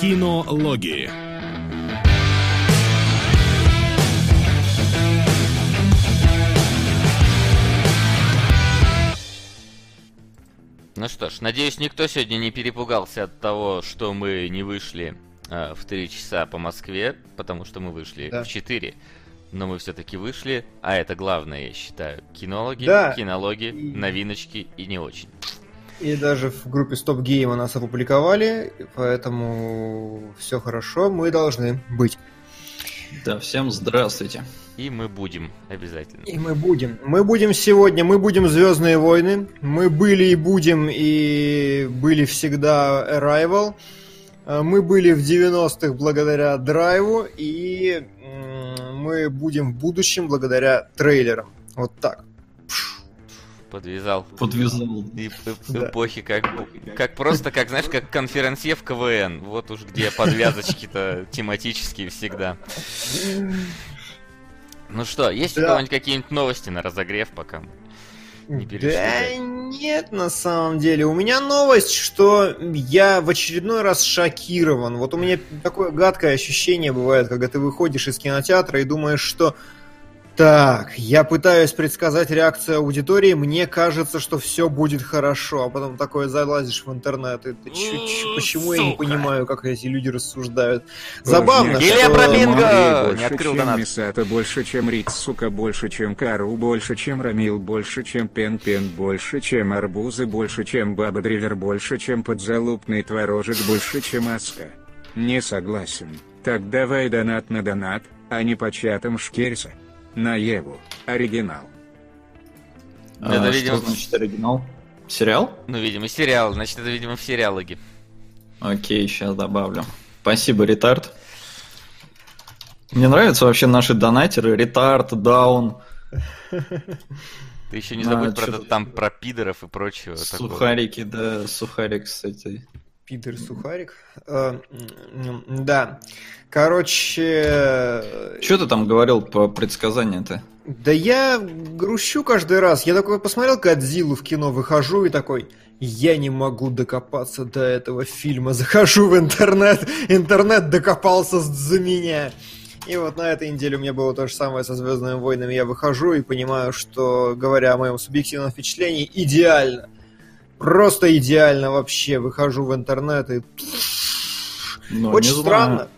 Кинологии. Ну что ж, надеюсь, никто сегодня не перепугался от того, что мы не вышли э, в 3 часа по Москве, потому что мы вышли Да. в 4. Но мы все-таки вышли, а это главное, я считаю. Кинологи, Да. кинологи, И- новиночки и не очень. И даже в группе Stop Game нас опубликовали, поэтому все хорошо, мы должны быть. Да, всем здравствуйте. И мы будем обязательно. И мы будем. Мы будем сегодня, мы будем Звездные войны. Мы были и будем, и были всегда Arrival. Э, Мы были в 90-х благодаря драйву, и мы будем в будущем благодаря трейлерам. Вот так. Подвязал. Подвязал. И Да. эпохи, как, как просто, как знаешь, как конференция в КВН. Вот уж где подвязочки-то тематические всегда. Ну что, есть у Да. кого-нибудь какие-нибудь новости на разогрев пока? Не перешли, да? нет, на самом деле. У меня новость, что я в очередной раз шокирован. Вот у меня такое гадкое ощущение бывает, когда ты выходишь из кинотеатра и думаешь, что так, я пытаюсь предсказать реакцию аудитории, мне кажется, что все будет хорошо, а потом такое залазишь в интернет, и ты чё- чё- почему я не Сука. понимаю, как эти люди рассуждают. Забавно, Илья что... Бровин- Бинго! Марии Не открыл больше, чем донат. Мисата, больше, чем Риц, сука, больше, чем Кару, больше, чем Рамил, больше, чем Пен-Пен, больше, чем арбузы, больше, чем Баба Дриллер, больше, чем подзалупный творожек, больше, чем Аска. Не согласен. Так давай донат на донат, а не по чатам Шкерса. На Еву. Оригинал. Это, А, видимо, Что значит оригинал? Сериал? Ну, видимо, сериал. Значит, это, видимо, в сериалоге. Окей, сейчас добавлю. Спасибо, ретард. Мне нравятся вообще наши донатеры. Ретард, даун, Ты еще не забудь про чё-то- там про пидоров и прочего. такого. сухарики, да, сухарик, кстати. Пидор Сухарик. Э, Да. Короче... Что ты там говорил по предсказанию-то? Да я грущу каждый раз. Я такой посмотрел Годзиллу в кино, выхожу и такой... Я не могу докопаться до этого фильма. Захожу в интернет, интернет докопался за меня. И вот на этой неделе у меня было то же самое со Звездными войнами. Я выхожу и понимаю, что, говоря о моем субъективном впечатлении, идеально. Просто идеально вообще. Выхожу в интернет и Ну, очень знаю. странно.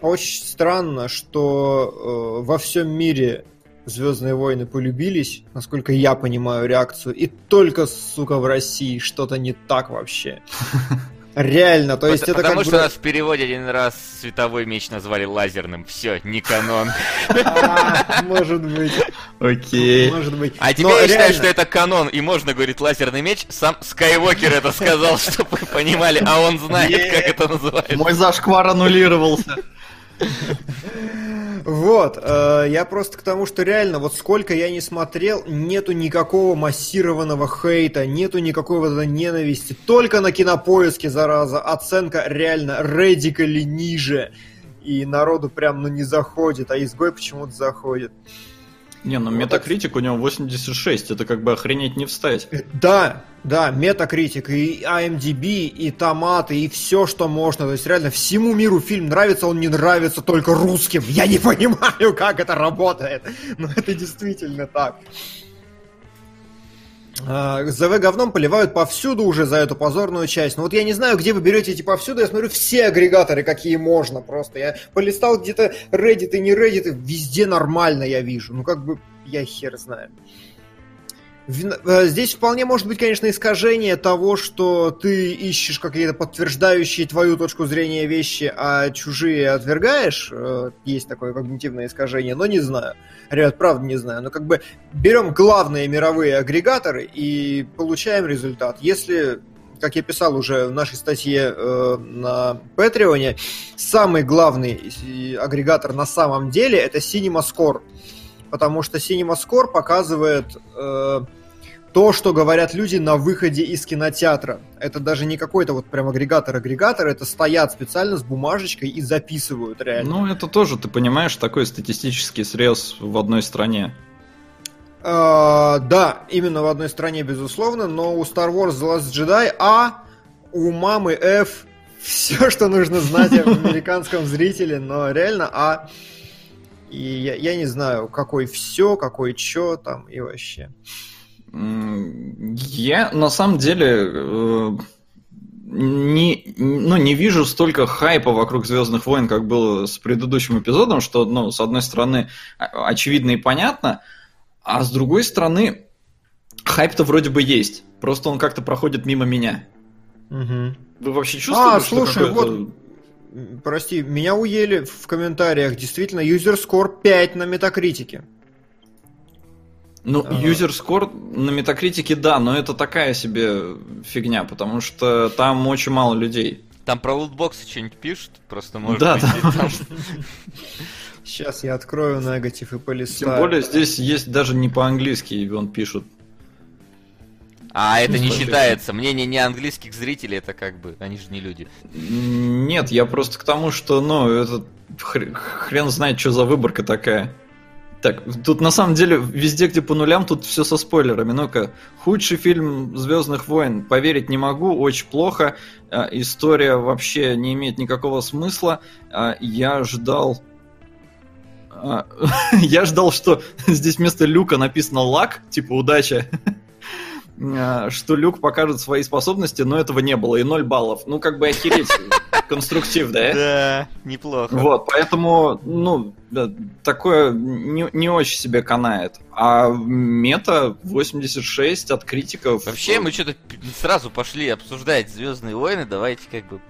Очень странно, что э, во всем мире Звездные войны полюбились, насколько я понимаю реакцию, и только, сука, в России что-то не так вообще. Реально, то есть это Потому как что бы... нас в переводе один раз световой меч назвали лазерным. Все, не канон. А, Может быть, Окей. может быть. А теперь Но я считаю, реально- что это канон, и можно говорить лазерный меч. Сам Скайуокер это сказал, чтобы вы понимали, а он знает, как это называется. Мой зашквар аннулировался. Вот, э, я просто к тому, что реально, вот сколько я не смотрел, нету никакого массированного хейта, нету никакой вот этой ненависти. Только на кинопоиске, зараза, оценка реально радикали ниже. И народу прям, ну, не заходит, а изгой почему-то заходит. Не, ну метакритик у него 86, это как бы охренеть не встать. Да, да, Метакритик, и IMDb, и томаты, и все, что можно. То есть реально всему миру фильм нравится, он не нравится только русским. Я не понимаю, как это работает. Но это действительно так. А, ЗВ говном поливают повсюду уже за эту позорную часть. Но вот я не знаю, где вы берете эти повсюду. Я смотрю все агрегаторы, какие можно просто. Я полистал где-то Reddit и не Reddit, и везде нормально я вижу. Ну как бы я хер знаю. Э, Здесь вполне может быть, конечно, искажение того, что ты ищешь какие-то подтверждающие твою точку зрения вещи, а чужие отвергаешь. Э, Есть такое когнитивное искажение, но не знаю. Ребят, правда не знаю. Но как бы берем главные мировые агрегаторы и получаем результат. Если как я писал уже в нашей статье э, на Патреоне, самый главный э, агрегатор на самом деле это CinemaScore. Потому что CinemaScore показывает э, то, что говорят люди на выходе из кинотеатра. Это даже не какой-то вот прям агрегатор-агрегатор, это стоят специально с бумажечкой и записывают реально. Ну, это тоже, ты понимаешь, такой статистический срез в одной стране. А, да, именно в одной стране, безусловно, но у Star Wars The Last Jedi А, у мамы F все, что нужно знать об американском зрителе, но реально, а и я, я не знаю, какой все, какой чё там и вообще. Я на самом деле э, не, ну, не вижу столько хайпа вокруг Звездных войн, как было с предыдущим эпизодом, что, ну, с одной стороны, очевидно и понятно, а с другой стороны, хайп-то вроде бы есть. Просто он как-то проходит мимо меня. Угу. Вы вообще чувствуете, а, слушай, вот, прости, меня уели в комментариях. Действительно, score 5 на метакритике. Ну, user score на метакритике, да, но это такая себе фигня, потому что там очень мало людей. Там про лутбоксы что-нибудь пишут, просто может да, быть, там... Сейчас я открою негатив и полистаю. Тем более здесь есть даже не по-английски, он пишет. А это не считается. Мнение не английских зрителей, это как бы, они же не люди. Нет, я просто к тому, что, ну, это хрен знает, что за выборка такая. Так, тут на самом деле везде, где по нулям, тут все со спойлерами. Ну-ка, худший фильм Звездных войн. Поверить не могу, очень плохо. А, история вообще не имеет никакого смысла. А, я ждал. А, я ждал, что здесь вместо люка написано лак, типа удача. А, что Люк покажет свои способности, но этого не было, и 0 баллов. Ну, как бы охереть. Конструктив, да? Да, неплохо. Вот, поэтому, ну, такое не, не очень себе канает. А мета 86 от критиков... Вообще, мы что-то сразу пошли обсуждать Звездные войны, давайте как бы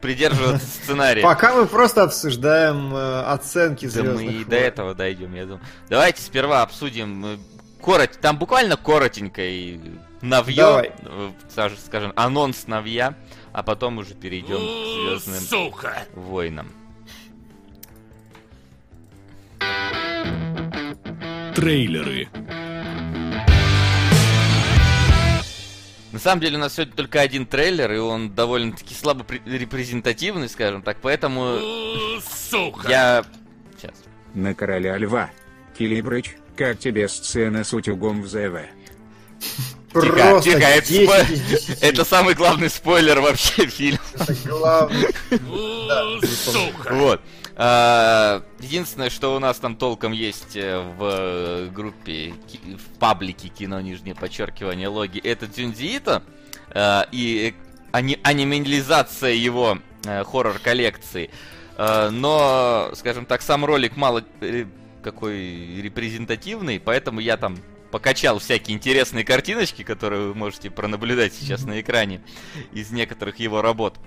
придерживаться сценария. Пока мы просто обсуждаем э, оценки Звездных Да мы и до этого дойдем, я думаю. Давайте сперва обсудим э, корот, там буквально коротенько и навье, Давай. скажем, анонс навья, а потом уже перейдем к звездным Сука. войнам. Трейлеры. На самом деле у нас сегодня только один трейлер, и он довольно-таки слабо репрезентативный, скажем так, поэтому Сука. я... Сейчас. На короля льва. Килибрыч, как тебе сцена с утюгом в ЗВ? Тихо, тихо, это, спо... это самый главный спойлер вообще фильма. Вот. А, единственное, что у нас там толком есть э, в группе, в паблике кино, нижнее подчеркивание, логи, это Дзюнзиито а, и анимализация его э, хоррор-коллекции. Но, скажем так, сам ролик мало э, какой репрезентативный, поэтому я там покачал всякие интересные картиночки, которые вы можете пронаблюдать сейчас на экране из некоторых его работ.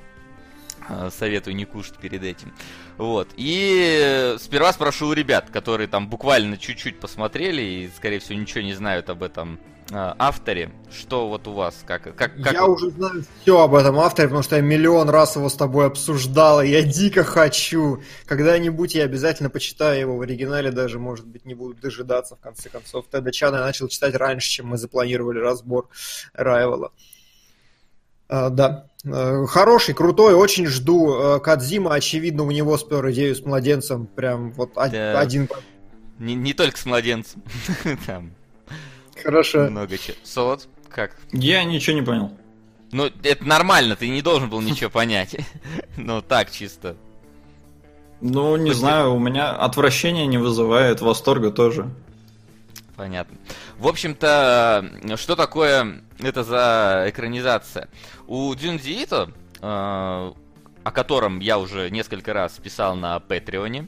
А, советую не кушать перед этим. Вот. И сперва спрошу у ребят, которые там буквально чуть-чуть посмотрели и, скорее всего, ничего не знают об этом э, авторе. Что вот у вас? Как, как, как... Я уже знаю все об этом авторе, потому что я миллион раз его с тобой обсуждал, и я дико хочу. Когда-нибудь я обязательно почитаю его в оригинале, даже, может быть, не буду дожидаться, в конце концов. Теда Чана я начал читать раньше, чем мы запланировали разбор Райвела. А, да, а, хороший, крутой, очень жду. А, Кадзима, очевидно, у него спер идею с младенцем, прям вот да. один... Не, не только с младенцем. Там Хорошо. Много чего. Солод, как? Я ничего не понял. Ну, это нормально, ты не должен был ничего понять. Ну, так чисто. Ну, не знаю, у меня отвращение не вызывает, восторга тоже. Понятно. В общем-то, что такое это за экранизация? У Дзюнзиито, э, о котором я уже несколько раз писал на Патреоне,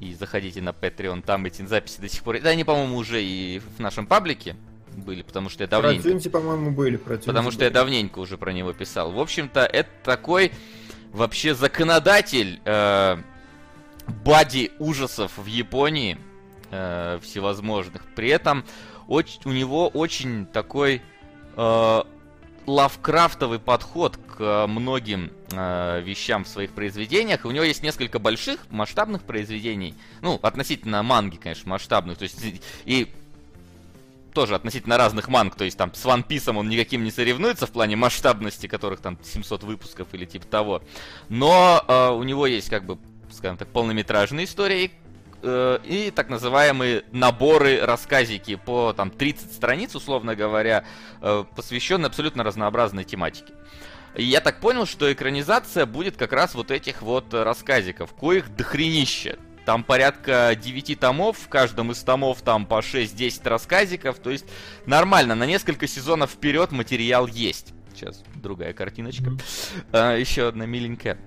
и заходите на Patreon, там эти записи до сих пор. Да, они, по-моему, уже и в нашем паблике были, потому что я давненько... Про Тюнти, по-моему, были. Про Тюнти потому что были. я давненько уже про него писал. В общем-то, это такой вообще законодатель э, бади ужасов в Японии э, всевозможных. При этом очень, у него очень такой э, лавкрафтовый подход к многим э, вещам в своих произведениях. У него есть несколько больших масштабных произведений. Ну, относительно манги, конечно, масштабных. То есть и тоже относительно разных манг, то есть там с One Piece он никаким не соревнуется в плане масштабности, которых там 700 выпусков или типа того. Но э, у него есть как бы, скажем так, полнометражные истории, Э, и так называемые наборы рассказики по там 30 страниц, условно говоря, э, посвященные абсолютно разнообразной тематике. Я так понял, что экранизация будет как раз вот этих вот рассказиков, коих дохренище. Там порядка 9 томов, в каждом из томов там по 6-10 рассказиков, то есть нормально, на несколько сезонов вперед материал есть. Сейчас другая картиночка. А, еще одна миленькая.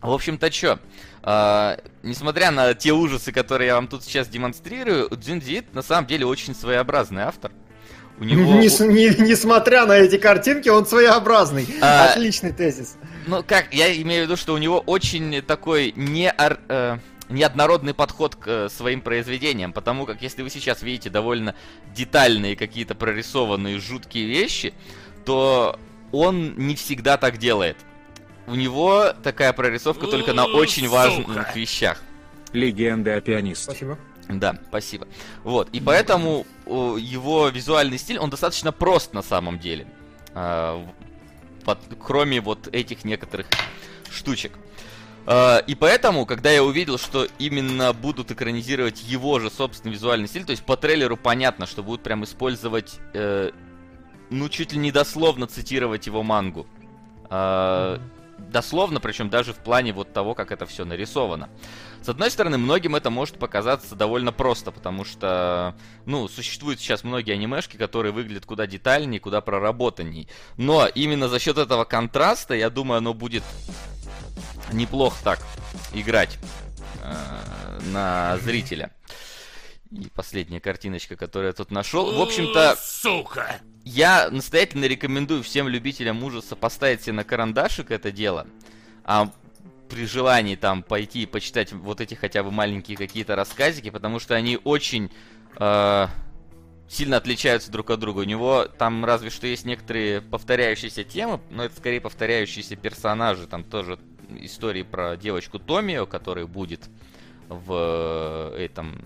В общем-то, что? А, несмотря на те ужасы, которые я вам тут сейчас демонстрирую, Дзюнзит на самом деле очень своеобразный автор. У него... Не, не, несмотря на эти картинки, он своеобразный. А, Отличный тезис. Ну как, я имею в виду, что у него очень такой не... Э, неоднородный подход к э, своим произведениям, потому как если вы сейчас видите довольно детальные какие-то прорисованные жуткие вещи, то он не всегда так делает. У него такая прорисовка только на очень важных вещах. Легенда о пианисте. Спасибо. Да, спасибо. Вот, и поэтому его визуальный стиль, он достаточно прост на самом деле. А, под, кроме вот этих некоторых штучек. Uh, и поэтому, когда я увидел, что именно будут экранизировать его же собственный визуальный стиль, то есть по трейлеру понятно, что будут прям использовать, uh, ну, чуть ли не дословно цитировать его мангу. Uh, дословно, причем даже в плане вот того, как это все нарисовано. С одной стороны, многим это может показаться довольно просто, потому что, ну, существуют сейчас многие анимешки, которые выглядят куда детальнее, куда проработанней. Но именно за счет этого контраста, я думаю, оно будет неплохо так играть э, на зрителя. И последняя картиночка, которую я тут нашел. В общем-то, сука! Я настоятельно рекомендую всем любителям ужаса поставить себе на карандашик это дело. А при желании там пойти и почитать вот эти хотя бы маленькие какие-то рассказики, потому что они очень э, сильно отличаются друг от друга. У него там разве что есть некоторые повторяющиеся темы, но это скорее повторяющиеся персонажи. Там тоже истории про девочку Томио, которая будет в э, этом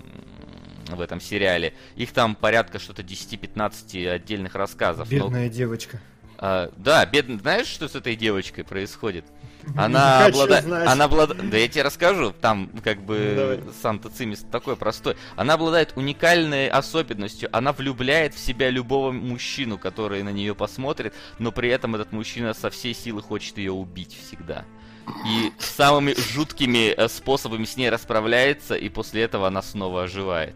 в этом сериале. Их там порядка что-то 10-15 отдельных рассказов. Бедная но... девочка. А, да, бедная. Знаешь, что с этой девочкой происходит? Она обладает... Она обладает... Да я тебе расскажу. Там как бы ну, сам-то цимис такой простой. Она обладает уникальной особенностью. Она влюбляет в себя любого мужчину, который на нее посмотрит, но при этом этот мужчина со всей силы хочет ее убить всегда и самыми жуткими э, способами с ней расправляется, и после этого она снова оживает.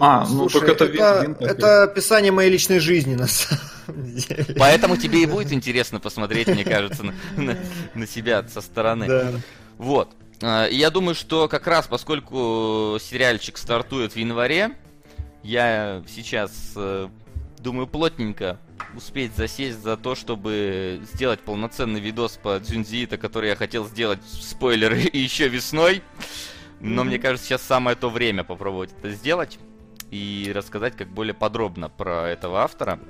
А, ну Слушай, так это, это, это описание моей личной жизни, на самом деле. Поэтому тебе и будет интересно посмотреть, мне кажется, на, на, на себя со стороны. Да. Вот. А, я думаю, что как раз поскольку сериальчик стартует в январе, я сейчас э, думаю плотненько успеть засесть за то, чтобы сделать полноценный видос по Дзюнзиита, который я хотел сделать, спойлеры, еще весной. Но mm-hmm. мне кажется, сейчас самое то время попробовать это сделать и рассказать как более подробно про этого автора.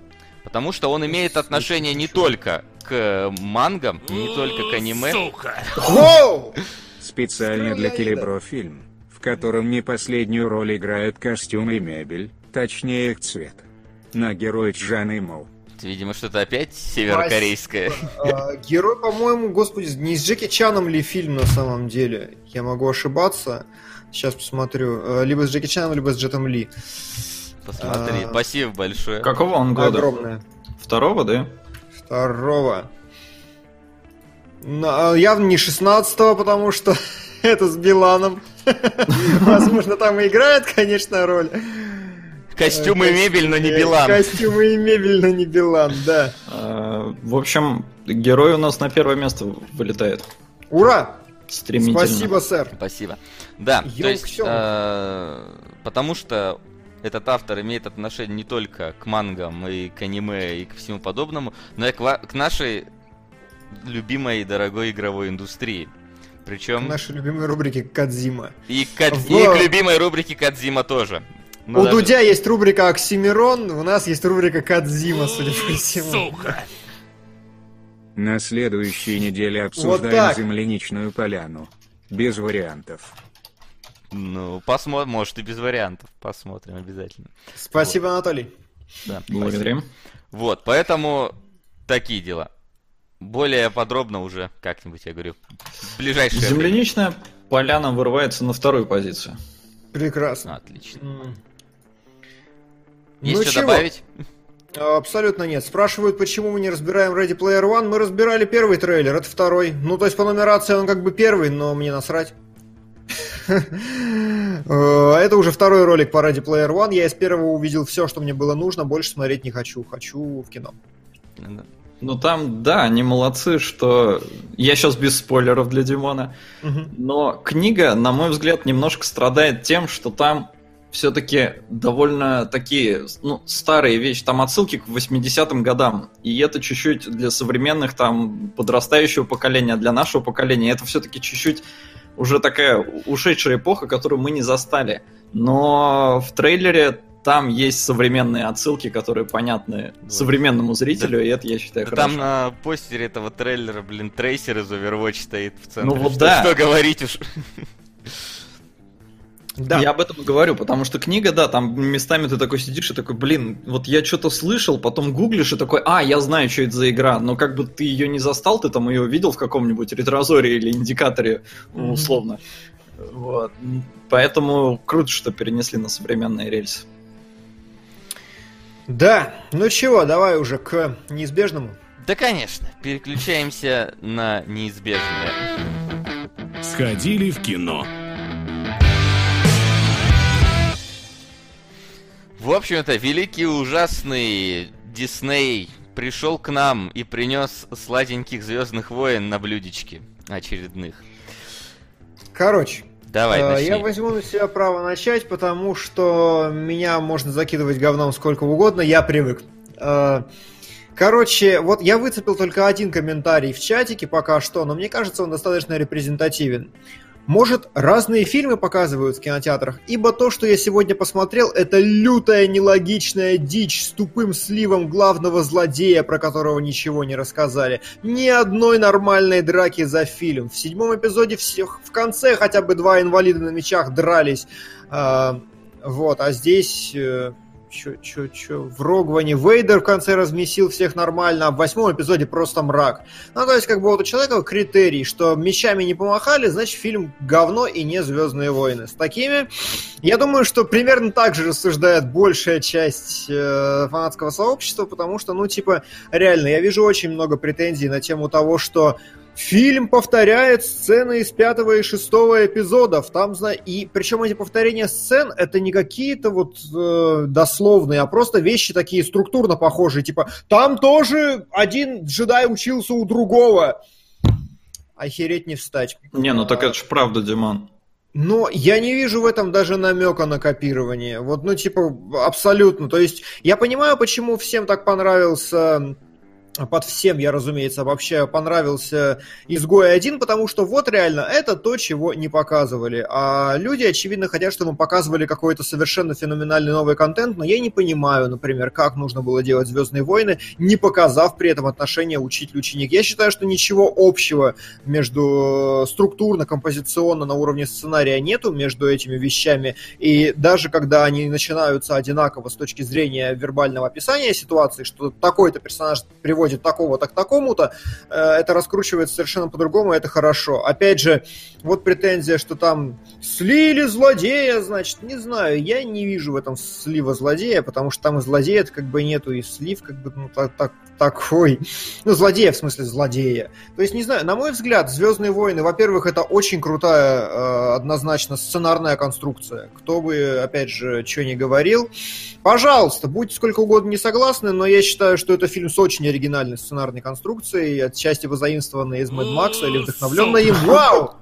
Потому что он имеет отношение не только к мангам, не только к аниме. Сука! Специально для Келебро фильм, в котором не последнюю роль играют костюмы и мебель, точнее их цвет. На герой Джаны Моу. Видимо, что-то опять северокорейское. А, герой, по-моему, господи, не с Джеки Чаном ли фильм на самом деле? Я могу ошибаться. Сейчас посмотрю. А, либо с Джеки Чаном, либо с Джетом Ли. Посмотри, а, спасибо большое. Какого он года? Огромное. Второго, да? Второго. Но, явно не 16-го, потому что это с Биланом. Возможно, там и играет, конечно, роль. Костюмы и мебель, но не Билан. Костюмы и мебель, но не Билан, да. А, в общем, герой у нас на первое место вылетает. Ура! Стремительно. Спасибо, сэр. Спасибо. Да, то есть, э, потому что этот автор имеет отношение не только к мангам и к аниме и к всему подобному, но и к, к нашей любимой и дорогой игровой индустрии. Причем... К нашей любимой рубрике Кадзима. И, Кад... В... и к любимой рубрике Кадзима тоже. Ну, у даже... Дудя есть рубрика Оксимирон, у нас есть рубрика Кадзима, судя по всему. Сука! На следующей неделе обсуждаем вот земляничную поляну. Без вариантов. Ну, посмотрим, может и без вариантов. Посмотрим обязательно. Спасибо, вот. Анатолий. Да, Благодарим. Вот, поэтому такие дела. Более подробно уже как-нибудь, я говорю, ближайшее Земляничная время. поляна вырывается на вторую позицию. Прекрасно. Отлично. Есть ну, что чего? добавить? Абсолютно нет. Спрашивают, почему мы не разбираем Ready Player One. Мы разбирали первый трейлер, это второй. Ну, то есть по нумерации он как бы первый, но мне насрать. Э, это уже второй ролик по Ready Player One. Я из первого увидел все, что мне было нужно. Больше смотреть не хочу. Хочу в кино. Ну там, да, они молодцы, что... Я сейчас без спойлеров для Димона. Но книга, на мой взгляд, немножко страдает тем, что там все-таки довольно такие ну, старые вещи. Там отсылки к 80-м годам. И это чуть-чуть для современных, там, подрастающего поколения, для нашего поколения, это все-таки чуть-чуть уже такая ушедшая эпоха, которую мы не застали. Но в трейлере там есть современные отсылки, которые понятны вот. современному зрителю, да. и это я считаю да хорошо. Там на постере этого трейлера, блин, трейсер из Overwatch стоит в центре. Ну вот что, да. Что говорить уж. Да. Я об этом и говорю, потому что книга, да, там местами ты такой сидишь и такой, блин, вот я что-то слышал, потом гуглишь и такой, а, я знаю, что это за игра, но как бы ты ее не застал, ты там ее видел в каком-нибудь ретрозоре или индикаторе, mm-hmm. условно. Вот. Поэтому круто, что перенесли на современные рельсы. Да, ну чего, давай уже к неизбежному. Да, конечно, переключаемся на неизбежное. Сходили в кино. В общем-то, великий ужасный Дисней пришел к нам и принес сладеньких звездных войн на блюдечке очередных. Короче, Давай, э, начни. Я возьму на себя право начать, потому что меня можно закидывать говном сколько угодно, я привык. Э, короче, вот я выцепил только один комментарий в чатике пока что, но мне кажется, он достаточно репрезентативен. Может, разные фильмы показывают в кинотеатрах, ибо то, что я сегодня посмотрел, это лютая нелогичная дичь с тупым сливом главного злодея, про которого ничего не рассказали. Ни одной нормальной драки за фильм. В седьмом эпизоде всех в конце хотя бы два инвалида на мечах дрались. А, вот, а здесь... Чё, чё, чё, в Рогване Вейдер в конце размесил всех нормально, а в восьмом эпизоде просто мрак. Ну, то есть, как бы вот у человека критерий, что мечами не помахали, значит, фильм говно и не Звездные войны. С такими, я думаю, что примерно так же рассуждает большая часть э, фанатского сообщества, потому что, ну, типа, реально, я вижу очень много претензий на тему того, что Фильм повторяет сцены из пятого и шестого эпизодов. Там, и причем эти повторения сцен это не какие-то вот э, дословные, а просто вещи такие структурно похожие. Типа, там тоже один джедай учился у другого. Охереть не встать. Не, ну так это же правда, Диман. Но я не вижу в этом даже намека на копирование. Вот, ну, типа, абсолютно. То есть, я понимаю, почему всем так понравился под всем я, разумеется, обобщаю, понравился «Изгой один», потому что вот реально это то, чего не показывали. А люди, очевидно, хотят, чтобы мы показывали какой-то совершенно феноменальный новый контент, но я не понимаю, например, как нужно было делать «Звездные войны», не показав при этом отношения учитель-ученик. Я считаю, что ничего общего между структурно, композиционно на уровне сценария нету между этими вещами, и даже когда они начинаются одинаково с точки зрения вербального описания ситуации, что такой-то персонаж приводит приводит такого-то к такому-то, э, это раскручивается совершенно по-другому, это хорошо. Опять же, вот претензия, что там слили злодея, значит, не знаю, я не вижу в этом слива злодея, потому что там и злодея как бы нету, и слив как бы ну, так, так, такой. Ну, злодея, в смысле злодея. То есть, не знаю, на мой взгляд, Звездные войны, во-первых, это очень крутая, э, однозначно, сценарная конструкция. Кто бы, опять же, что ни говорил. Пожалуйста, будьте сколько угодно не согласны, но я считаю, что это фильм с очень оригинальной сценарной конструкцией, отчасти позаимствованный из Мэд Макса или вдохновленный им. Вау!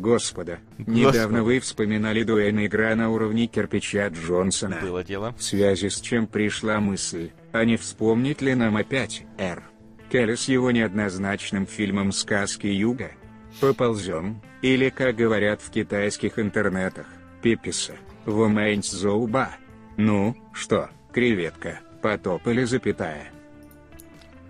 Господа, недавно вы вспоминали Дуэйн игра на уровне кирпича Джонсона. Было дело. В связи с чем пришла мысль, а не вспомнить ли нам опять Р. Келли с его неоднозначным фильмом «Сказки Юга»? Поползем, или, как говорят в китайских интернетах, пиписа, вумэйнс зоуба. Ну, что, креветка, потоп или запятая?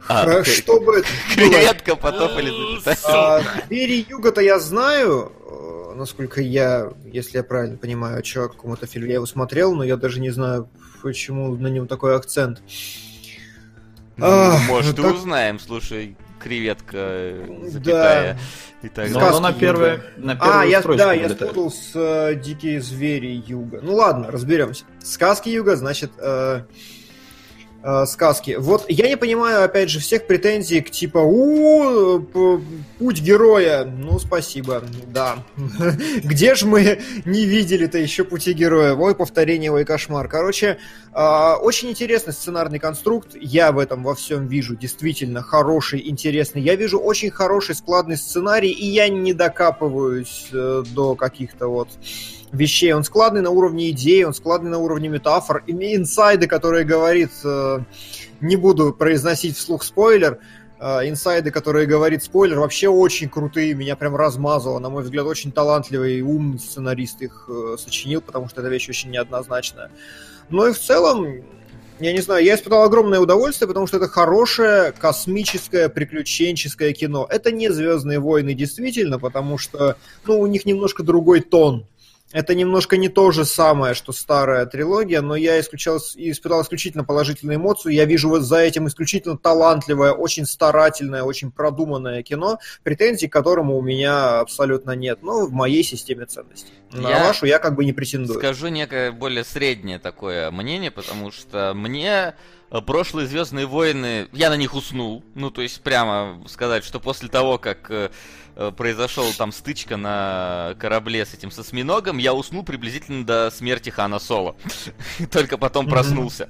А, что бы это Креветка, потоп или запятая? А, Бери Юга-то я знаю, э, насколько я, если я правильно понимаю, что какому-то фильме я его смотрел, но я даже не знаю, почему на нем такой акцент. Ну, может, и узнаем, слушай, креветка, запятая. И так Но оно на первое, на А, я, да, я спутал с э, «Дикие звери Юга». Ну ладно, разберемся. Сказки Юга, значит, э, э, сказки. Вот я не понимаю, опять же, всех претензий к типа у путь героя. Ну, спасибо, да. Где же мы не видели-то еще пути героя? Ой, повторение, ой, кошмар. Короче, э, очень интересный сценарный конструкт. Я в этом во всем вижу действительно хороший, интересный. Я вижу очень хороший складный сценарий, и я не докапываюсь э, до каких-то вот вещей. Он складный на уровне идей, он складный на уровне метафор. И инсайды, которые говорит, э, не буду произносить вслух спойлер, э, инсайды, которые говорит спойлер, вообще очень крутые, меня прям размазало. На мой взгляд, очень талантливый и умный сценарист их э, сочинил, потому что эта вещь очень неоднозначная. Ну и в целом, я не знаю, я испытал огромное удовольствие, потому что это хорошее космическое приключенческое кино. Это не Звездные войны, действительно, потому что ну, у них немножко другой тон. Это немножко не то же самое, что старая трилогия, но я исключал, испытал исключительно положительные эмоции. Я вижу вот за этим исключительно талантливое, очень старательное, очень продуманное кино, претензий к которому у меня абсолютно нет. Но в моей системе ценностей. На я вашу я как бы не претендую. Скажу некое более среднее такое мнение, потому что мне э, прошлые Звездные войны, я на них уснул. Ну, то есть, прямо сказать, что после того, как Э, произошел там стычка на корабле с этим осьминогом, я уснул приблизительно до смерти Хана Соло. Только потом проснулся.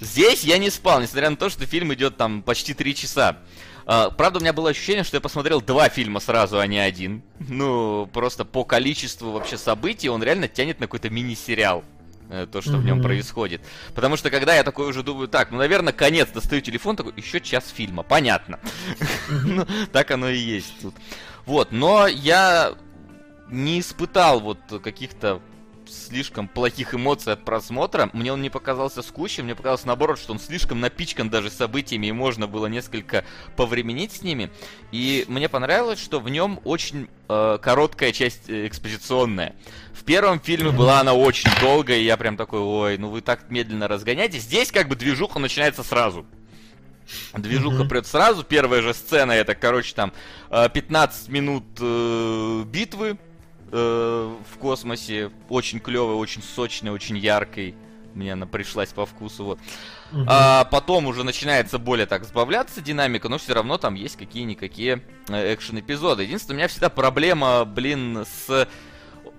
Здесь я не спал, несмотря на то, что фильм идет там почти три часа. Uh, правда, у меня было ощущение, что я посмотрел два фильма сразу, а не один. Ну, просто по количеству вообще событий он реально тянет на какой-то мини-сериал. Э, то, что mm-hmm. в нем происходит. Потому что когда я такой уже думаю, так, ну, наверное, конец, достаю телефон, такой, еще час фильма, понятно. ну, так оно и есть тут. Вот, но я не испытал вот каких-то слишком плохих эмоций от просмотра. Мне он не показался скучным, мне показалось наоборот, что он слишком напичкан даже событиями, и можно было несколько повременить с ними. И мне понравилось, что в нем очень э, короткая часть э, экспозиционная. В первом фильме была она очень долгая, и я прям такой, ой, ну вы так медленно разгоняете. Здесь как бы движуха начинается сразу. Движуха mm-hmm. прет сразу. Первая же сцена это, короче, там 15 э, минут э, битвы э, в космосе. Очень клевая, очень сочная, очень яркой. Мне она пришлась по вкусу. Вот. Mm-hmm. А потом уже начинается более так сбавляться динамика, но все равно там есть какие-никакие э, экшен-эпизоды. Единственное, у меня всегда проблема, блин, с,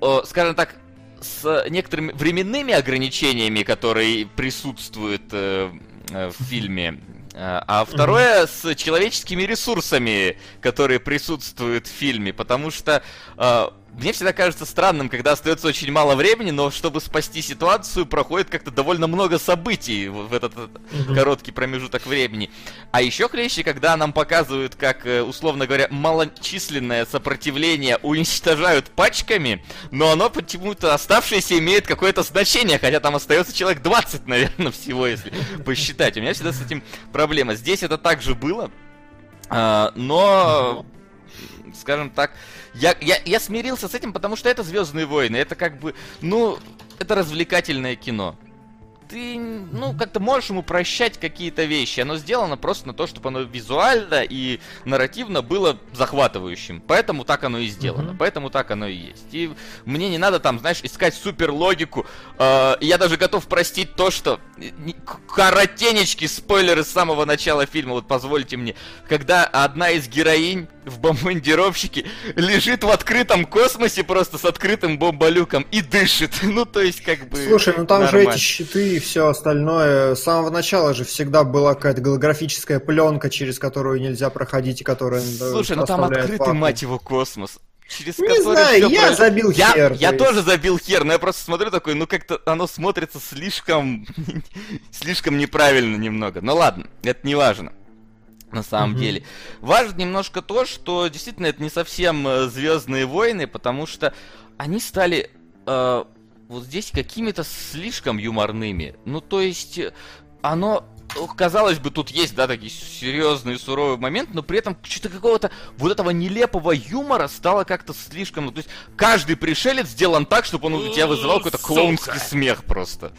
э, скажем так, с некоторыми временными ограничениями, которые присутствуют э, э в фильме а второе с человеческими ресурсами, которые присутствуют в фильме, потому что э, мне всегда кажется странным, когда остается очень мало времени, но чтобы спасти ситуацию, проходит как-то довольно много событий в этот mm-hmm. короткий промежуток времени. А еще хлеще, когда нам показывают, как, э, условно говоря, малочисленное сопротивление уничтожают пачками, но оно почему-то оставшееся имеет какое-то значение, хотя там остается человек 20, наверное, всего, если посчитать. У меня всегда с этим проблема. Здесь это также было, а, но, скажем так, я, я, я смирился с этим, потому что это Звездные войны. Это как бы, ну, это развлекательное кино ты, ну, как-то можешь ему прощать какие-то вещи. Оно сделано просто на то, чтобы оно визуально и нарративно было захватывающим. Поэтому так оно и сделано. Mm-hmm. Поэтому так оно и есть. И мне не надо там, знаешь, искать супер логику. Э, я даже готов простить то, что коротенечки спойлеры с самого начала фильма, вот позвольте мне, когда одна из героинь в бомбардировщике лежит в открытом космосе просто с открытым бомболюком и дышит. Ну, то есть, как бы... Слушай, ну там нормально. же эти щиты и все остальное. С самого начала же всегда была какая-то голографическая пленка, через которую нельзя проходить и которая... Слушай, ну там открытый, вакуум. мать его, космос через не знаю, я произ... забил я, хер. Я есть. тоже забил хер, но я просто смотрю такой, ну как-то оно смотрится слишком, слишком неправильно немного. Ну ладно, это не важно на самом mm-hmm. деле. Важно немножко то, что действительно это не совсем э, Звездные войны, потому что они стали э, вот здесь какими-то слишком юморными. Ну, то есть, э, оно казалось бы, тут есть, да, такие серьезные, суровые моменты, но при этом что-то какого-то вот этого нелепого юмора стало как-то слишком... Ну, то есть каждый пришелец сделан так, чтобы он у тебя вызывал какой-то клоунский смех просто.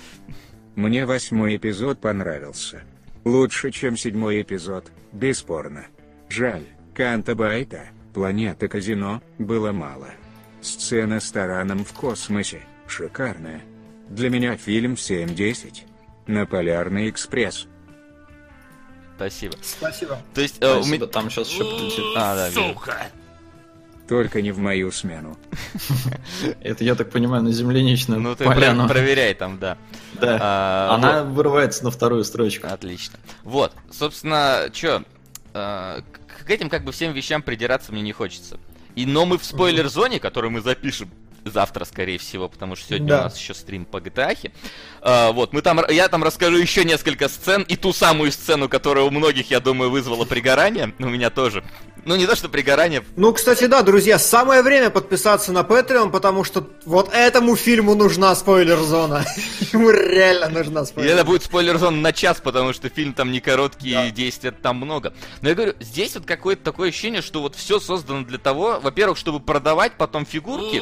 Мне восьмой эпизод понравился. Лучше, чем седьмой эпизод, бесспорно. Жаль, Канта Байта, планета казино, было мало. Сцена с тараном в космосе, шикарная. Для меня фильм 7-10. На Полярный экспресс. Спасибо. Спасибо. То есть, э, у Спасибо, меня... там сейчас еще прилетит. А, да, вижу. Только не в мою смену. Это, я так понимаю, на земляничную Ну, ты проверяй там, да. Да. А, Она вырывается на вторую строчку. Отлично. Вот, собственно, э, к к этим как бы всем вещам придираться мне не хочется. И, но мы в спойлер-зоне, которую мы запишем завтра, скорее всего, потому что сегодня Да. у нас еще стрим по GTA. А, вот, мы там, я там расскажу еще несколько сцен, и ту самую сцену, которая у многих, я думаю, вызвала пригорание, у меня тоже. Ну, не то, что пригорание, Ну, кстати, да, друзья, самое время подписаться на Patreon, потому что вот этому фильму нужна спойлер-зона. Ему реально нужна И спойлер это будет спойлер-зон на час, потому что фильм там не короткий, Да. и действия там много. Но я говорю, здесь вот какое-то такое ощущение, что вот все создано для того, во-первых, чтобы продавать потом фигурки.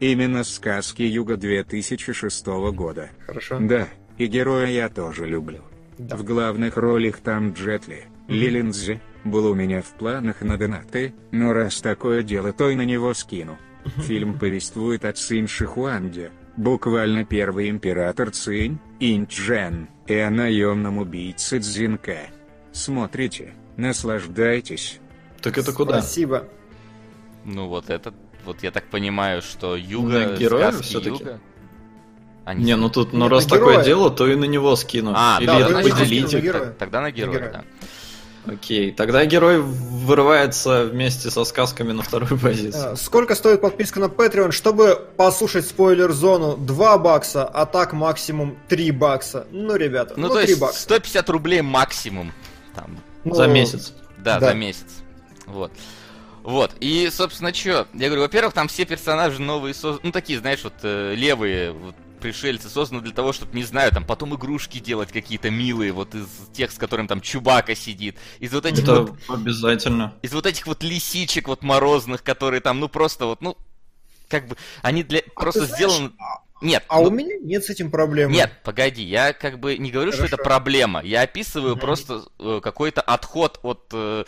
Именно сказки Юга 2006 года. Хорошо. Да, и героя я тоже люблю. Да. В главных ролях там Джетли, Лилиндзи, был у меня в планах на донаты, но раз такое дело, то и на него скину. Фильм повествует о Цинь Шихуанде, буквально первый император Цинь, Инчжен, и о наемном убийце Цзинька. Смотрите, наслаждайтесь. Так это куда? Спасибо. Ну вот это, вот я так понимаю, что Юга, На героя сказки всё-таки? Юга. Они Не, ну тут, ну раз на такое героя. дело, то и на него скину. А, Или да, тогда вы поделите. скинули героя. Тогда на героя, героя. да. Окей, тогда герой вырывается вместе со сказками на вторую позицию. А, Сколько стоит подписка на Patreon, чтобы послушать спойлер-зону? 2 бакса, а так максимум 3 бакса. Ну, ребята, Ну, ну, то 3 есть бакса. 150 рублей максимум. Там, Ну, За месяц. да, Да. за месяц. Вот. Вот, и, собственно, что? Я говорю, во-первых, там все персонажи новые, соз- ну, такие, знаешь, вот э, левые вот, пришельцы созданы для того, чтобы, не знаю, там, потом игрушки делать какие-то милые, вот из тех, с которым там Чубака сидит, из вот этих Это вот, обязательно. из вот этих вот лисичек вот морозных, которые там, ну, просто вот, ну, как бы, они для, просто ты знаешь, сделаны... Нет, А ну, у меня нет с этим проблем. нет, погоди, я как бы не говорю, что это Хорошо. проблема. Я описываю Мгм. просто э, какой-то отход от, э,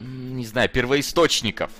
не знаю, первоисточников.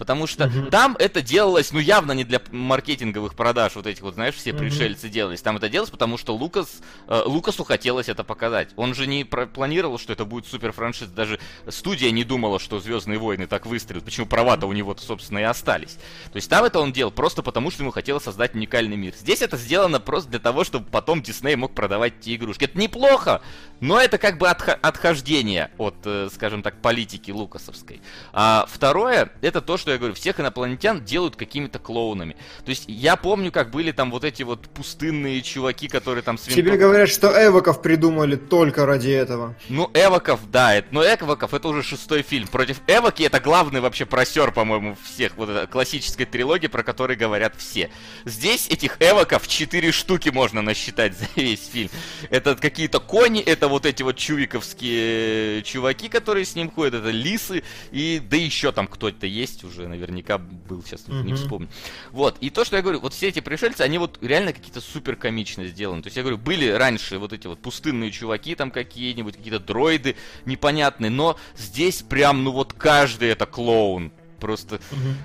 Потому что Мгм. там это делалось, ну, явно не для маркетинговых продаж, вот этих вот, знаешь, все Мгм. пришельцы делались. Там это делалось, потому что Лукас, э, Лукасу хотелось это показать. Он же не про- планировал, что это будет супер франшиза. Даже студия не думала, что Звездные войны так выстрелят. Почему права-то у него, собственно, и остались. То есть там это он делал просто потому, что ему хотелось создать уникальный мир. Здесь это сделано просто для того, чтобы потом Дисней мог продавать эти игрушки. Это неплохо, но это как бы отха- отхождение от, э, скажем так, политики лукасовской. А второе, это то, что я говорю, всех инопланетян делают какими-то клоунами. То есть я помню, как были там вот эти вот пустынные чуваки, которые там с Тебе говорят, что эвоков придумали только ради этого. ну, Эвоков, да, это, но Эвоков это уже шестой фильм. Против Эвоки это главный вообще просер, по-моему, всех вот этой классической трилогии, про которые говорят все. Здесь этих Эвоков четыре штуки можно насчитать за весь фильм. Это какие-то кони, это вот эти вот чувиковские чуваки, которые с ним ходят, это лисы, и да еще там кто-то есть уже, наверняка был, сейчас не Мгм. вспомню. Вот, и то, что я говорю, вот все эти пришельцы, они вот реально какие-то супер комично сделаны. То есть я говорю, были раньше вот эти вот пустынные чуваки там какие-нибудь, какие-то дроиды непонятные, но здесь прям, ну вот каждый это клоун. Просто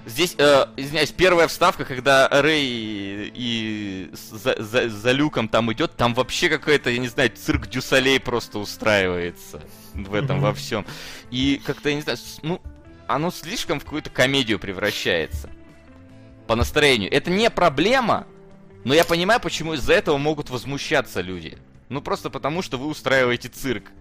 здесь, э, извиняюсь, первая вставка, когда Рэй и за, за- за люком там идет, там вообще какой-то, я не знаю, цирк Дюсалей просто устраивается в этом Мгм. во всем. И как-то, я не знаю, ну, оно слишком в какую-то комедию превращается. По настроению. Это не проблема, но я понимаю, почему из-за этого могут возмущаться люди. Ну, просто потому, что вы устраиваете цирк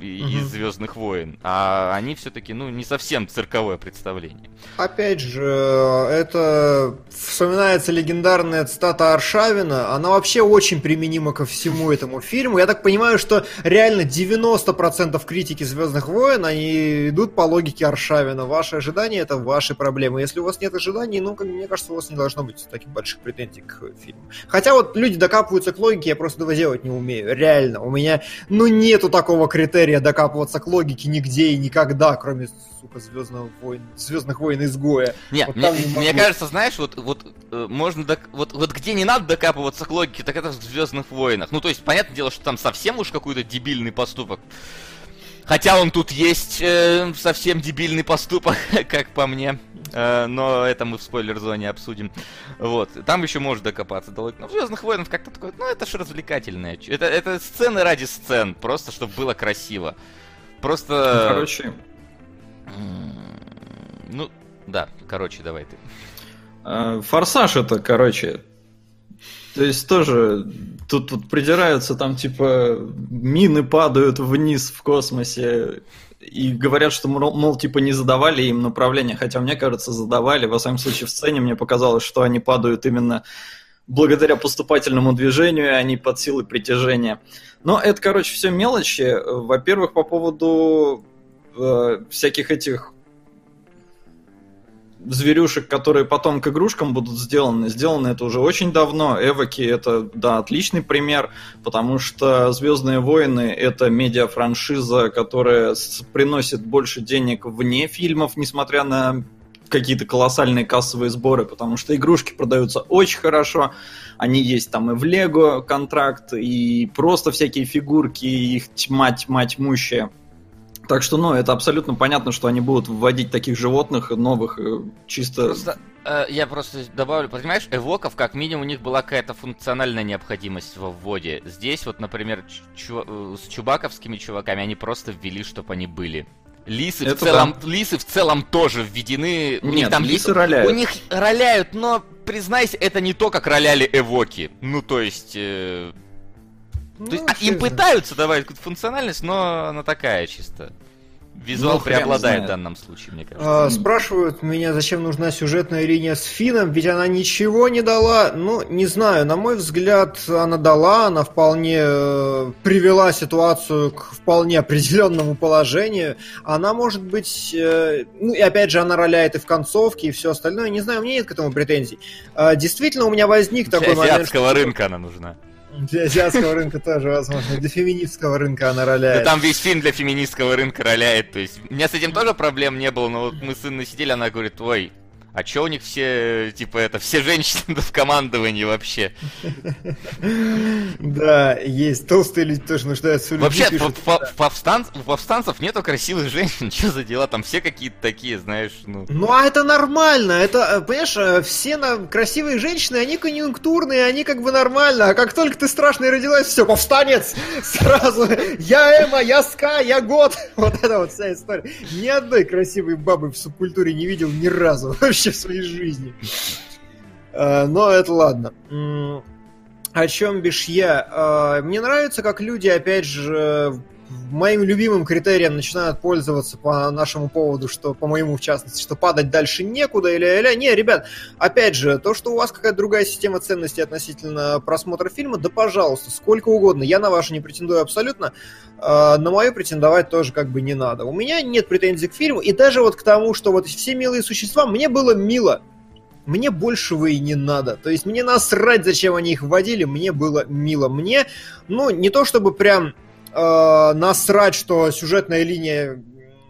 из Звездных войн. А они все-таки, ну, не совсем цирковое представление. Опять же, это вспоминается легендарная цитата Аршавина. Она вообще очень применима ко всему этому фильму. Я так понимаю, что реально 90% критики Звездных войн, они идут по логике Аршавина. Ваши ожидания это ваши проблемы. Если у вас нет ожиданий, ну, мне кажется, у вас не должно быть таких больших претензий к фильму. Хотя вот люди докапываются к логике, я просто этого делать не умею. Реально. У меня, ну, нету такого критерия докапываться к логике нигде и никогда, кроме, сука, Звездных войн, Звездных войн изгоя. Нет, Вот мне, не мне кажется, знаешь, вот, вот э, можно док- вот, вот где не надо докапываться к логике, так это в Звездных войнах. Ну, то есть, понятное дело, что там совсем уж какой-то дебильный поступок. Хотя он тут есть э, совсем дебильный поступок, как по мне. Э, но это мы в спойлер-зоне обсудим. Вот. Там еще можно докопаться до логики. Но в Звездных войнах как-то такое, ну это ж развлекательное. Это, это сцены ради сцен, просто чтобы было красиво. Просто... Короче, м, Ну, да, короче, давай ты. э, форсаж это, короче. То есть тоже тут, тут придираются, там типа мины падают вниз в космосе и говорят, что, мол, мол, типа не задавали им направление, хотя мне кажется, задавали. Во всяком случае, в сцене мне показалось, что они падают именно благодаря поступательному движению, а не под силой притяжения. Но это, короче, все мелочи. Во-первых, по поводу э, всяких этих зверюшек, которые потом к игрушкам будут сделаны. Сделано это уже очень давно. Эвоки это, да, отличный пример, потому что Звездные войны это медиа-франшиза, которая приносит больше денег вне фильмов, несмотря на какие-то колоссальные кассовые сборы, потому что игрушки продаются очень хорошо. Они есть там и в Лего контракт, и просто всякие фигурки, их тьма, тьма тьмущая. Так что, ну, это абсолютно понятно, что они будут вводить таких животных новых, э, чисто... Просто, э, я просто добавлю, понимаешь, эвоков, как минимум, у них была какая-то функциональная необходимость во вводе. Здесь вот, например, ч- чува- э, с чубаковскими чуваками они просто ввели, чтобы они были. Лисы в целом, лисы в целом тоже введены. У них Нет, там лисы лисы- роляют. У них роляют, но признайся, это не то, как роляли эвоки. Ну, то есть. э, Ну, то есть, а, фиг им пытаются давать какую-то функциональность, но она такая чисто. Визуал Ну, преобладает в данном случае, мне кажется. А, спрашивают меня, зачем нужна сюжетная линия с Фином, ведь она ничего не дала. Ну, не знаю, на мой взгляд, она дала, она вполне э, привела ситуацию к вполне определенному положению. Она может быть, э, ну и опять же, она роляет и в концовке, и все остальное. Не знаю, у меня нет к этому претензий. А, действительно, у меня возник Для такой момент. азиатского что- рынка она нужна. Для азиатского рынка тоже, возможно. Для феминистского рынка она роляет. Да там весь фильм для феминистского рынка роляет. То есть, у меня с этим тоже проблем не было, но вот мы с Инной сидели, она говорит, ой, а чё у них все, типа, это, все женщины в командовании вообще? Да, есть. Толстые люди тоже нуждаются в Вообще, у повстанцев нету красивых женщин, что за дела? Там все какие-то такие, знаешь, ну... Ну а это нормально, это, э, понимаешь, э, все красивые женщины, они конъюнктурные, они как бы нормально, а как только ты страшный родилась, все, повстанец, сразу, я Эма, я Ска, я Год, вот это вот вся история. Ни одной красивой бабы в субкультуре не видел ни разу вообще в своей жизни. Э, Но это ладно. О чем бишь я? Э, Мне нравится, как люди, опять же, моим любимым критерием начинают пользоваться по нашему поводу, что, по моему в частности, что падать дальше некуда или или Не, ребят, опять же, то, что у вас какая-то другая система ценностей относительно просмотра фильма, да пожалуйста, сколько угодно. Я на вашу не претендую абсолютно, э, на мою претендовать тоже как бы не надо. У меня нет претензий к фильму, и даже вот к тому, что вот все милые существа, мне было мило. Мне большего и не надо. То есть мне насрать, зачем они их вводили, мне было мило. Мне, ну, не то чтобы прям э, насрать, что сюжетная линия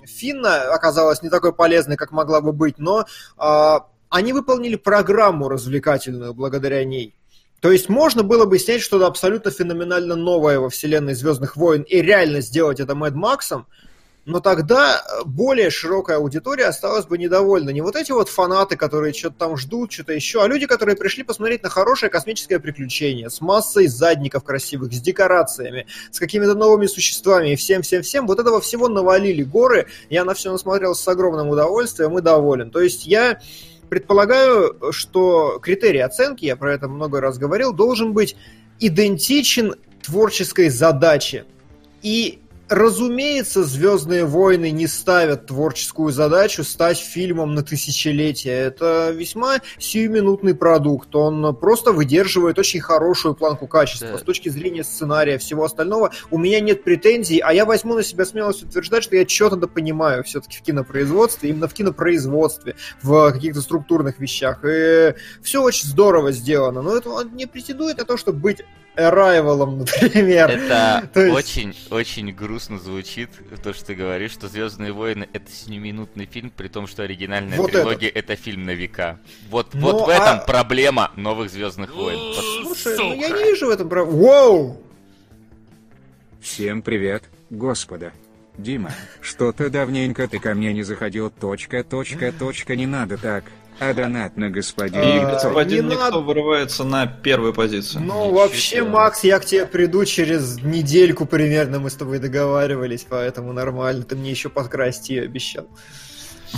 Финна оказалась не такой полезной, как могла бы быть, но э, они выполнили программу развлекательную благодаря ней. То есть можно было бы снять что-то абсолютно феноменально новое во вселенной Звездных войн и реально сделать это Мэд Максом, но тогда э, более широкая аудитория осталась бы недовольна. Не вот эти вот фанаты, которые что-то там ждут, что-то еще, а люди, которые пришли посмотреть на хорошее космическое приключение с массой задников красивых, с декорациями, с какими-то новыми существами и всем-всем-всем. Вот этого всего навалили горы. Я на все насмотрелся с огромным удовольствием и доволен. То есть я предполагаю, что критерий оценки, я про это много раз говорил, должен быть идентичен творческой задаче. И Разумеется, Звездные войны не ставят творческую задачу стать фильмом на тысячелетие. Это весьма сиюминутный продукт. Он просто выдерживает очень хорошую планку качества. Да. С точки зрения сценария, всего остального, у меня нет претензий, а я возьму на себя смелость утверждать, что я что-то да понимаю все-таки в кинопроизводстве, именно в кинопроизводстве, в каких-то структурных вещах. И все очень здорово сделано. Но это не претендует на то, чтобы быть Arrival, например. Это То есть- очень-очень грустно звучит, то, что ты говоришь, что Звездные войны это синеминутный фильм, при том, что оригинальная Вот трилогия это. фильм на века. Вот, Ну, вот в а- этом проблема новых Звездных войн. Слушай, ну я не вижу в этом прав... Воу! Всем привет, господа. Дима, что-то давненько ты ко мне не заходил. Точка, точка, точка, не надо так. А донат на господин И А, господин не Никто надо. вырывается на первую позицию. Ну, Ничего вообще. Макс, я к тебе приду через недельку примерно, мы с тобой договаривались, поэтому нормально. Ты мне еще подкрасти обещал.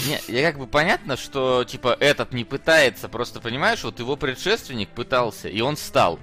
Не, я как бы понятно, что типа этот не пытается, просто понимаешь, вот его предшественник пытался, и он стал.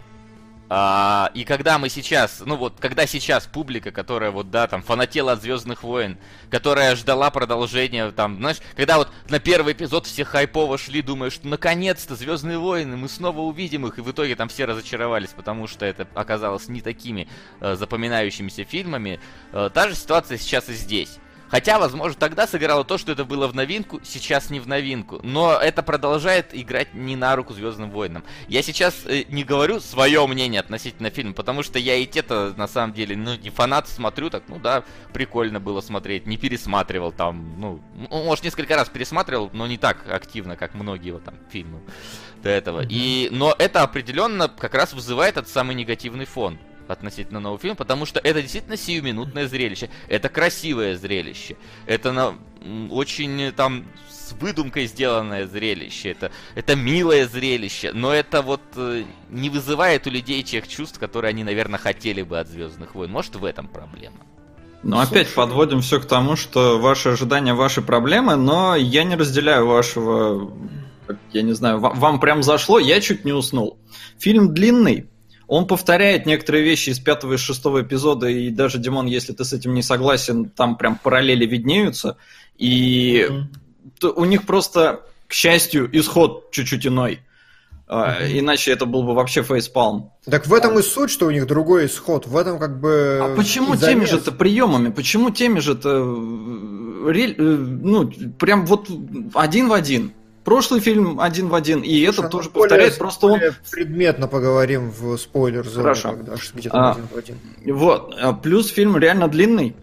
А, и когда мы сейчас, ну вот, когда сейчас публика, которая вот, да, там, фанатела от Звездных войн, которая ждала продолжения, там, знаешь, когда вот на первый эпизод все хайпово шли, думая, что наконец-то Звездные войны, мы снова увидим их, и в итоге там все разочаровались, потому что это оказалось не такими э, запоминающимися фильмами. Э, та же ситуация сейчас и здесь. Хотя, возможно, тогда сыграло то, что это было в новинку, сейчас не в новинку. Но это продолжает играть не на руку Звездным войнам. Я сейчас э, не говорю свое мнение относительно фильма, потому что я и те-то на самом деле, ну, не фанат, смотрю так, ну да, прикольно было смотреть, не пересматривал там, ну, ну, может, несколько раз пересматривал, но не так активно, как многие вот там фильмы до этого. И, но это определенно как раз вызывает этот самый негативный фон относительно нового фильма, потому что это действительно сиюминутное зрелище. Это красивое зрелище. Это на, очень э, там с выдумкой сделанное зрелище. Это, это милое зрелище. Но это вот э, не вызывает у людей тех чувств, которые они, наверное, хотели бы от Звездных войн. Может, в этом проблема. Но опять подводим все к тому, что ваши ожидания ваши проблемы, но я не разделяю вашего, я не знаю, вам прям зашло, я чуть не уснул. Фильм длинный, он повторяет некоторые вещи из пятого и шестого эпизода, и даже, Димон, если ты с этим не согласен, там прям параллели виднеются, и то у них просто, к счастью, исход чуть-чуть иной. А, Иначе это был бы вообще фейспалм. Так в этом и суть, что у них другой исход. В этом как бы... А почему и теми замес. же-то приемами? Почему теми же-то... э, э, Ну, прям вот один в один. Прошлый фильм один в один, и Слушай, этот ну, тоже повторяет, просто он... предметно поговорим в спойлер зоне, Хорошо. там А. один в один. Вот. А Плюс фильм реально длинный.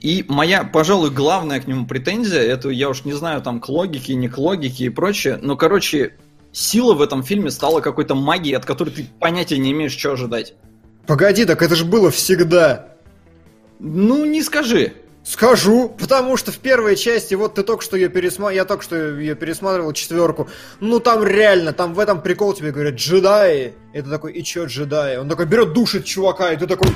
И моя, пожалуй, главная к нему претензия, это я уж не знаю, там, к логике, не к логике и прочее, но, короче, сила в этом фильме стала какой-то магией, от которой ты понятия не имеешь, что ожидать. Погоди, так это же было всегда. Ну, не скажи. Скажу, потому что в первой части, вот ты только что ее пересматривал, я только что ее пересматривал, четверку, ну там реально, там в этом прикол тебе говорят, джедаи, ты такой, и чё джедаи? Он такой берет, душит чувака, и ты такой,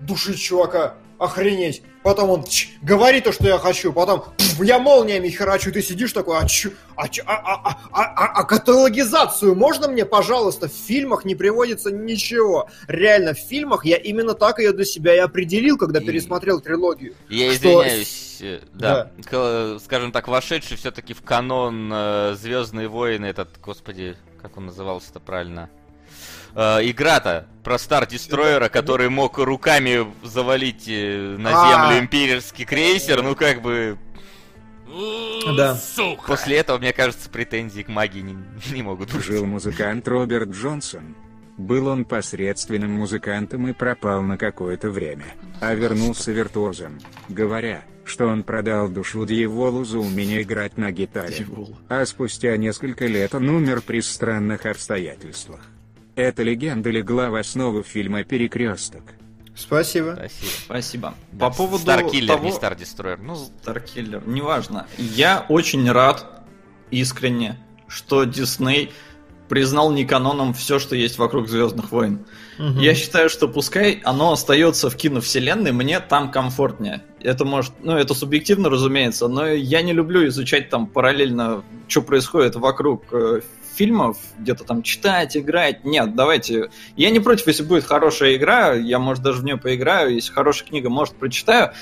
душит чувака, охренеть. Потом он чш, говорит то, что я хочу, потом пф, я молниями херачу, ты сидишь такой, а чё, а, чё, а, а, а, а, а- а каталогизацию можно мне, пожалуйста? В фильмах не приводится ничего. Реально, в фильмах я именно так ее для себя и определил, когда пересмотрел трилогию. Я Что- извиняюсь, э, да, К- скажем так, вошедший все-таки в канон Звездные войны, этот, господи, как он назывался-то правильно? Э, игра-то про Стар Дестройера, который мог руками завалить э, на А. землю имперский крейсер, ну как бы Да. после этого, мне кажется, претензии к магии не, не могут быть. Жил музыкант Роберт Джонсон. Был он посредственным музыкантом и пропал на какое-то время, а вернулся виртуозом, говоря, что он продал душу дьяволу за умение играть на гитаре. А спустя несколько лет он умер при странных обстоятельствах. Эта легенда легла в основу фильма «Перекресток». Спасибо. Спасибо. Спасибо. Да, По поводу Старкиллер, того... не Стар Дестройер. Ну, Старкиллер, неважно. Я очень рад, искренне, что Дисней признал не каноном все, что есть вокруг Звездных войн. Мгм. Я считаю, что пускай оно остается в киновселенной, мне там комфортнее. Это может, ну это субъективно, разумеется, но я не люблю изучать там параллельно, что происходит вокруг э, фильмов, где-то там читать, играть. Нет, давайте. Я не против, если будет хорошая игра, я, может, даже в нее поиграю, если хорошая книга, может, прочитаю.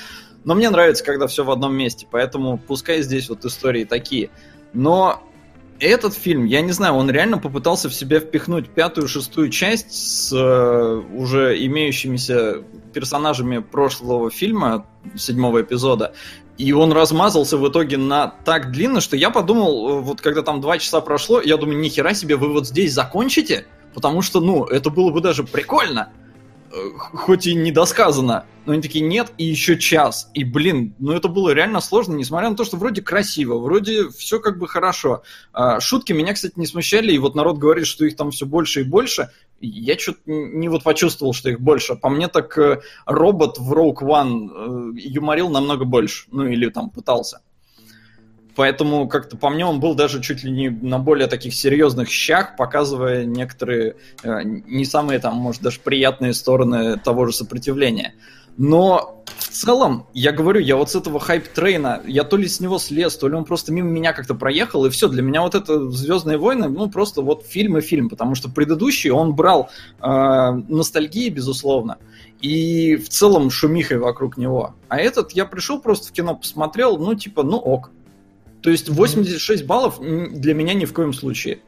Но мне нравится, когда все в одном месте, поэтому пускай здесь вот истории такие. Но этот фильм, я не знаю, он реально попытался в себя впихнуть пятую, шестую часть с э, уже имеющимися персонажами прошлого фильма, седьмого эпизода, и он размазался в итоге на так длинно, что я подумал, э, вот когда там два часа прошло, я думаю, нихера себе, вы вот здесь закончите? Потому что, ну, это было бы даже прикольно. Хоть и недосказано. Но они такие, нет, и еще час. И, блин, ну это было реально сложно, несмотря на то, что вроде красиво, вроде все как бы хорошо. А, Шутки меня, кстати, не смущали, и вот народ говорит, что их там все больше и больше. Я что-то не вот почувствовал, что их больше. По мне так э, робот в Rogue One э, юморил намного больше. Ну или там пытался. Поэтому как-то по мне он был даже чуть ли не на более таких серьезных щах, показывая некоторые э, не самые там, может, даже приятные стороны того же сопротивления. Но в целом, я говорю, я вот с этого хайп-трейна, я то ли с него слез, то ли он просто мимо меня как-то проехал, и все, для меня вот это «Звездные войны», ну, просто вот фильм и фильм, потому что предыдущий он брал э, ностальгии, безусловно, и в целом шумихой вокруг него. А этот я пришел просто в кино, посмотрел, ну, типа, ну ок. То есть 86 баллов для меня ни в коем случае.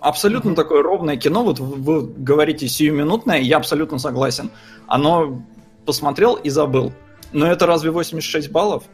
Абсолютно mm-hmm. такое ровное кино, вот вы говорите сиюминутное, я абсолютно согласен. Оно посмотрел и забыл. Но это разве 86 баллов?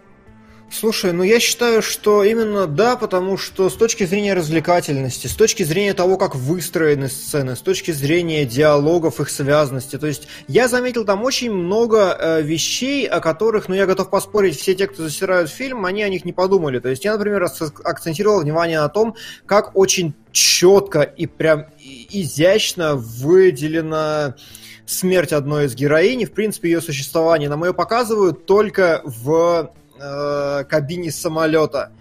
Слушай, ну я считаю, что именно да, потому что с точки зрения развлекательности, с точки зрения того, как выстроены сцены, с точки зрения диалогов, их связности, то есть я заметил там очень много э, вещей, о которых, ну я готов поспорить, все те, кто засирают фильм, они о них не подумали. То есть я, например, акцентировал внимание на том, как очень четко и прям изящно выделено смерть одной из героинь, в принципе, ее существование. Нам ее показывают только в э, кабине самолета.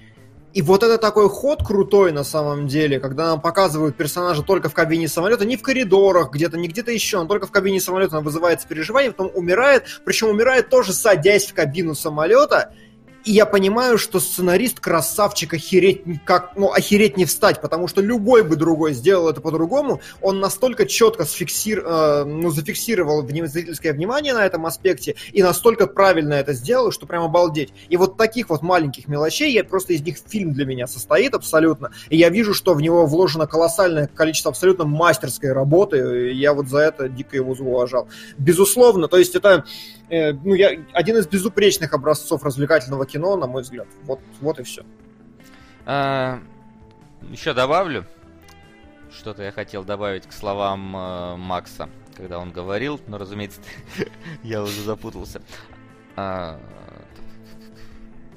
И вот это такой ход крутой на самом деле, когда нам показывают персонажа только в кабине самолета, не в коридорах где-то, не где-то еще, он только в кабине самолета, он вызывает переживание, потом умирает, причем умирает тоже садясь в кабину самолета, и я понимаю, что сценарист красавчик охереть как, ну, охереть не встать, потому что любой бы другой сделал это по-другому. Он настолько четко сфиксир, э, ну, зафиксировал зрительское внимание на этом аспекте и настолько правильно это сделал, что прям обалдеть. И вот таких вот маленьких мелочей, я просто из них фильм для меня состоит абсолютно. И я вижу, что в него вложено колоссальное количество абсолютно мастерской работы. И я вот за это дико его зауважал. Безусловно, то есть это э, ну, я, один из безупречных образцов развлекательного кино, на мой взгляд. Вот, вот и все. А, еще добавлю. Что-то я хотел добавить к словам э, Макса, когда он говорил, но, разумеется, я уже запутался. А,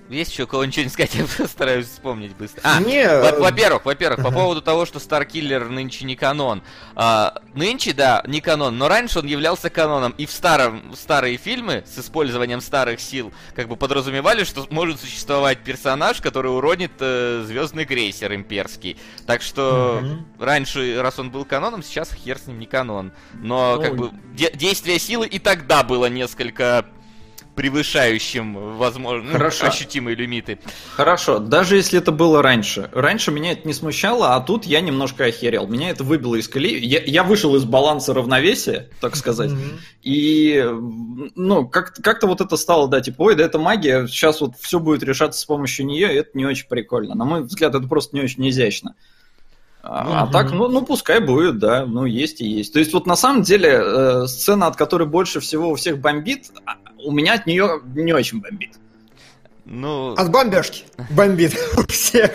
есть еще у кого ничего не сказать, я постараюсь вспомнить быстро. А, не... Э, во-первых, во-первых, по поводу того, что Старкиллер нынче не канон. А, нынче, да, не канон, но раньше он являлся каноном. И в старом, старые фильмы с использованием старых сил как бы подразумевали, что может существовать персонаж, который уронит э, звездный крейсер имперский. Так что угу. раньше, раз он был каноном, сейчас хер с ним не канон. Но ну, как бы де- действие силы и тогда было несколько превышающим, возможно, Хорошо. ощутимые лимиты. Хорошо, даже если это было раньше. Раньше меня это не смущало, а тут я немножко охерел. Меня это выбило из колеи. Я, я вышел из баланса равновесия, так сказать. Mm-hmm. И, ну, как- как-то вот это стало, да, типа, ой, да это магия, сейчас вот все будет решаться с помощью нее, и это не очень прикольно. На мой взгляд, это просто не очень изящно. А, а так, ну, ну, пускай будет, да, ну, есть и есть. То есть, вот на самом деле, э, сцена, от которой больше всего у всех бомбит, а, у меня от нее не очень бомбит. Ну... От бомбежки бомбит у всех,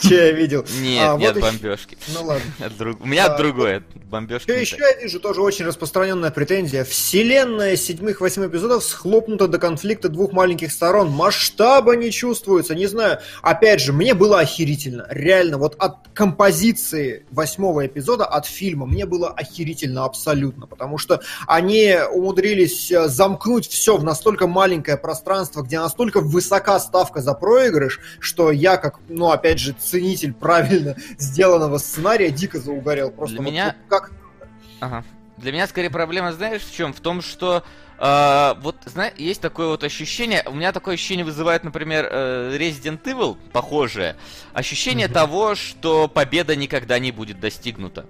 что я видел. Нет, а, нет вот бомбежки. Ну ладно. От друг... У меня а, другое, бомбежки. Что еще я вижу, тоже очень распространенная претензия. Вселенная седьмых-восьми эпизодов схлопнута до конфликта двух маленьких сторон. Масштаба не чувствуется, не знаю. Опять же, мне было охерительно. Реально, вот от композиции восьмого эпизода, от фильма, мне было охерительно абсолютно. Потому что они умудрились э, замкнуть все в настолько маленькое пространство, где настолько высока высока ставка за проигрыш, что я, как, ну, опять же, ценитель правильно сделанного сценария, дико заугорел. Просто Для вот, меня... Как... Ага. Для меня скорее проблема, знаешь, в чем? В том, что Uh, вот, знаешь, есть такое вот ощущение, у меня такое ощущение вызывает, например, uh, Resident Evil, похожее, ощущение mm-hmm. того, что победа никогда не будет достигнута.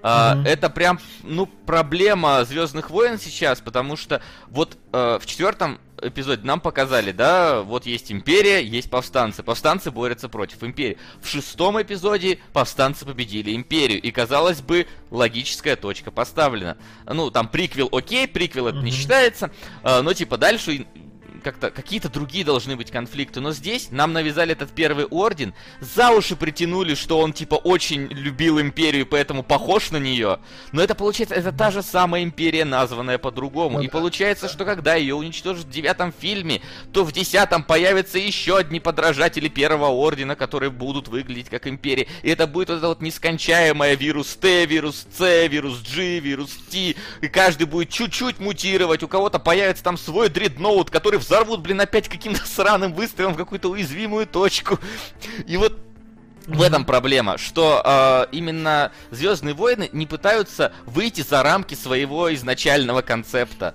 Uh, mm-hmm. Это прям, ну, проблема Звездных войн сейчас, потому что вот uh, в четвертом эпизоде нам показали, да, вот есть империя, есть повстанцы. Повстанцы борются против империи. В шестом эпизоде повстанцы победили империю. И, казалось бы, логическая точка поставлена. Ну, там приквел окей, приквел это mm-hmm. не считается, э, но, типа, дальше как-то какие-то другие должны быть конфликты. Но здесь нам навязали этот первый орден, за уши притянули, что он типа очень любил империю, поэтому похож на нее. Но это получается, это та же самая империя, названная по-другому. Ну И получается, что когда ее уничтожат в девятом фильме, то в десятом появятся еще одни подражатели первого ордена, которые будут выглядеть как империя. И это будет вот это вот нескончаемая вирус Т, вирус С, вирус G, вирус T. И каждый будет чуть-чуть мутировать. У кого-то появится там свой дредноут, который взорвут, блин, опять каким-то сраным выстрелом в какую-то уязвимую точку. И вот в этом проблема, что э, именно Звездные войны не пытаются выйти за рамки своего изначального концепта.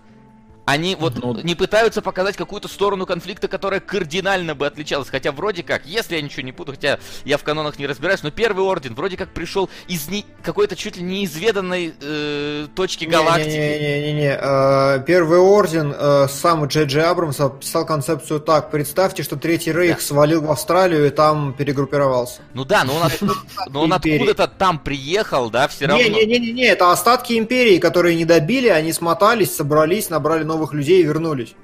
Они вот Ну- не пытаются показать какую-то сторону конфликта, которая кардинально бы отличалась. Хотя вроде как, если я ничего не путаю, хотя я в канонах не разбираюсь, но первый орден вроде как пришел из не- какой-то чуть ли неизведанной э, точки галактики. Не-не-не, э, Первый орден, э, сам Джей Джей Абрамс описал концепцию так. Представьте, что Третий Рейх свалил в Австралию и там перегруппировался. Ну да, но он, от- но он Империи. откуда-то там приехал, да, все равно. Не-не-не, это остатки империи, которые не добили, они смотались, собрались, набрали новых людей вернулись.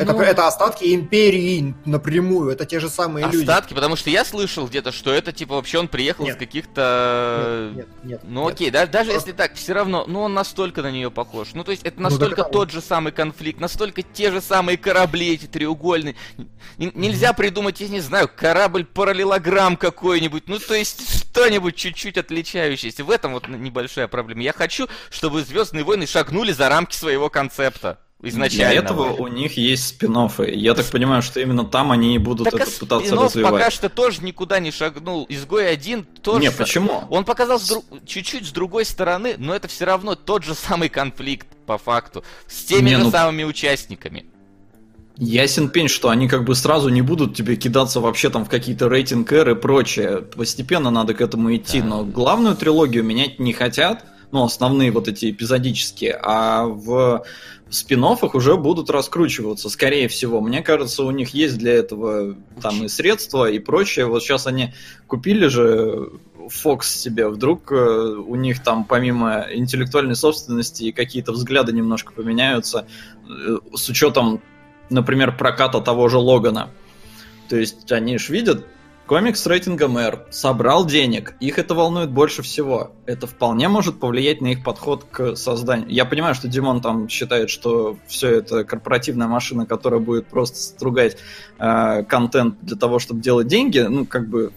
Это, Ну, это остатки империи напрямую, это те же самые люди. Остатки, потому что я слышал где-то, что это типа вообще он приехал Нет. из каких-то... Нет, нет, нет, Ну нет. окей, да, даже Просто- если так, все равно, ну он настолько на нее похож. Ну то есть это Ну, настолько так- тот же самый конфликт, настолько те же самые корабли эти треугольные. Н- нельзя придумать, я не знаю, корабль-параллелограмм какой-нибудь, ну то есть что-нибудь чуть-чуть отличающееся. В этом вот небольшая проблема. Я хочу, чтобы Звездные войны шагнули за рамки своего концепта изначально. Для этого у них есть спин Я так понимаю, что именно там они и будут Так а это пытаться спин-офф развивать. пока что тоже никуда не шагнул. Изгой один тоже... Не, почему? Он показал чуть-чуть с другой стороны, но это все равно тот же самый конфликт, по факту, с теми Не, же ну- самыми участниками. Ясен пень, что они как бы сразу не будут тебе кидаться вообще там в какие-то рейтинг R и прочее. Постепенно надо к этому идти. Да. Но главную трилогию менять не хотят. Ну, основные вот эти эпизодические. А в спин уже будут раскручиваться, скорее всего. Мне кажется, у них есть для этого там и средства, и прочее. Вот сейчас они купили же Fox себе. Вдруг э, у них там помимо интеллектуальной собственности какие-то взгляды немножко поменяются. э, С учетом например, проката того же Логана. То есть они ж видят, комикс рейтингом R собрал денег, их это волнует больше всего. Это вполне может повлиять на их подход к созданию. Я понимаю, что Димон там считает, что все это корпоративная машина, которая будет просто стругать э, контент для того, чтобы делать деньги. Ну, как бы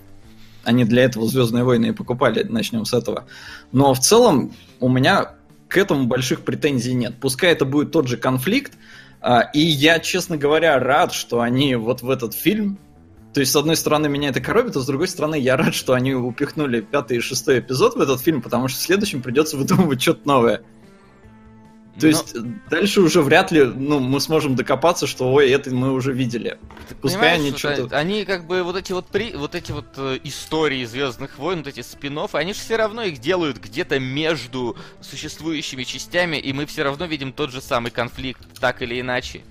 они для этого Звездные войны и покупали, начнем с этого. Но в целом у меня к этому больших претензий нет. Пускай это будет тот же конфликт, а, И я, честно говоря, рад, что они вот в этот фильм... То есть, с одной стороны, меня это коробит, а с другой стороны, я рад, что они упихнули пятый и шестой эпизод в этот фильм, потому что в следующем придется выдумывать что-то новое. То Но- есть, дальше уже вряд ли ну, мы сможем докопаться, что ой, это мы уже видели. Ты Пускай они что что-то... Они как бы вот эти вот при, вот эти вот э, истории Звездных войн, вот эти спин они же все равно их делают где-то между существующими частями, и мы все равно видим тот же самый конфликт, так или иначе.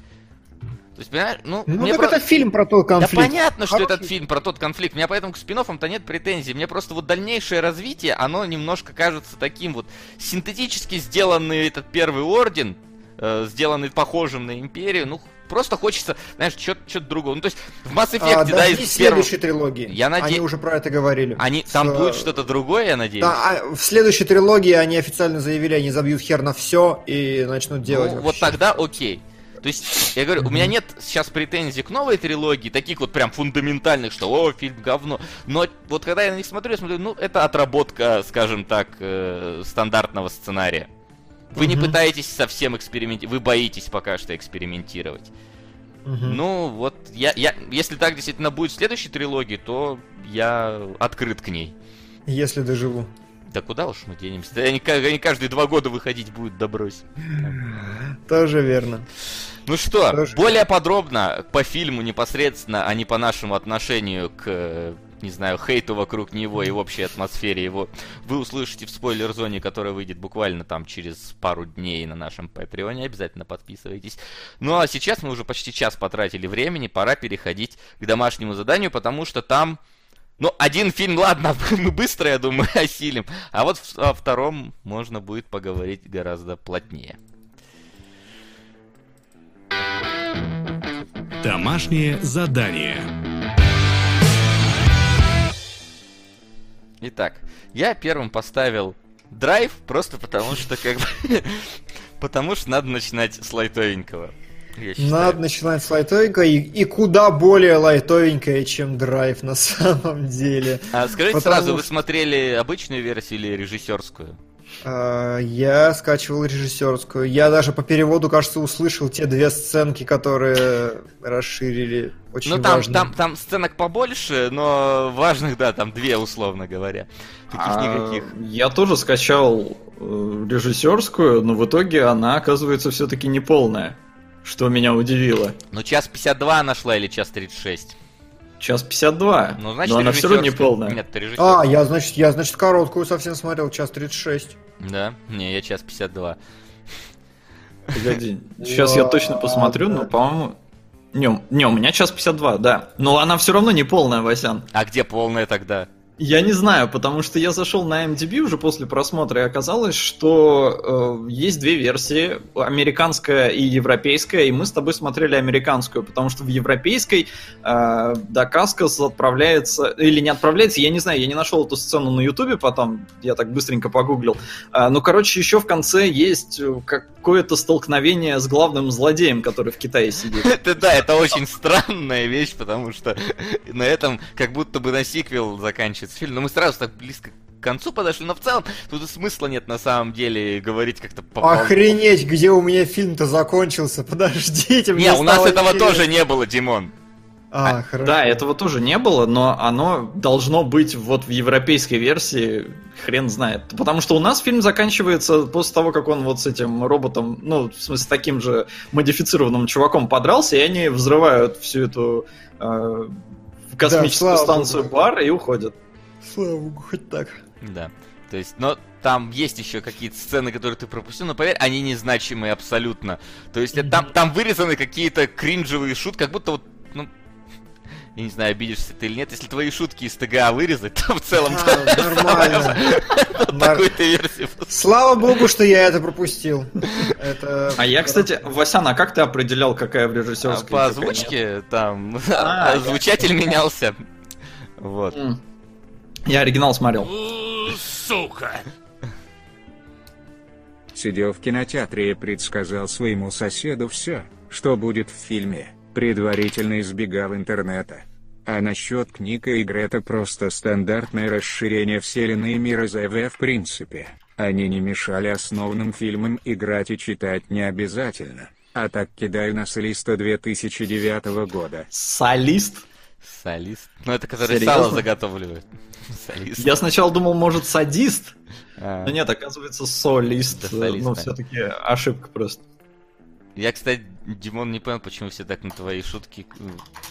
То есть, понимаешь, ну, Ну мне так про- это фильм про тот конфликт. Да понятно, что Хороший. этот фильм про тот конфликт. У меня поэтому к спин то нет претензий. Мне просто вот дальнейшее развитие, оно немножко кажется таким вот синтетически сделанный этот первый орден, э, сделанный похожим на империю. Ну, просто хочется, знаешь, что-то другого. Ну, то есть в Mass Effect, А, да, из первого... следующей трилогии. Я наде- Они уже про это говорили. Они, там будет что-то другое, я надеюсь. Да, а в следующей трилогии они официально заявили, они забьют хер на все и начнут делать. Ну, вот вообще. тогда окей. То есть, я говорю, у меня нет сейчас претензий к новой трилогии, таких вот прям фундаментальных, что о, фильм говно. Но вот когда я на них смотрю, я смотрю, ну, это отработка, скажем так, э, стандартного сценария. Вы не Мгм. пытаетесь совсем экспериментировать, вы боитесь пока что экспериментировать. Мгм. Ну, вот, я, я, если так действительно будет в следующей трилогии, то я открыт к ней. Если доживу. Да куда уж мы денемся? Да они, они каждые два года выходить будут, да брось. Тоже верно. Ну что, Хорошо. более подробно по фильму непосредственно, а не по нашему отношению к, не знаю, хейту вокруг него и в общей атмосфере его, вы услышите в спойлер-зоне, которая выйдет буквально там через пару дней на нашем Патреоне. Обязательно подписывайтесь. Ну а сейчас мы уже почти час потратили времени, пора переходить к домашнему заданию, потому что там... Ну, один фильм, ладно, мы быстро, я думаю, осилим. А вот о втором можно будет поговорить гораздо плотнее. Домашнее задание. Итак, я первым поставил драйв, просто потому что как бы... Потому что надо начинать с лайтовенького. Надо начинать с лайтовенького и, и куда более лайтовенькое, чем драйв на самом деле. А скажите Потому сразу, вы что- смотрели обычную версию или режиссерскую? А, Я скачивал режиссерскую. Я даже по переводу, кажется, услышал те две сценки, которые расширили. Очень ну там, важно. там, там сценок побольше, но важных, да, там две, условно говоря. Каких-никаких. А, Я тоже скачал э, режиссерскую, но в итоге она оказывается все-таки неполная. Что меня удивило. Ну час 52 нашла или час 36? Час 52. Ну, значит, но она все равно режиссерская. неполная. Нет, это режиссерская. А, я, значит, я, значит, короткую совсем смотрел, час 36. Да? Не, я час 52. Погоди. Сейчас я точно посмотрю, но, по-моему... Не, не, у меня час 52, да. Но она все равно не полная, Васян. А где полная тогда? Я не знаю, потому что я зашел на MDB уже после просмотра, и оказалось, что э, есть две версии, американская и европейская, и мы с тобой смотрели американскую, потому что в европейской э, Дакаскас отправляется, или не отправляется, я не знаю, я не нашел эту сцену на ютубе потом, я так быстренько погуглил. А, ну, короче, еще в конце есть э, какое-то столкновение с главным злодеем, который в Китае сидит. Это да, это очень странная вещь, потому что на этом как будто бы на сиквел заканчивается фильм. Но мы сразу так близко к концу подошли, но в целом тут и смысла нет на самом деле говорить как-то по Охренеть, где у меня фильм-то закончился. Подождите, мне Не, у нас этого интересно. тоже не было, Димон. А, хорошо. Да, этого тоже не было, но оно должно быть вот в европейской версии, хрен знает. Потому что у нас фильм заканчивается после того, как он вот с этим роботом, ну, в смысле, с таким же модифицированным чуваком подрался, и они взрывают всю эту э, космическую слава станцию богу. бар и уходят. Слава богу, хоть так. Да. То есть, но там есть еще какие-то сцены, которые ты пропустил, но поверь, они незначимые абсолютно. То есть, там, там вырезаны какие-то кринжевые шутки, как будто вот, ну, я не знаю, обидишься ты или нет, если твои шутки из ТГА вырезать, то в целом А, нормально. Слава богу, что я это пропустил. Это... А я, кстати, Васян, а как ты определял, какая в А режиссерской? По озвучке там А, озвучатель менялся. Вот. Я оригинал смотрел. Сука! Сидел в кинотеатре и предсказал своему соседу все, что будет в фильме, предварительно избегал интернета. А насчет книг и игр это просто стандартное расширение вселенной мира ЗВ в принципе. Они не мешали основным фильмам играть и читать не обязательно. А так кидаю на солиста 2009 года. Солист? Солист. Ну, это который Серьезно? сало заготавливает. Солист. Я сначала думал, может, садист? А. Но нет, оказывается, солист. Да, солист, ну, да. все-таки ошибка просто. Я, кстати, Димон, не понял, почему все так на твои шутки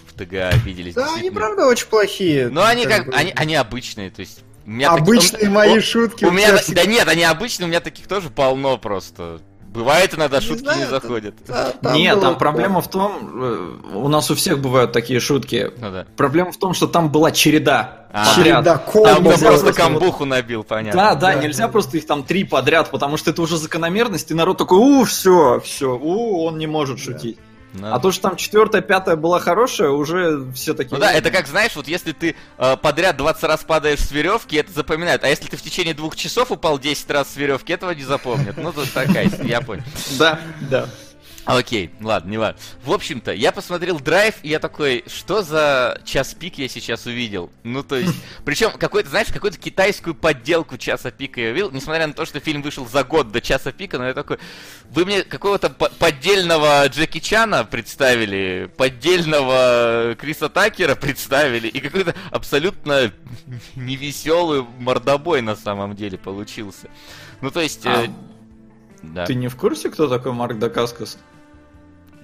в ТГА обиделись. Да, они правда очень плохие. Ну, они как, бы. они, они обычные, то есть... у меня Обычные у- мои у- шутки. У меня, да нет, они обычные, у меня таких тоже полно просто. Бывает иногда Не шутки знаю, не это- заходят. Да, Нет, было там проблема в том, э, у нас у всех бывают такие шутки. Ну да. Проблема в том, что там была череда А. подряд. Да, Там комбо просто просто вот- камбуху набил, понятно. Да, да, Да. нельзя просто их там три подряд, потому что это уже закономерность, и народ такой, у, все, все, у, он не может шутить. Ну, А то, что там четвертая, пятая была хорошая, уже все такие. Ну да, это как, знаешь, вот если ты э, подряд 20 раз падаешь с веревки, это запоминают. А если ты в течение двух часов упал 10 раз с веревки, этого не запомнят. Ну, тут такая, я понял. Да, да. Окей, ладно, не важно. В общем-то, я посмотрел драйв, и я такой, что за час пик я сейчас увидел? Ну, то есть, причем какой-то, знаешь, какую-то китайскую подделку часа пика я увидел, несмотря на то, что фильм вышел за год до часа пика, но я такой, вы мне какого-то по- поддельного Джеки Чана представили, поддельного Криса Такера представили, и какой-то абсолютно невеселый мордобой на самом деле получился. Ну, то есть... э, А, да. Ты не в курсе, кто такой Марк Дакаскас?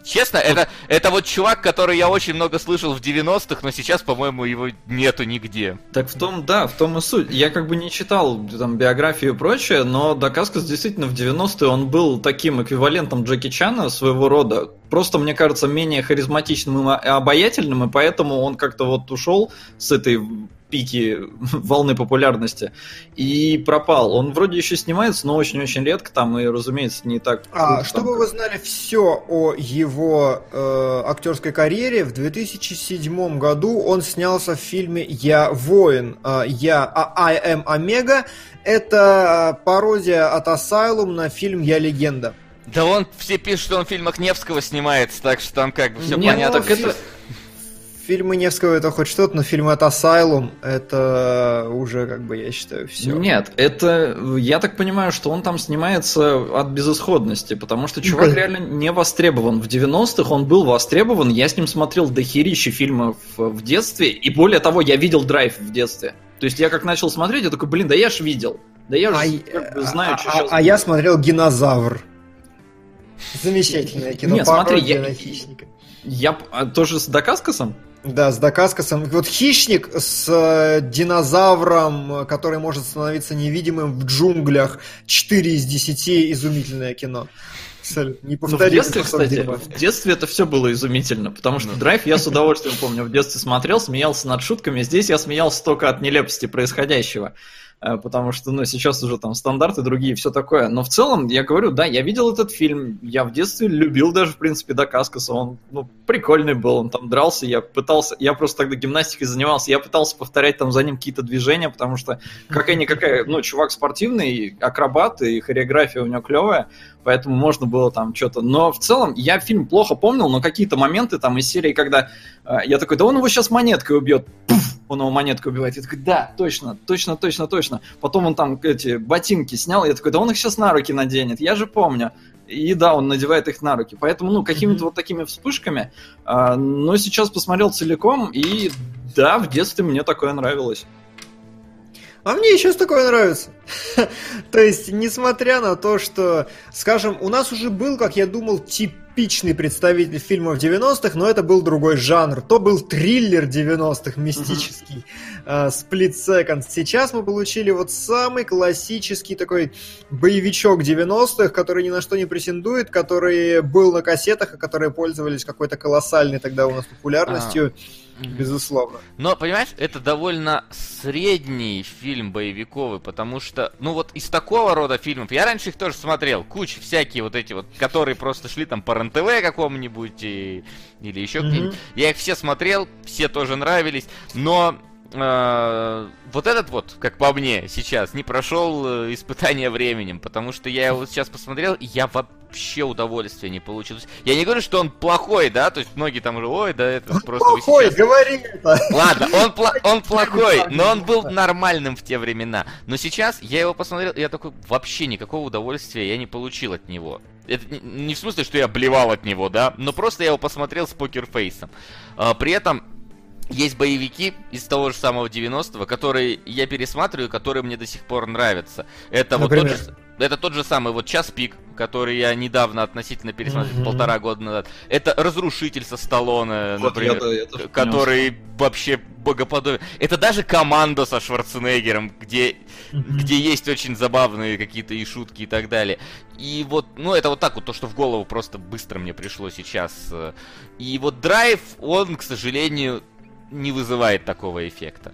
Честно, это, это вот чувак, который я очень много слышал в 90-х, но сейчас, по-моему, его нету нигде. Так в том, да, в том и суть. Я как бы не читал там биографию и прочее, но Дакаскас действительно в 90-е он был таким эквивалентом Джеки Чана своего рода. Просто, мне кажется, менее харизматичным и обаятельным, и поэтому он как-то вот ушел с этой пике волны популярности и пропал. Он вроде еще снимается, но очень-очень редко там, и, разумеется, не так... А, круто чтобы там, вы знали все о его э, актерской карьере, в 2007 году он снялся в фильме «Я воин», э, «Я а, I am Омега». Это пародия от Asylum на фильм «Я легенда». Да он все пишут, что он в фильмах Невского снимается, так что там как бы все Нет, понятно. так это- Фильмы Невского это хоть что-то, но фильмы от Asylum это уже, как бы, я считаю, все. Нет, это, я так понимаю, что он там снимается от безысходности, потому что чувак Блин. реально не востребован. В 90-х он был востребован, я с ним смотрел дохерища фильмов в детстве, и более того, я видел драйв в детстве. То есть я как начал смотреть, я такой, блин, да я ж видел. Да я же А, как бы знаю, а- что а- сейчас а я смотрел «Динозавр». Замечательное кино, Нет, смотри, я-. Я а, тоже с Дакаскасом? Да, с Дакаскасом. Вот хищник с э, динозавром, который может становиться невидимым в джунглях. 4 из 10 изумительное кино. Абсолютно. Ну, в детстве, кстати, в детстве это все было изумительно, потому что драйв я с удовольствием помню. В детстве смотрел, смеялся над шутками. Здесь я смеялся только от нелепости происходящего. Э, Потому что, ну, сейчас уже там стандарты другие, все такое. Но в целом, я говорю, да, я видел этот фильм. Я в детстве любил даже, в принципе, Дакаскаса. Он, ну, прикольный был. Он там дрался. Я пытался, я просто тогда гимнастикой занимался. Я пытался повторять там за ним какие-то движения, потому что какая-никакая, ну, чувак спортивный, акробат, и хореография у него клевая поэтому можно было там что-то. Но в целом я фильм плохо помнил, но какие-то моменты там из серии, когда э, я такой, да он его сейчас монеткой убьет, Пуф! он его монеткой убивает. Я такой, да, точно, точно, точно, точно. Потом он там эти ботинки снял, я такой, да он их сейчас на руки наденет, я же помню. И да, он надевает их на руки. Поэтому, ну, какими-то вот такими вспышками. а, но сейчас посмотрел целиком, и да, в детстве мне такое нравилось. А мне сейчас такое нравится. То есть, несмотря на то, что, скажем, у нас уже был, как я думал, типичный представитель фильмов 90-х, но это был другой жанр. То был триллер 90-х, мистический, э, Split Second. Сейчас мы получили вот самый классический такой боевичок 90-х, который ни на что не претендует, который был на кассетах, и которые пользовались какой-то колоссальной тогда у нас популярностью, безусловно. Но, понимаешь, это довольно средний фильм боевиковый, потому что, ну вот из такого рода фильмов, я раньше их тоже смотрел, куча всякие вот эти вот, которые просто шли там по РЕН-ТВ какому-нибудь и- или еще Мгм. где-нибудь. Я их все смотрел, все тоже нравились, но э, вот этот вот, как по мне, сейчас не прошел э, испытание временем, потому что я его сейчас посмотрел, и я вообще удовольствия не получил. Я не говорю, что он плохой, да, то есть многие там уже, ой, да это просто Плохой, сейчас говори это! Ладно, он, пла- он плохой, но он был нормальным в те времена. Но сейчас я его посмотрел, и я такой, вообще никакого удовольствия я не получил от него. Это не- в смысле, что я блевал от него, да, но просто я его посмотрел с покерфейсом. А, При этом есть боевики из того же самого 90-го, которые я пересматриваю, которые мне до сих пор нравятся. Это вот тот Например? же, это тот же самый вот час пик, который я недавно относительно пересмотрел, Мгм. полтора года назад. Это разрушитель со Сталлоне, Вот например я, я тоже который вообще богоподобен. Это даже команда со Шварценеггером, где, где есть очень забавные какие-то и шутки и так далее. И вот, ну это вот так вот, то, что в голову просто быстро мне пришло сейчас. И вот драйв, он, к сожалению, не вызывает такого эффекта.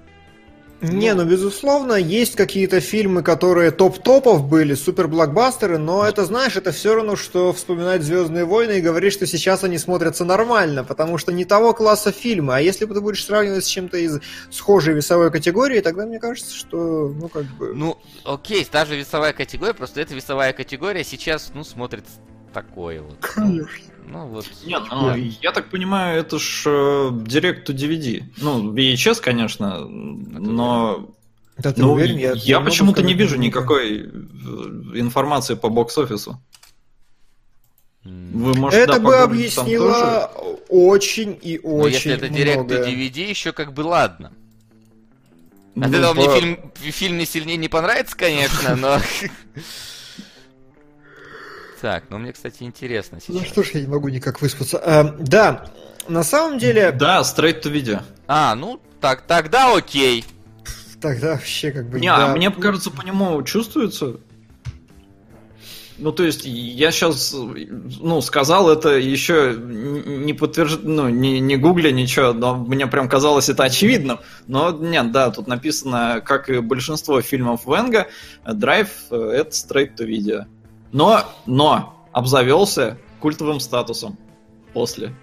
Не, ну безусловно, есть какие-то фильмы, которые топ-топов были, супер-блокбастеры, но это, знаешь, это все равно, что вспоминать Звездные войны и говорить, что сейчас они смотрятся нормально, потому что не того класса фильмы. А если бы ты будешь сравнивать с чем-то из схожей весовой категории, тогда мне кажется, что, ну, как бы... Ну, окей, та же весовая категория, просто эта весовая категория сейчас, ну, смотрится такое вот. Конечно. Ну вот. Нет, ну, я так понимаю, это ж э, директ to DVD. Ну, VHS, конечно, но Да ты ну, уверен? я, давно почему-то не вижу никакой э, информации по бокс-офису. Вы, может, Это да, бы объяснило очень и Ну, очень если это директ многое. DVD, еще как бы ладно. От Ну, этого по- мне фильм, фильм не сильнее не понравится, конечно, но... Так, ну мне, кстати, интересно Ну сейчас. что ж, я не могу никак выспаться. А, да, на самом деле, Да, straight to video. А, ну, так, тогда окей. тогда вообще как бы... Не, да. а мне кажется, по нему чувствуется. Ну, то есть, я сейчас, ну, сказал это еще не подтвержд... ну, не, не гугля ничего, но мне прям казалось это очевидным. Но нет, да, тут написано, как и большинство фильмов Венга, Драйв — это straight to video. Но, но, обзавелся культовым статусом после.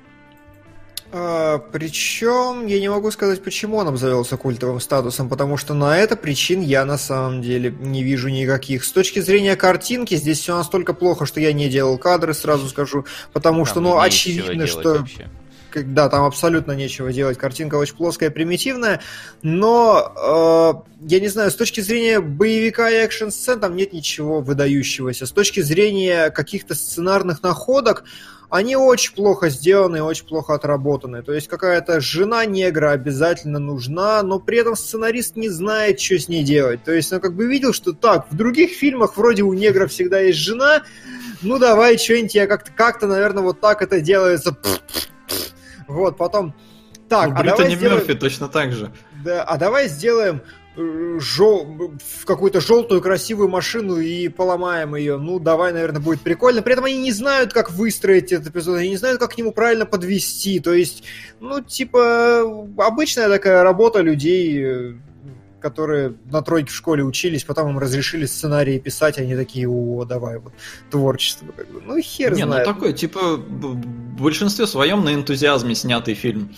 А, причем я не могу сказать, почему он обзавелся культовым статусом, потому что на это причин я на самом деле не вижу никаких. С точки зрения картинки здесь все настолько плохо, что я не делал кадры, сразу скажу, потому что, ну, очевидно, что... Вообще. Да, там абсолютно нечего делать. Картинка очень плоская, примитивная, но э, я не знаю, с точки зрения боевика и экшн-сцен там нет ничего выдающегося. С точки зрения каких-то сценарных находок, они очень плохо сделаны, очень плохо отработаны. То есть какая-то жена негра обязательно нужна, но при этом сценарист не знает, что с ней делать. То есть он как бы видел, что так, в других фильмах вроде у негра всегда есть жена, ну давай что-нибудь я как-то, как-то, наверное, вот так это делается. Вот, потом... Так, ну, а давай сделаем... Мерфи точно так же. Да, а давай сделаем жел... в какую-то желтую красивую машину и поломаем ее. Ну, давай, наверное, будет прикольно. При этом они не знают, как выстроить этот эпизод, они не знают, как к нему правильно подвести. То есть, ну, типа, обычная такая работа людей, которые на тройке в школе учились, потом им разрешили сценарии писать, они такие, о, давай, вот, творчество. Как бы. Ну, хер не, ну, знает. ну, такой, типа, в большинстве своем на энтузиазме снятый фильм.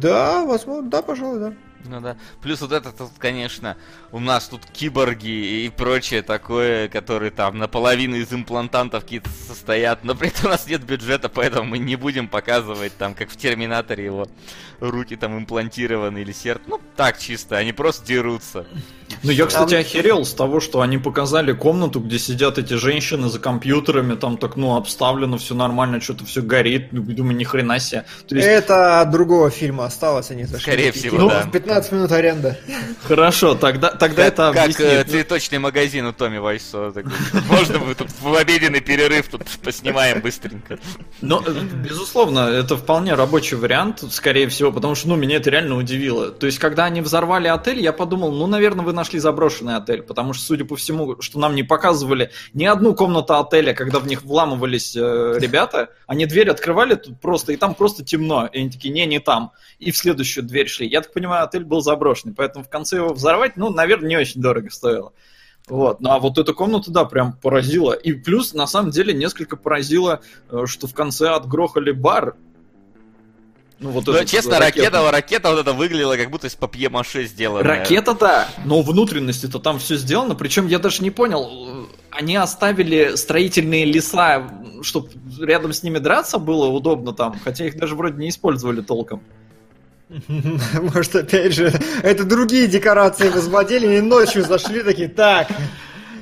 Да, возможно, да, пожалуй, да. Ну да. Плюс вот этот, конечно, у нас тут киборги и прочее такое, которые там наполовину из имплантантов какие-то состоят, но при этом у нас нет бюджета, поэтому мы не будем показывать там, как в Терминаторе его руки там имплантированы или сердце. Ну, так чисто, они просто дерутся. Ну, я, кстати, охерел с того, что они показали комнату, где сидят эти женщины за компьютерами, там так, ну, обставлено, все нормально, что-то все горит. Ну, думаю, ни хрена себе. есть... Это от другого фильма осталось, они зашли. Скорее всего, ну, да. 15 минут аренда. Хорошо, тогда, тогда как, это Как э, цветочный магазин у Томи Вайсо. Можно мы тут в обеденный перерыв тут поснимаем быстренько. Но, э, безусловно, это вполне рабочий вариант, скорее всего, потому что, ну, меня это реально удивило. То есть, когда они взорвали отель, я подумал, ну, наверное, вы нашли заброшенный отель, потому что, судя по всему, что нам не показывали ни одну комнату отеля, когда в них вламывались э, ребята, они дверь открывали тут просто, и там просто темно. И они такие, не, не там. И в следующую дверь шли. Я так понимаю, отель был заброшенный, поэтому в конце его взорвать, ну, наверное, не очень дорого стоило. Вот. Ну а вот эта комната, да, прям поразила. И плюс, на самом деле, несколько поразило, э, что в конце отгрохали бар, ну, вот но, честно, ракета, ракета вот это выглядела как будто из папье-маше сделана. Ракета, да, но внутренности-то там все сделано. Причем я даже не понял, они оставили строительные леса, чтобы рядом с ними драться было удобно там, хотя их даже вроде не использовали толком. Может, опять же, это другие декорации возводили, и ночью зашли такие, так,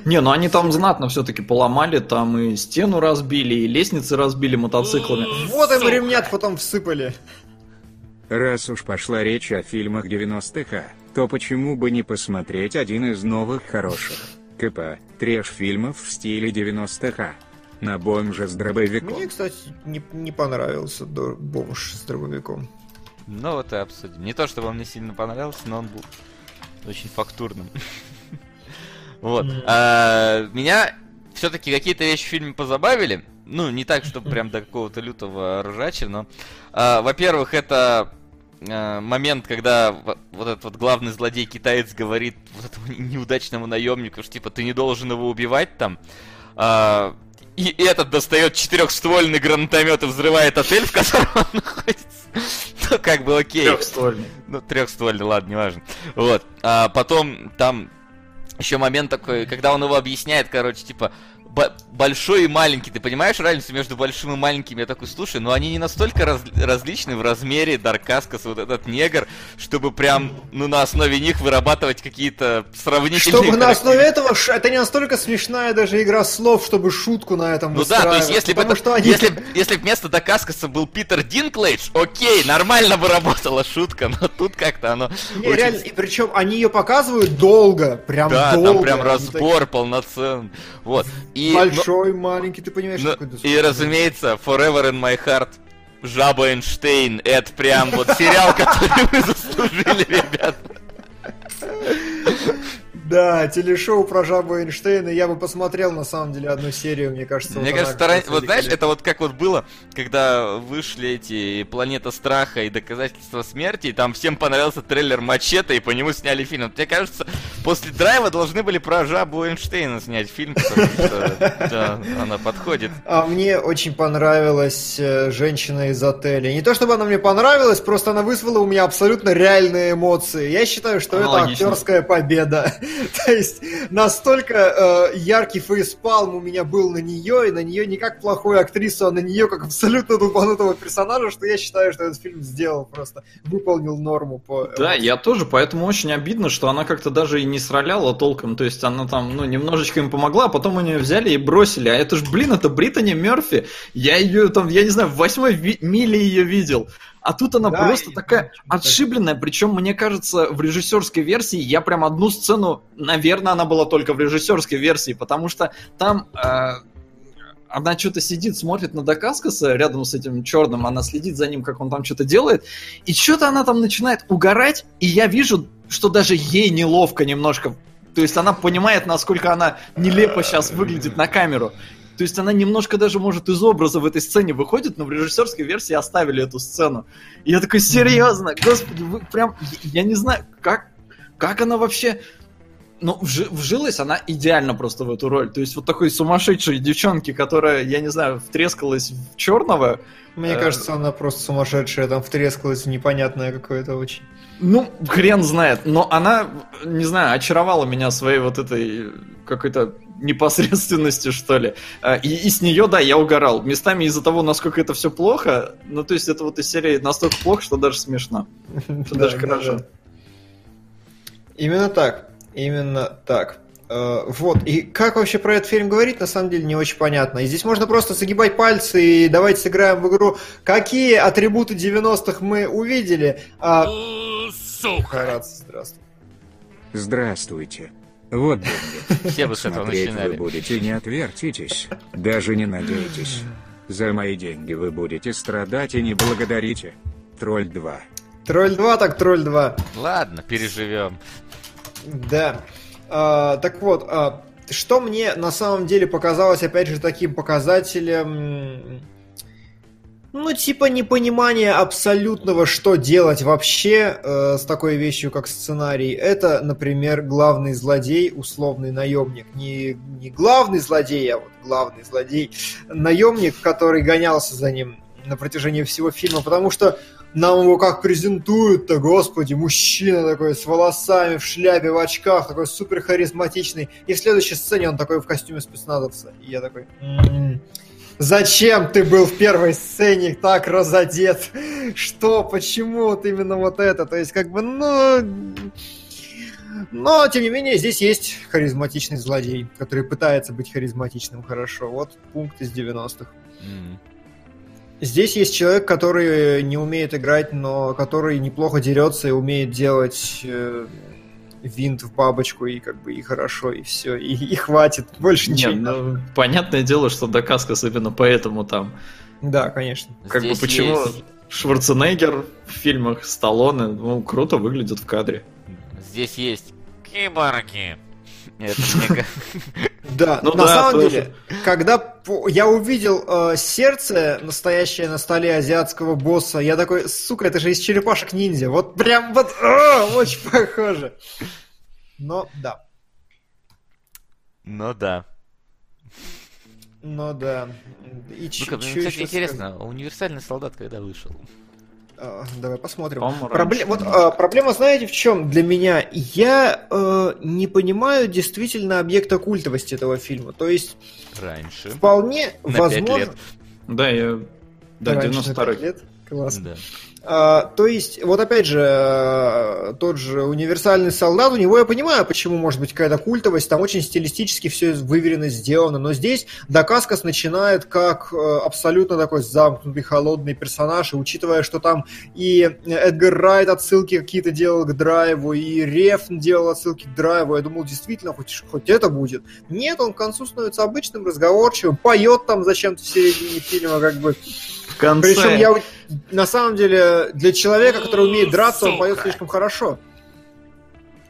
не, ну они там знатно все-таки поломали, там и стену разбили, и лестницы разбили мотоциклами. Вот им ремнят потом всыпали. Раз уж пошла речь о фильмах 90-х, то почему бы не посмотреть один из новых хороших КП, треш-фильмов в стиле 90-х? На бомжа с дробовиком. Мне, кстати, не, не понравился бомж с дробовиком. Ну вот и обсудим. Не то, чтобы он мне сильно понравился, но он был очень фактурным. Вот. А, меня все-таки какие-то вещи в фильме позабавили. Ну, не так, чтобы прям до какого-то лютого ржача, но... А, во-первых, это а, момент, когда вот этот вот главный злодей-китаец говорит вот этому неудачному наемнику, что типа ты не должен его убивать там. И этот достает четырехствольный гранатомет и взрывает отель, в котором он находится. Ну, как бы окей. Трехствольный. Ну, трехствольный, ладно, неважно. Вот. А потом там еще момент такой, когда он его объясняет, короче, типа, большой и маленький. Ты понимаешь разницу между большим и маленьким? Я такой, слушай, ну они не настолько раз различны в размере Даркаскас, вот этот негр, чтобы прям, ну, на основе них вырабатывать какие-то сравнительные... Чтобы на основе этого, это не настолько смешная даже игра слов, чтобы шутку на этом Ну да, то есть если бы, это, что они... если, если бы вместо Даркаскаса был Питер Динклейдж, окей, нормально бы работала шутка, но тут как-то оно... Не, очень... реально, и причем они ее показывают долго, прям да, долго. Да, там прям разбор полноценный. Вот. И, Большой, но... маленький, ты понимаешь, но... какой И, разумеется, Forever in my heart Жаба Эйнштейн, это прям вот сериал, который вы заслужили, ребят. Да, телешоу про жабу Эйнштейна. Я бы посмотрел, на самом деле, одну серию, мне кажется. Мне вот кажется, она вот знаешь, это вот как вот было, когда вышли эти Планета Страха и Доказательства Смерти, и там всем понравился трейлер Мачете, и по нему сняли фильм. Вот Мне кажется, после Драйва должны были про жабу Эйнштейна снять фильм, потому что да, она подходит. А мне очень понравилась э, женщина из отеля. Не то чтобы она мне понравилась, просто она вызвала у меня абсолютно реальные эмоции. Я считаю, что это актерская победа. То есть настолько э, яркий фейспалм у меня был на нее, и на нее не как плохую актрису, а на нее как абсолютно тупанутого персонажа, что я считаю, что этот фильм сделал просто, выполнил норму по... Да, я тоже, поэтому очень обидно, что она как-то даже и не сраляла толком, то есть она там, ну, немножечко им помогла, а потом они ее взяли и бросили, а это ж, блин, это Британи Мерфи, я ее там, я не знаю, в восьмой ви- миле ее видел, а тут она Да, просто такая отшибленная, причем, мне кажется, в режиссерской версии я прям одну сцену, наверное, она была только в режиссерской версии, потому что там... э, она что-то сидит, смотрит на Дакаскаса рядом с этим черным, она следит за ним, как он там что-то делает, и что-то она там начинает угорать, и я вижу, что даже ей неловко немножко. То есть она понимает, насколько она нелепо сейчас выглядит на камеру. То есть она немножко даже, может, из образа в этой сцене выходит, но в режиссерской версии оставили эту сцену. И я такой, серьезно, господи, вы прям, я не знаю, как, как она вообще... Ну, вжи- вжилась она идеально просто в эту роль. То есть вот такой сумасшедшей девчонки, которая, я не знаю, втрескалась в черного, Мне э, кажется, она просто сумасшедшая, там втрескалась в непонятное какое-то очень. Ну, хрен знает, но она, не знаю, очаровала меня своей вот этой какой-то непосредственностью, что ли. А, И, и с нее, да, я угорал. Местами из-за того, насколько это все плохо, ну, то есть это вот из серии настолько плохо, что даже смешно. Что даже хорошо. Именно так. Именно так. Э, Вот, и как вообще про этот фильм говорить, на самом деле не очень понятно. И здесь можно просто загибать пальцы и давайте сыграем в игру. Какие атрибуты 90-х мы увидели? А... Э, Сука. Харадзе, здравствуй. Здравствуйте. Вот деньги. Все бы с этого Смотреть вы начинали. будете, не отвертитесь. Даже не надейтесь. За мои деньги вы будете страдать и не благодарите. Тролль 2. Тролль 2, так Тролль 2. Ладно, переживем. Да. А, так вот, а, что мне на самом деле показалось, опять же, таким показателем, ну, типа непонимания абсолютного, что делать вообще э, с такой вещью, как сценарий. Это, например, главный злодей, условный наемник. Не, не главный злодей, а вот главный злодей, наемник, который гонялся за ним на протяжении всего фильма, потому что нам его как презентуют-то, господи, мужчина такой с волосами, в шляпе, в очках, такой супер харизматичный. И в следующей сцене он такой в костюме спецназовца. И я такой... «М, Зачем ты был в первой сцене так разодет? Что? Почему вот именно вот это? То есть, как бы, ну... Но, тем не менее, здесь есть харизматичный злодей, который пытается быть харизматичным хорошо. Вот пункт из 90-х. М. Здесь есть человек, который не умеет играть, но который неплохо дерется и умеет делать э, винт в бабочку, и как бы и хорошо, и все, и, и хватит, больше ничего Не, ну, понятное дело, что Дакаскас именно поэтому там. Да, конечно. Как бы Здесь почему есть- Шварценеггер в фильмах Сталлоне, ну, круто выглядит в кадре. Здесь есть киборги. Да, Ну на да, самом тоже. деле, когда я увидел э, сердце, настоящее на столе азиатского босса, я такой, сука, это же из черепашек ниндзя. Вот прям вот очень похоже. Но да, Ну да. ну да. И кстати, ещё интересно, универсальный солдат когда вышел? А, Давай посмотрим. Пробле-. Вот а, проблема, знаете, в чем для меня? Я э, не понимаю действительно объекта культовости этого фильма. То есть Раньше. вполне На возможно. лет. Да, я... Да, Раньше на 92 пять лет. Классно. Да. А, то есть, вот опять же, э, тот же универсальный солдат, у него я понимаю, почему может быть какая-то культовость, там очень стилистически все выверено сделано, но здесь Дакаскас начинает как э, абсолютно такой замкнутый, холодный персонаж, и учитывая, что там и Эдгар Райт отсылки какие-то делал к драйву, и Рефн делал отсылки к драйву, я думал, действительно, хоть, хоть это будет. Нет, он к концу становится обычным, разговорчивым, поет там зачем-то в середине фильма, как бы, В конце... причем я на самом деле для человека, который умеет драться, он поет Сука. слишком хорошо.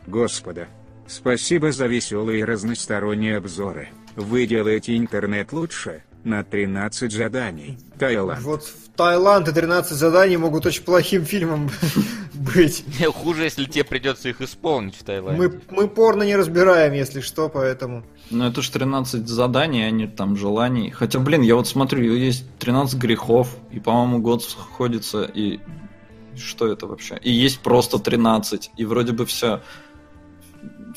Господа. Спасибо за веселые и разносторонние обзоры. Вы делаете интернет лучше. На 13 заданий. Таиланд. Вот в Таиланд и 13 заданий могут очень плохим фильмом быть. Хуже, если тебе придется их исполнить в Таиланде. Мы, мы порно не разбираем, если что, поэтому... Ну это ж 13 заданий, а не там желаний. Хотя, блин, я вот смотрю, есть 13 грехов, и, по-моему, год сходится, и что это вообще? И есть просто 13, и вроде бы все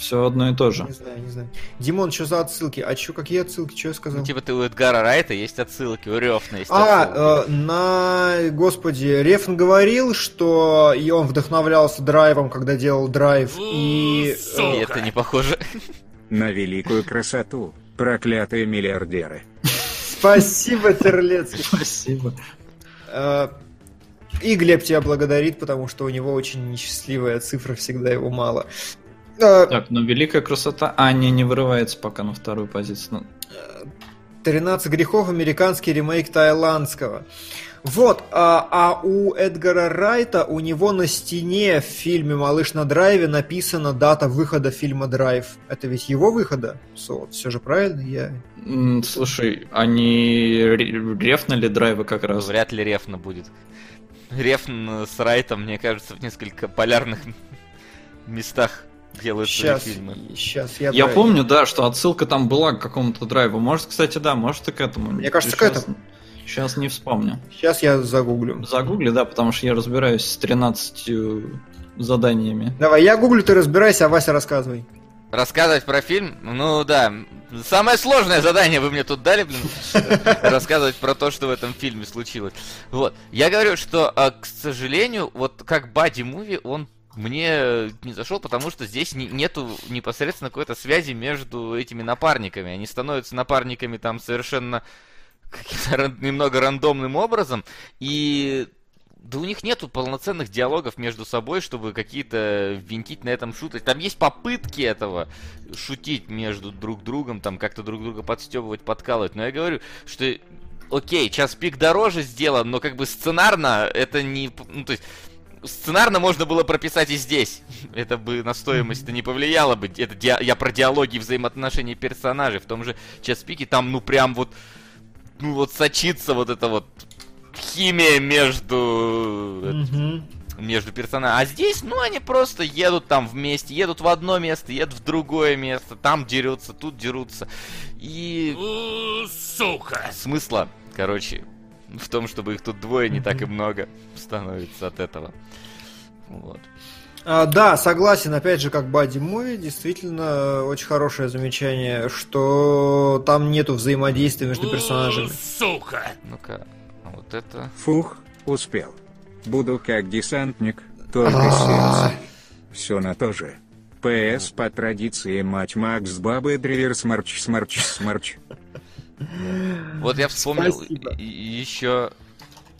все одно и то же. Не знаю, не знаю. Димон, что за отсылки? А что, какие отсылки? Что я сказал? Ну, типа ты у Эдгара Райта есть отсылки, у Рёфна есть А, отсылки. э, на... Господи, Рефн говорил, что и он вдохновлялся драйвом, когда делал драйв, и... э, И это не похоже. На великую красоту. Проклятые миллиардеры. Спасибо, Терлецкий. Спасибо. Э, И Глеб тебя благодарит, потому что у него очень несчастливая цифра, всегда его мало. Э, Так, ну великая красота. А, не, вырывается пока на вторую позицию. Ну, 13 грехов, американский ремейк тайландского. Вот, а, а у Эдгара Райта, у него на стене в фильме «Малыш на драйве» написана дата выхода фильма «Драйв». Это ведь его выхода? все же правильно? Я... слушай, они ре- рефнули драйвы как раз. Вряд ли Рефна будет. Рефн с Райтом, мне кажется, в несколько полярных местах делают Сейчас, свои фильмы. сейчас я... Я помню, да, что отсылка там была к какому-то драйву. Может, кстати, да, может и к этому. Мне кажется, к Сейчас- этому. Сейчас не вспомню. Сейчас я загуглю. Загугли, да, потому что я разбираюсь с 13 заданиями. Давай, я гуглю, ты разбирайся, а Вася рассказывай. Рассказывать про фильм? Ну да. Самое сложное задание вы мне тут дали, блин. Рассказывать про то, что в этом фильме случилось. Вот. Я говорю, что, а, к сожалению, вот как Бади Муви, он мне не зашел, потому что здесь не- нету непосредственно какой-то связи между этими напарниками. Они становятся напарниками там совершенно каким-то немного рандомным образом. И да у них нету полноценных диалогов между собой, чтобы какие-то винтить на этом шутить. Там есть попытки этого шутить между друг другом, там как-то друг друга подстебывать, подкалывать. Но я говорю, что окей, час пик дороже сделан, но как бы сценарно это не... Ну, то есть, сценарно можно было прописать и здесь. Это бы на стоимость не повлияло бы. Это диа- я про диалоги и взаимоотношения персонажей. В том же час пике там, ну, прям вот... Ну, вот сочится вот это вот химия между Мгм. между персонажами. А здесь, ну, они просто едут там вместе, едут в одно место, едут в другое место, там дерутся, тут дерутся. И Сука! смысла, короче, в том, чтобы их тут двое не так и много становится от этого. Вот. А, да, согласен, опять же, как Бади Муви, действительно э, очень хорошее замечание, что там нету взаимодействия между персонажами. Сука! Ну-ка, а вот это... Фух, успел. Буду как десантник, только сердце. Все на то же. ПС по традиции матч Макс Бабы Дриллер Смарч Смарч Смарч. Вот я вспомнил Спасибо. еще,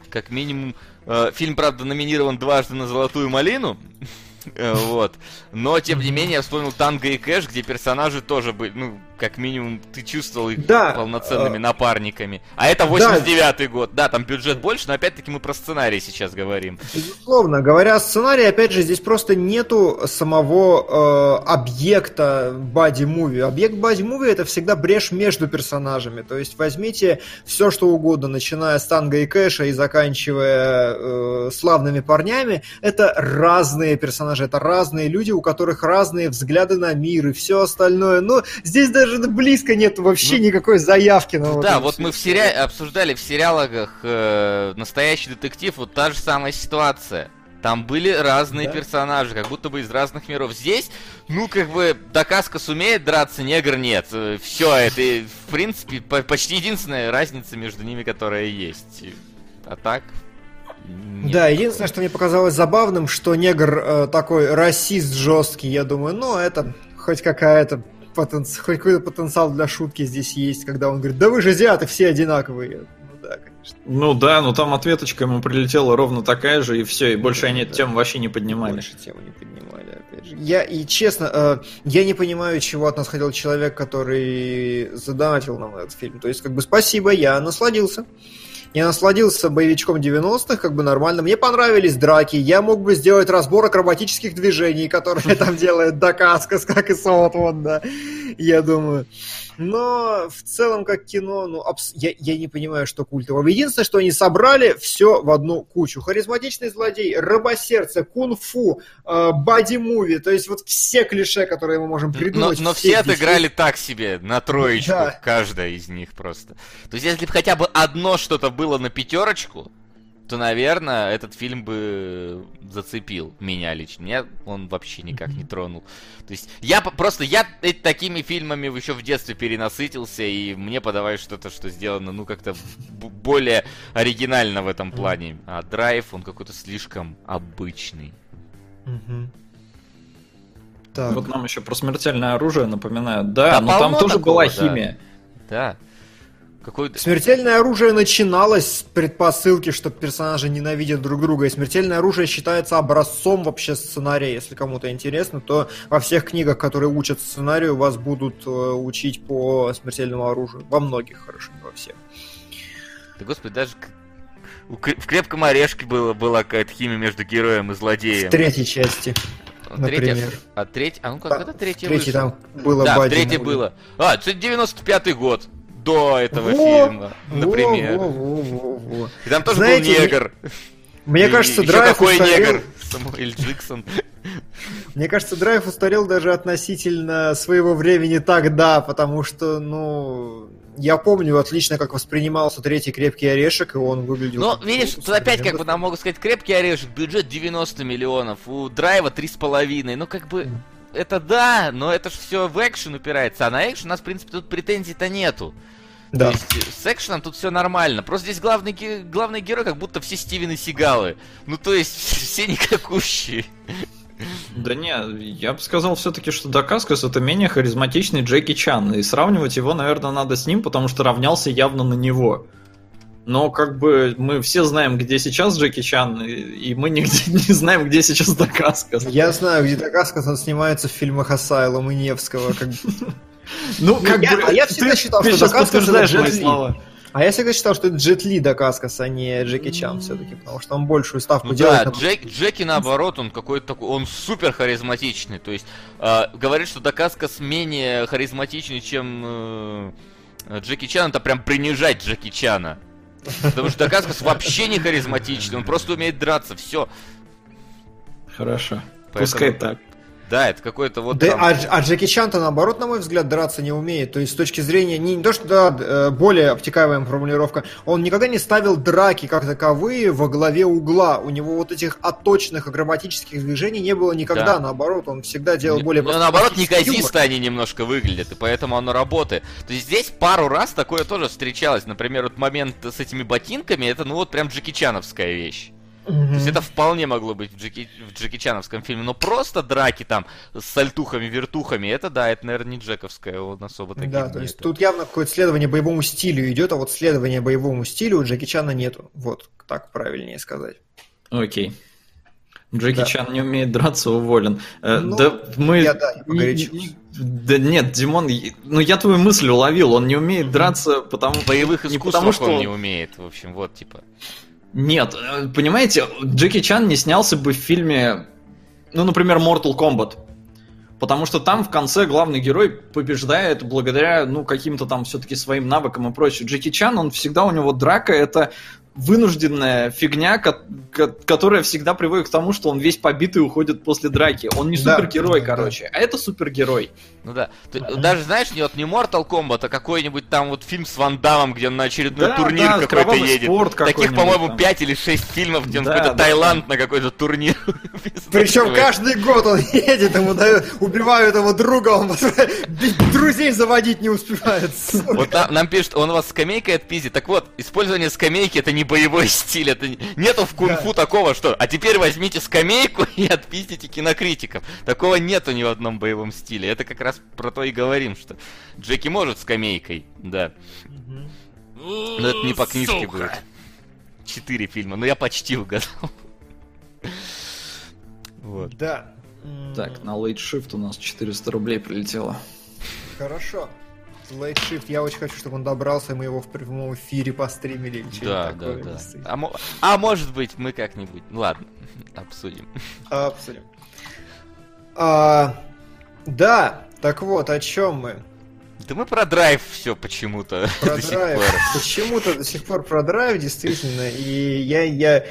как минимум, э, фильм, правда, номинирован дважды на «Золотую малину», Э, вот. Но, тем не менее, я вспомнил «Танго и Кэш», где персонажи тоже были, ну, как минимум, ты чувствовал их Да, полноценными э, напарниками. А это 89-й год. Да, там бюджет больше, но опять-таки мы про сценарий сейчас говорим. Безусловно, говоря о сценарии, опять же, здесь просто нету самого э, объекта Бади Муви. Объект Бади Муви это всегда брешь между персонажами. То есть возьмите все, что угодно, начиная с Танго и Кэша и заканчивая э, славными парнями, это разные персонажи, это разные люди, у которых разные взгляды на мир и все остальное. Но здесь даже близко нет вообще Ну, никакой заявки на вот да, вот мы в сериале обсуждали в сериалах э, настоящий детектив, вот та же самая ситуация. Там были разные Да. персонажи, как будто бы из разных миров. Здесь, ну, как бы, Дакаска сумеет драться, негр нет. Все, это, в принципе, по- почти единственная разница между ними, которая есть. А так... нет. Да, единственное, что мне показалось забавным, что негр э, такой расист жесткий, я думаю, ну это хоть какая-то потенци- хоть какой-то потенциал для шутки здесь есть, когда он говорит, да вы же азиаты, все одинаковые. Ну да, конечно. Ну да, но там ответочка ему прилетела ровно такая же, и все, и больше они эту Да. тему вообще не поднимали. Больше тему не поднимали, опять же. Я, и честно, э, я не понимаю, чего от нас хотел человек, который задонатил нам этот фильм. То есть, как бы, спасибо, я насладился. Я насладился боевичком 90-х, как бы нормально. Мне понравились драки. Я мог бы сделать разбор акробатических движений, которые там делает Дакаскас, как и Солотвон, да. Я думаю. Но в целом, как кино, ну, абс- я, я не понимаю, что культово. Единственное, что они собрали все в одну кучу. Харизматичный злодей, рыбосердце, кунг-фу, э, боди-муви. То есть вот все клише, которые мы можем Но, придумать. но все все здесь отыграли так себе, на троечку, Да. каждая из них просто. То есть, если бы хотя бы одно что-то было на пятерочку, то, наверное, этот фильм бы зацепил меня лично. Меня он вообще никак не тронул. То есть, я просто, я э- такими фильмами еще в детстве перенасытился, и мне подавай что-то, что сделано, ну, как-то более оригинально в этом плане. А Драйв, он какой-то слишком обычный. Мгм. Так. Вот нам еще про смертельное оружие напоминают. Да, Да но там тоже такого, была да. химия. Да. Какой-то... Смертельное оружие начиналось с предпосылки, что персонажи ненавидят друг друга, и смертельное оружие считается образцом вообще сценария. Если кому-то интересно, то во всех книгах, которые учат сценарию, вас будут э, учить по смертельному оружию. Во многих, хорошо, не во всех. Да господи, даже в крепком орешке было, была какая-то химия между героем и В злодеем. третьей части. А третья- например. а треть, а ну как Да, это третья В вышла? там было Да, в Муви. было. А, это 95-й год. До этого Во, фильма, например. во, во, во, во. И там тоже Знаете, был негр. Мне И кажется, Драйв какой устарел- негр? Самуэль Джексон. Мне кажется, Драйв устарел даже относительно своего времени тогда, потому что, ну, я помню отлично, как воспринимался третий крепкий орешек, и он выглядел. Но, как видишь, тут опять как бы нам могут сказать, крепкий орешек, бюджет 90 миллионов, у Драйва 3,5. Ну, как бы, это да, но это же все в экшен упирается. А на экшен у нас, в принципе, тут претензий-то нету. Да. То есть э, с экшеном тут все нормально. Просто здесь главный, ге- главный герой как будто все Стивены Сигалы. Ну, то есть, все никакущие. Да не, я бы сказал все-таки, что Дакаскас это менее харизматичный Джеки Чан, и сравнивать его, наверное, надо с ним, потому что равнялся явно на него. Но как бы мы все знаем, где сейчас Джеки Чан, и, и мы нигде не знаем, где сейчас Дакаскас. Я знаю, где Дакаскас, он снимается в фильмах Асайлом и Невского. Как... бы. Ну, как Я- бы, а я всегда ты- считал, ты что сейчас Дакаскас это Джет Ли. А я всегда считал, что это Джет Ли Дакаскас, а не Джеки Чан все-таки, потому что он большую ставку Ну делает. да, на- Джек, Джеки наоборот, он какой-то такой, он супер харизматичный. То есть, э, говорит, что Дакаскас менее харизматичный, чем э, Джеки Чан, это прям принижать Джеки Чана. Потому что Дакаскас вообще не харизматичный, он просто умеет драться, все. Хорошо. Поэтому- Пускай так. Да, это какой-то вот Да, там- а, а Джеки Чан-то, наоборот, на мой взгляд, драться не умеет. То есть, с точки зрения, не, не то, что да, э, более обтекаемая формулировка, он никогда не ставил драки как таковые во главе угла. У него вот этих отточенных акробатических движений не было никогда. Да. Наоборот, он всегда делал Не- более... ну, наоборот, неказисто они немножко выглядят, и поэтому оно работает. То есть здесь пару раз такое тоже встречалось. Например, вот момент с этими ботинками, это ну вот прям Джеки Чановская вещь. Юмор. То есть это вполне могло быть в Джеки, в Джеки Чановском фильме, но просто драки там с сальтухами, вертухами, это да, это, наверное, не Джековская, он особо таким Да, то не есть это. тут явно какое-то следование боевому стилю идет, а вот следования боевому стилю у Джеки Чана нету. Вот, так правильнее сказать. Окей. Джеки Да. Чан не умеет драться, уволен. Э, Ну, да мы... я, да, я не- не- Да нет, Димон, ну я твою мысль уловил, он не умеет драться, потому боевых не искусствах потому, что он не умеет, в общем, вот, типа. Нет, э, понимаете, Джеки Чан не снялся бы в фильме, ну, например, Mortal Kombat. Потому что там в конце главный герой побеждает благодаря, ну, каким-то там все-таки своим навыкам и прочее. Джеки Чан, он всегда у него драка, это вынужденная фигня, ко- ко- которая всегда приводит к тому, что он весь побитый уходит после драки. Он не Да, супергерой, да. короче, а это супергерой. Ну да. Ты- даже, знаешь, не вот не Mortal Kombat, а какой-нибудь там вот фильм с Ван Дамом, где он на очередной Да, турнир да, какой-то «Кровавый едет. спорт Таких, какой-нибудь по-моему, там. 5 или 6 фильмов, где он Да, какой-то да, Таиланд на какой-то турнир. Причем каждый год он едет, ему дают, убивают его друга, он друзей заводить не успевает. Вот нам, нам пишут, он у вас скамейкой отпиздит. Так вот, использование скамейки это не боевой стиль. Это не- нету в кунг-фу такого, что а теперь возьмите скамейку и отпиздите кинокритиков. Такого нету ни в одном боевом стиле. Это как раз про то и говорим, что Джеки может скамейкой, да. Но это не по книжке Сука. будет. Четыре фильма, но я почти угадал. Вот. Да. Так, на Late Shift у нас 400 рублей прилетело. Хорошо. Late Shift, я очень хочу, чтобы он добрался, и мы его в прямом эфире постримили или что-нибудь Да, да, такое. да. действительно. А, мо- а может быть, мы как-нибудь. Ну ладно, обсудим. Обсудим. А, да, так вот, о чем мы? Да мы про драйв все почему-то Про драйв. Почему-то до сих пор про драйв, действительно. И я, я,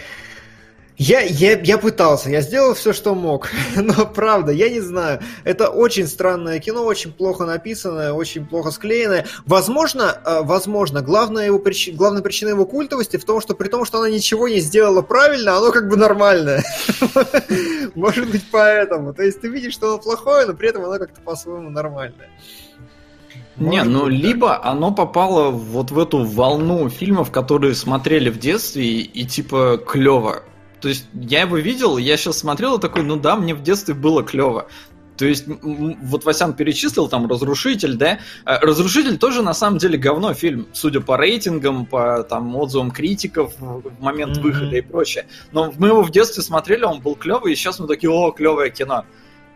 я, я, я пытался, я сделал все, что мог. Но правда, я не знаю. Это очень странное кино, очень плохо написанное, очень плохо склеенное. Возможно, э, возможно, главная, его прич- главная причина его культовости в том, что при том, что она ничего не сделала правильно, оно как бы нормальное. Может быть, поэтому. То есть ты видишь, что оно плохое, но при этом оно как-то по-своему нормальное. Не, Может ну быть, либо оно попало вот в эту волну фильмов, которые смотрели в детстве и, и типа клево. То есть я его видел, я сейчас смотрел и такой, ну да, мне в детстве было клево. То есть, вот Васян перечислил там «Разрушитель», да? А, «Разрушитель» тоже на самом деле говно фильм, судя по рейтингам, по там отзывам критиков в момент Мгм. выхода и прочее. Но мы его в детстве смотрели, он был клевый, и сейчас мы такие, о, клевое кино.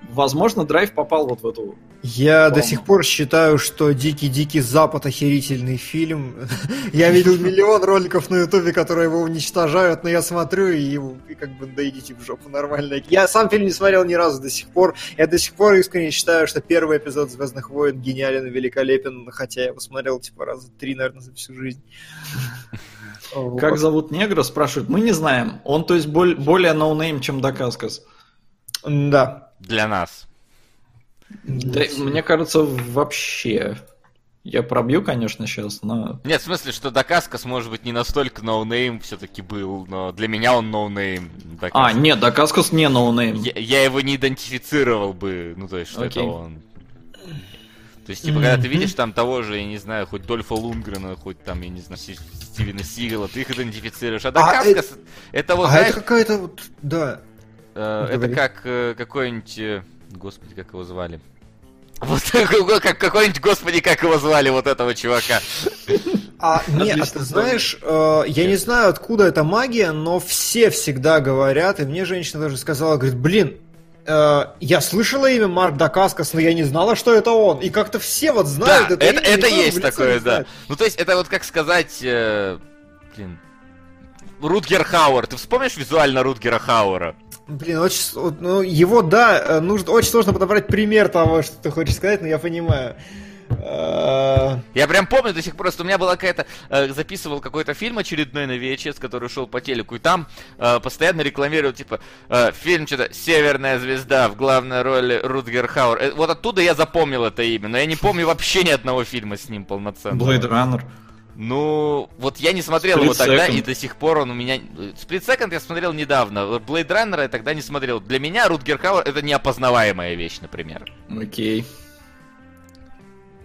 Возможно, Драйв попал вот в эту Я до сих пор считаю, что «Дикий-дикий Запад» охерительный фильм. Я видел миллион роликов на Ютубе, которые его уничтожают, но я смотрю и, и как бы да идите в жопу нормально. Я сам фильм не смотрел ни разу до сих пор. Я до сих пор искренне считаю, что первый эпизод «Звездных войн» гениален и великолепен, хотя я его смотрел типа раза три, наверное, за всю жизнь. Вот. Как зовут негра, спрашивают. Мы не знаем. Он, то есть, боль- более no-name, чем Дакаскас. Да. Для нас. Да, мне кажется, вообще. Я пробью, конечно, сейчас, но... Нет, в смысле, что Дакаскас, может быть, не настолько no-name все-таки был, но для меня он no-name. А, Дакаскас. нет, Дакаскас не no-name. Я, я его не идентифицировал бы, ну то есть, что Окей. это он. То есть, типа, когда ты видишь там того же, я не знаю, хоть Дольфа Лунгрена, хоть там, я не знаю, Стивена Сигала, ты их идентифицируешь. А Дакаскас, это вот, А знаешь, это какая-то вот... Да. Э, это как э, какой-нибудь, э, господи, как его звали? Вот как какой-нибудь, господи, как его звали, вот этого чувака. А, нет, а ты знаешь, э, я не знаю, откуда эта магия, но все всегда говорят, и мне женщина даже сказала, говорит, блин, э, я слышала имя Марк Дакаскас, но я не знала, что это он. И как-то все вот знают Да, это это, имя, это есть такое, да. Ну, то есть, это вот как сказать, э, блин, Рутгер Хауэр. Ты вспомнишь визуально Рутгера Хауэра? Блин, очень, ну, его, да, э, нужно, очень сложно подобрать пример того, что ты хочешь сказать, но я понимаю. Э, Я прям помню до сих пор, что у меня была какая-то... э, записывал какой-то фильм очередной на VHS, который шел по телеку, и там э, постоянно рекламировал, типа, э, фильм что-то «Северная звезда» в главной роли Рутгер Хауэр. Э, вот оттуда я запомнил это имя, но я не помню вообще ни одного фильма с ним полноценного. Blade Runner. Ну, вот я не смотрел Split его тогда, Second. и до сих пор он у меня... Split Second я смотрел недавно, Blade Runner я тогда не смотрел. Для меня Рутгер Хауэр это неопознаваемая вещь, например. Окей.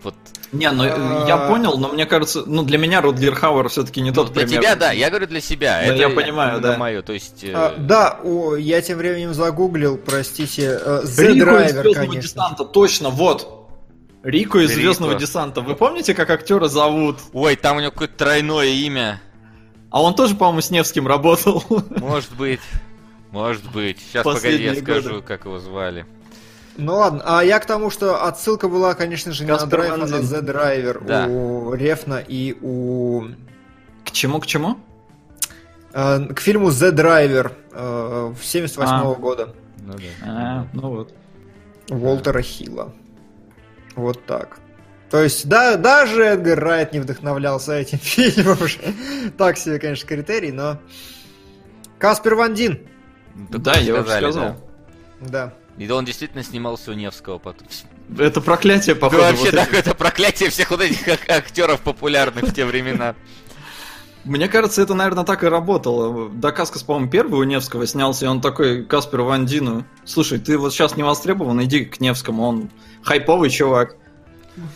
Вот. Не, ну А. я понял, но мне кажется, ну для меня Рутгер Хауэр все-таки не Ну, тот для пример. тебя, да, я говорю для себя. Да, это я понимаю, да. мое, то есть... э, а, да, о, я тем временем загуглил, простите, э, The Driver, конечно. десанта, точно, вот. Рико из Рико. Звездного десанта. Вы помните, как актера зовут? Ой, там у него какое-то тройное имя. А он тоже, по-моему, с Невским работал. Может быть. Может быть. Сейчас, погоди, Последние я скажу, годы. как его звали. Ну ладно, а я к тому, что отсылка была, конечно же, не на Каспер Драйв, а на. The Driver Да. у Рефна и у... К чему, к чему? э, к фильму The Driver э, 78 А. года Ну да. А, ну вот. Уолтера Хилла. Вот так. То есть, да, даже Эдгар Райт не вдохновлялся этим фильмом уже. Так себе, конечно, критерий, но... Каспер Ван Дин. Так Да, вы я уже сказал. Да. да. И он действительно снимался у Невского потом. Это проклятие, Да походу. вообще, вот да, это проклятие всех вот этих ак- актеров популярных в те времена. Мне кажется, это, наверное, так и работало. Дакаскас, по-моему, первый у Невского снялся, и он такой Касперу Ван Дину. Слушай, ты вот сейчас не востребован, иди к Невскому, он хайповый чувак.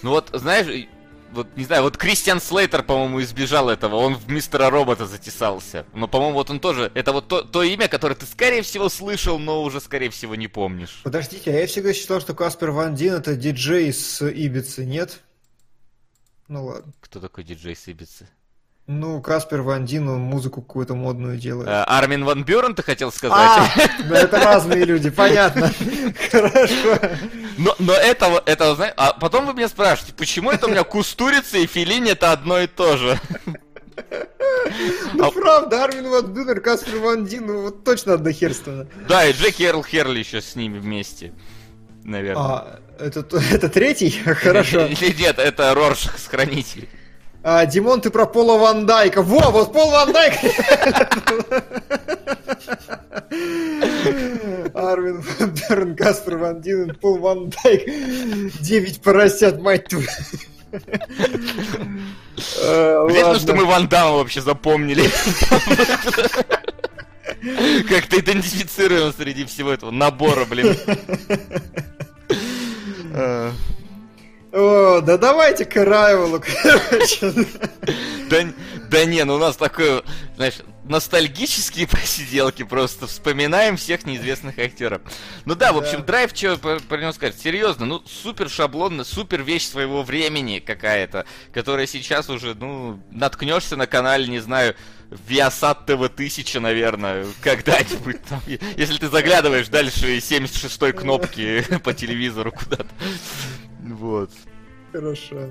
Ну вот, знаешь, вот не знаю, вот Кристиан Слейтер, по-моему, избежал этого. Он в мистера робота затесался. Но, по-моему, вот он тоже. Это вот то, то имя, которое ты, скорее всего, слышал, но уже, скорее всего, не помнишь. Подождите, а я всегда считал, что Каспер Ван Дин это диджей с Ибицы, нет? Ну ладно. Кто такой диджей Сибицы? Ну, Каспер Ван Дин, он музыку какую-то модную делает. Э, Армин Ван Бюрен, ты хотел сказать? А, да это разные люди, понятно. Хорошо. Но, но это, это, знаешь, а потом вы меня спрашиваете, почему это у меня Кустурица и Филини это одно и то же? Ну, правда, Армин Ван Бюрен, Каспер Ван Дин, ну, вот точно однохерственно. Да, и Джеки Эрл Херли еще с ними вместе, наверное. А, это, это третий? Хорошо. Или нет, это Роршах с Хранителей. А, Димон, ты про Пола Ван Дайка. Во, вот Пол Ван Дайк. Арвин Ван Берн, Каспер Ван Динен, Пол Ван Дайк. Девять поросят, мать твою. Э, ладно. что мы Ван Дамма вообще запомнили. Как-то идентифицируем среди всего этого набора, блин. О, да давайте к Райвелу, короче. Да, да не, ну у нас такое, знаешь, ностальгические посиделки просто. Вспоминаем всех неизвестных актеров. Ну да, в общем, драйв, что про, про него сказать? Серьезно, ну супер шаблонно, супер вещь своего времени какая-то, которая сейчас уже, ну, наткнешься на канале, не знаю, Viasat TV 1000, наверное, когда-нибудь там. Если ты заглядываешь дальше 76-й кнопки по телевизору куда-то. Вот. Хорошо.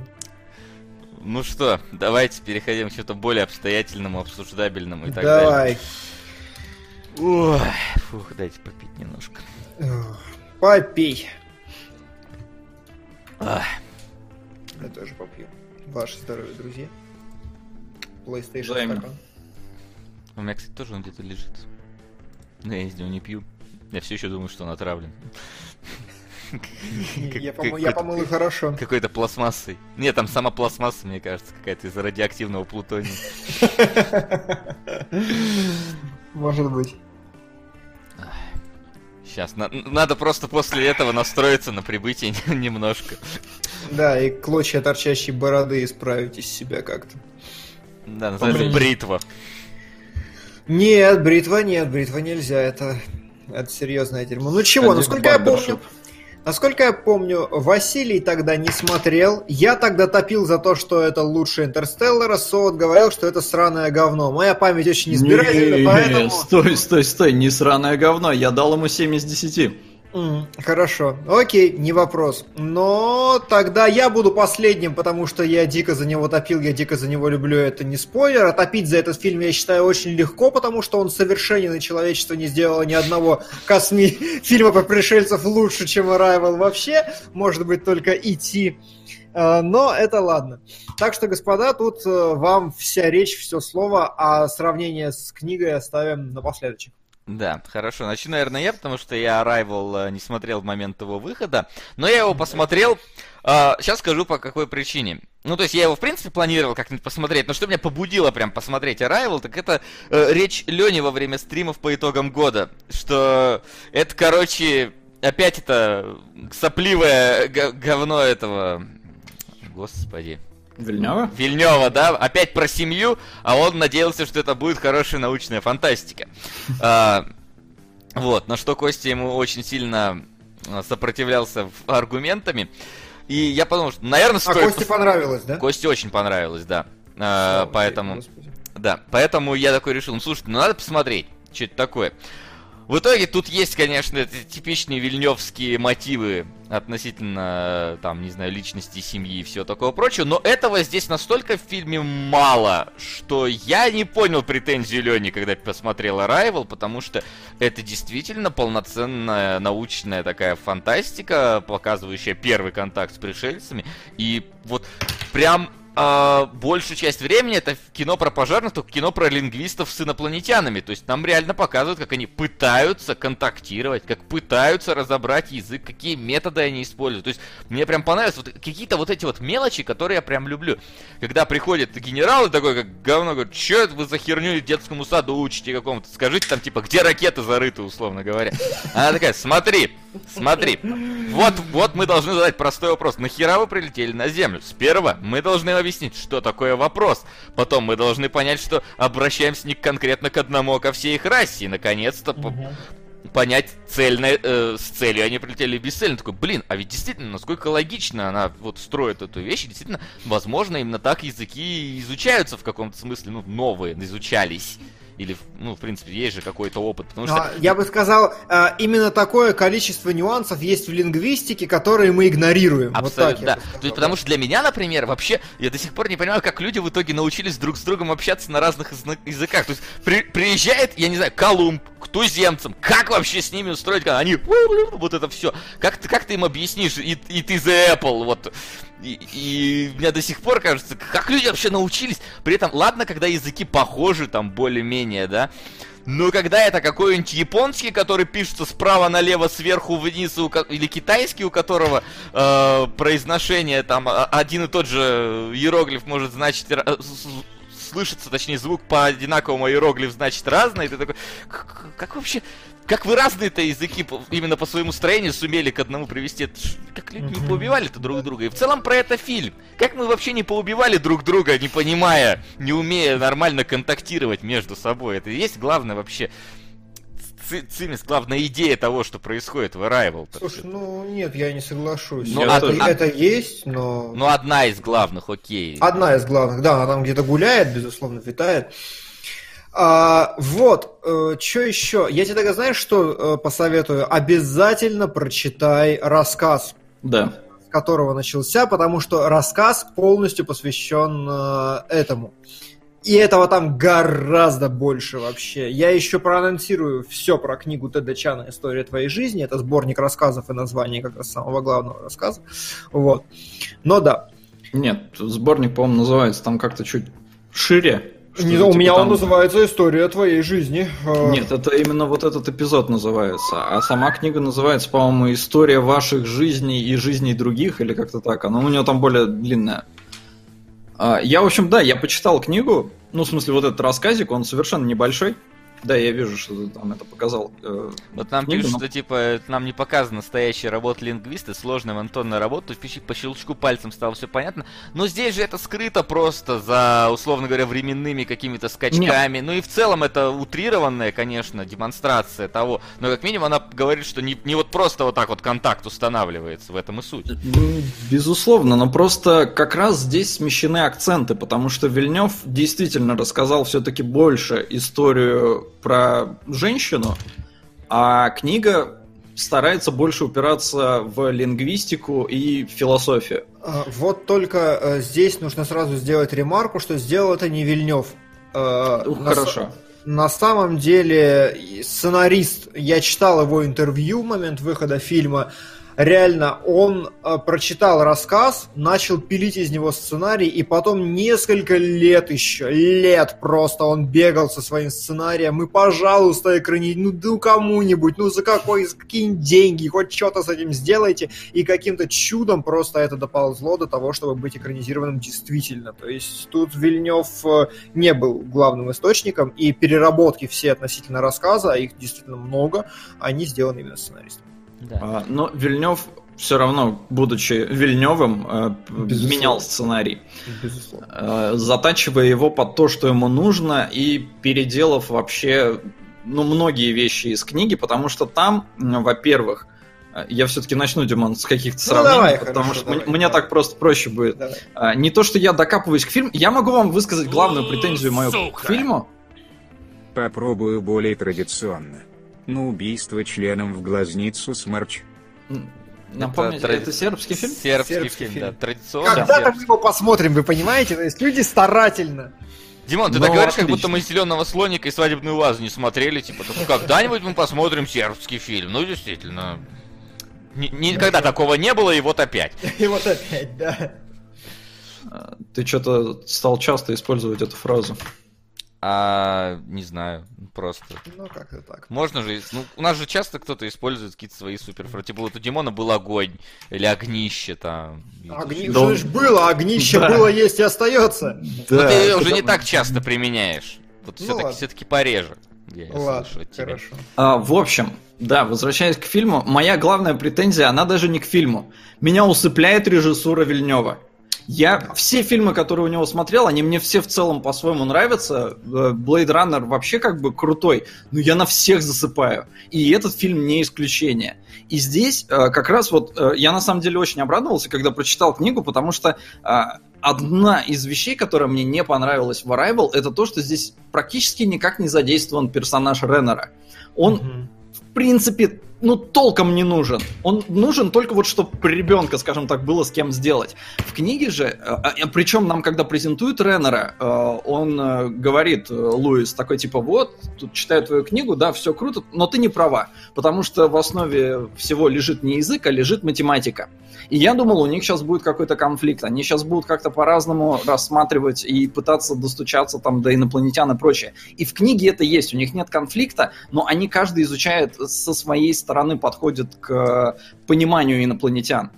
Ну что, давайте переходим к чему-то более обстоятельному, обсуждабельному и так далее. Давай. Ой, фух, дайте попить немножко. Попей. Ах, Я тоже попью. Ваше здоровье, друзья. PlayStation стакан. у меня, кстати, тоже он где-то лежит. Но я из него не пью. Я все еще думаю, что он отравлен. Я помыл, хорошо. Какой-то пластмассой. Нет, там сама пластмасса, мне кажется, какая-то из радиоактивного плутония. Может быть. Сейчас, надо просто после этого настроиться на прибытие немножко. Да, и клочья торчащей бороды исправить из себя как-то. Да, называется бритва. Нет, бритва нет, бритва нельзя, это, это серьезное дерьмо. Ну чего, Ходить в насколько я помню. Насколько я помню, Василий тогда не смотрел, я тогда топил за то, что это лучше Интерстеллара, Соот говорил, что это сраное говно. Моя память очень избирательна, Не, поэтому... Стой, стой, стой, не сраное говно. Я дал ему 7 из 10. М, Хорошо, окей, не вопрос. Но тогда я буду последним, потому что я дико за него топил, я дико за него люблю, это не спойлер. А топить за этот фильм я считаю очень легко, потому что он совершенен, и человечество не сделало ни одного косми фильма про пришельцев лучше, чем Arrival вообще. Может быть, только идти. Но это ладно. Так что, господа, тут э, вам вся речь, все слово, а сравнение с книгой оставим напоследок. Да, хорошо. Начну, наверное, я, потому что я Arrival э, не смотрел в момент его выхода. Но я его посмотрел. сейчас скажу по какой причине. Ну, то есть я его, в принципе, планировал как-нибудь посмотреть, но что меня побудило прям посмотреть Arrival, так это э, речь Лени во время стримов по итогам года. Что это, короче, опять это сопливое говно этого... Господи. Вильнева? Вильнева, да, опять про семью, а он надеялся, что это будет хорошая научная фантастика. А, Вот, на что Костя ему очень сильно а, сопротивлялся аргументами. И я подумал, что, наверное, А стоит... Косте понравилось, да? Косте очень понравилось, да. А, Слава Поэтому... Господи. Да, поэтому я такой решил, ну слушай, ну надо посмотреть, что это такое. В итоге тут есть, конечно, типичные вильневские мотивы относительно, там, не знаю, личности, семьи и всего такого прочего, но этого здесь настолько в фильме мало, что я не понял претензию Лени, когда посмотрел Arrival, потому что это действительно полноценная научная такая фантастика, показывающая первый контакт с пришельцами, и вот прям а, большую часть времени это кино про пожарных, только кино про лингвистов с инопланетянами. То есть нам реально показывают, как они пытаются контактировать, как пытаются разобрать язык, какие методы они используют. То есть мне прям понравилось вот какие-то вот эти вот мелочи, которые я прям люблю. Когда приходит генерал и такой, как говно, говорит, что это вы за херню детскому саду учите какому-то? Скажите там, типа, где ракеты зарыты, условно говоря. Она такая, смотри, смотри, вот, вот мы должны задать простой вопрос. Нахера вы прилетели на Землю? Сперва мы должны объяснить, что такое вопрос. Потом мы должны понять, что обращаемся не конкретно к одному, а ко всей их расе. И, наконец-то, по- понять цельно, э, с целью они прилетели бесцельно. Такой, блин, а ведь действительно, насколько логично она вот строит эту вещь, и действительно, возможно, именно так языки изучаются в каком-то смысле, ну, новые, изучались. Или, ну, в принципе, есть же какой-то опыт. Потому что... А, Я бы сказал, а, именно такое количество нюансов есть в лингвистике, которые мы игнорируем. Вот Абсолютно, я да. То есть, потому что для меня, например, вообще, я до сих пор не понимаю, как люди в итоге научились друг с другом общаться на разных языках. То есть, при- приезжает, я не знаю, Колумб к туземцам, как вообще с ними устроить, они вот это все. Как ты, как ты им объяснишь, и, и ты the Apple, вот. И, и мне до сих пор кажется, как люди вообще научились. При этом, ладно, когда языки похожи, там, более-менее, да, но когда это какой-нибудь японский, который пишется справа налево, сверху вниз, или китайский, у которого э, произношение там а- один и тот же иероглиф может значить слышится, точнее, звук по одинаковому, а иероглиф значит разный, и ты такой, как вообще, как вы разные-то языки именно по своему строению сумели к одному привести? Это ж как люди не поубивали-то друг друга? И в целом про это фильм. Как мы вообще не поубивали друг друга, не понимая, не умея нормально контактировать между собой? Это и есть главное вообще ци- цимис, главная идея того, что происходит в Arrival. Слушай, ну нет, я не соглашусь. Ну, это, а ты- это есть, но... Ну, одна из главных, окей. Одна из главных, да, она там где-то гуляет, безусловно, витает. А, вот, что еще? Я тебе тогда, знаешь, что э, посоветую? Обязательно прочитай рассказ, Да. с которого начался, потому что рассказ полностью посвящен э, этому. И этого там гораздо больше вообще. Я еще проанонсирую все про книгу Теда Чана «История твоей жизни». Это сборник рассказов и название как раз самого главного рассказа. Вот. Но да, Нет, сборник, по-моему, называется там как-то чуть шире. Не, у типа меня там- он называется «История твоей жизни». Э, Нет, это именно вот этот эпизод называется. А сама книга называется, по-моему, «История ваших жизней и жизней других» или как-то так. Она у нее там более длинная. А, Я, в общем, да, я почитал книгу. Ну, в смысле, вот этот рассказик, он совершенно небольшой. Да, я вижу, что ты там это показал. э, Вот нам пишут, но- что типа нам не показана настоящая работа лингвиста, сложная монотонная работа, почти по щелчку пальцем стало все понятно. Но здесь же это скрыто просто за, условно говоря, временными какими-то скачками. Ну и в целом это утрированная, конечно, демонстрация того. Но как минимум она говорит, что не, не вот просто вот так вот контакт устанавливается, в этом и суть. Ну, Безусловно, но просто как раз здесь смещены акценты, потому что Вильнев действительно рассказал все-таки больше историю про женщину, а книга старается больше упираться в лингвистику и философию. э, Вот только э, здесь нужно сразу сделать ремарку, что сделал это не Вильнев. Э, Ух, на хорошо. На самом деле сценарист, я читал его интервью в момент выхода фильма, реально он э, прочитал рассказ, начал пилить из него сценарий, и потом несколько лет еще, лет просто он бегал со своим сценарием, и, пожалуйста, экрани, ну, ну кому-нибудь, ну за какой, за какие деньги, хоть что-то с этим сделайте, и каким-то чудом просто это доползло до того, чтобы быть экранизированным действительно. То есть тут Вильнев э, не был главным источником, и переработки все относительно рассказа, а их действительно много, они сделаны именно сценаристом. Да. А, Но Вильнев все равно, будучи Вильневым, э, Безусловно. менял сценарий. Безусловно. э, затачивая его под то, что ему нужно, и переделав вообще ну, многие вещи из книги, потому что там, во-первых, э, я все-таки начну, Димон, с каких-то Ну, сравнений, давай, потому хорошо, что давай, мне, мне давай. так просто проще будет. Давай. Не то, что я докапываюсь к фильму, я могу вам высказать главную претензию мою к Сука. фильму. Попробую более традиционно. На убийство членом в глазницу сморч. М, Напомните, тради- это сербский фильм? Сербский, Сербский фильм, фильм. да, традиционно. Когда-то мы его посмотрим, вы понимаете? То есть люди старательно. Димон, ты Ну, так говоришь, как отлично. будто мы зеленого слоника и свадебную вазу не смотрели, типа, «Ну, когда-нибудь мы посмотрим сербский фильм. Ну, действительно. Ни- Никогда такого не было, и вот опять. И вот опять, да. А, Ты что-то стал часто использовать эту фразу. А, не знаю, просто. Ну, как-то так. Можно же, ну, у нас же часто кто-то использует какие-то свои суперфразы. Типа, вот у Димона был огонь, или огнище там. Огни... Да Что он- ж было, огнище Да. было, есть и остается. Но Да, ты уже потому- не так часто применяешь. Вот Ну все-таки, все-таки пореже. Я Ладно, слышу от тебя. хорошо. А, в общем, да, возвращаясь к фильму, моя главная претензия, она даже не к фильму. Меня усыпляет режиссура Вильнева. Я все фильмы, которые у него смотрел, они мне все в целом по-своему нравятся. Э, Blade Runner вообще как бы крутой, но я на всех засыпаю. И этот фильм не исключение. И здесь э, как раз вот э, я на самом деле очень обрадовался, когда прочитал книгу, потому что одна из вещей, которая мне не понравилась в Arrival, это то, что здесь практически никак не задействован персонаж Реннера. Он, mm-hmm. в принципе, ну, толком не нужен. Он нужен только вот, чтобы ребенка, скажем так, было с кем сделать. В книге же, э, э, причем нам, когда презентуют Реннера, э, он говорит, Луис, такой типа, вот, тут читаю твою книгу, да, все круто, но ты не права, потому что в основе всего лежит не язык, а лежит математика. И я думал, у них сейчас будет какой-то конфликт, они сейчас будут как-то по-разному рассматривать и пытаться достучаться там до инопланетян и прочее. И в книге это есть, у них нет конфликта, но они каждый изучает со своей стороны стороны подходит к пониманию инопланетян.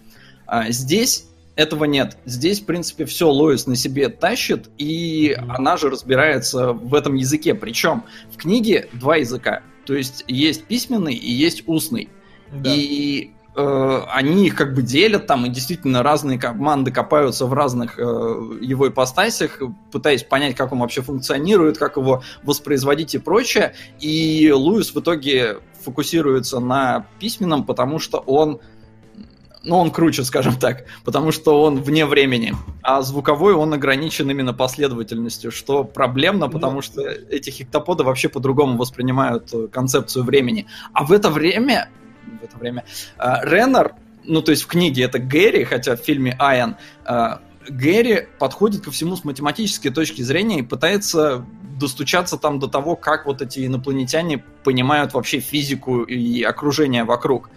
А здесь этого нет. Здесь, в принципе, все Лоис на себе тащит, и она же разбирается в этом языке. Причем в книге два языка. То есть есть письменный и есть устный. Да. И э, они их как бы делят там, и действительно разные команды копаются в разных э, его ипостасях, пытаясь понять, как он вообще функционирует, как его воспроизводить и прочее. И Луис в итоге фокусируется на письменном, потому что он ну, он круче, скажем так, потому что он вне времени, а звуковой он ограничен именно последовательностью, что проблемно, потому что эти хиктоподы вообще по-другому воспринимают э, концепцию времени. А в это время, в это время, э, Реннер, ну, то есть в книге это Гэри, хотя в фильме Айан, э, Гэри подходит ко всему с математической точки зрения и пытается достучаться там до того, как вот эти инопланетяне понимают вообще физику и окружение вокруг.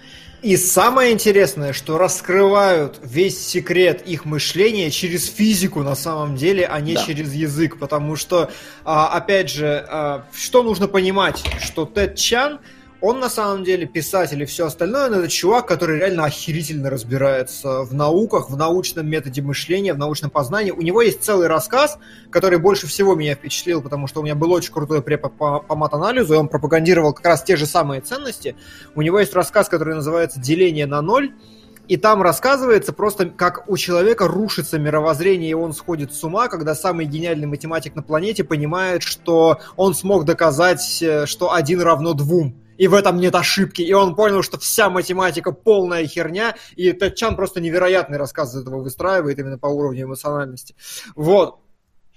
И самое интересное, что раскрывают весь секрет их мышления через физику на самом деле, а не да. через язык. Потому что, а, опять же, а, что нужно понимать, что Тед Чан он на самом деле писатель и все остальное, но это чувак, который реально охерительно разбирается в науках, в научном методе мышления, в научном познании. У него есть целый рассказ, который больше всего меня впечатлил, потому что у меня был очень крутой препод по, по мат-анализу, и он пропагандировал как раз те же самые ценности. У него есть рассказ, который называется «Деление на ноль», и там рассказывается просто, как у человека рушится мировоззрение, и он сходит с ума, когда самый гениальный математик на планете понимает, что он смог доказать, э, что один равно двум и в этом нет ошибки. И он понял, что вся математика полная херня, и Тэтчан просто невероятный рассказ из этого выстраивает именно по уровню эмоциональности. Вот.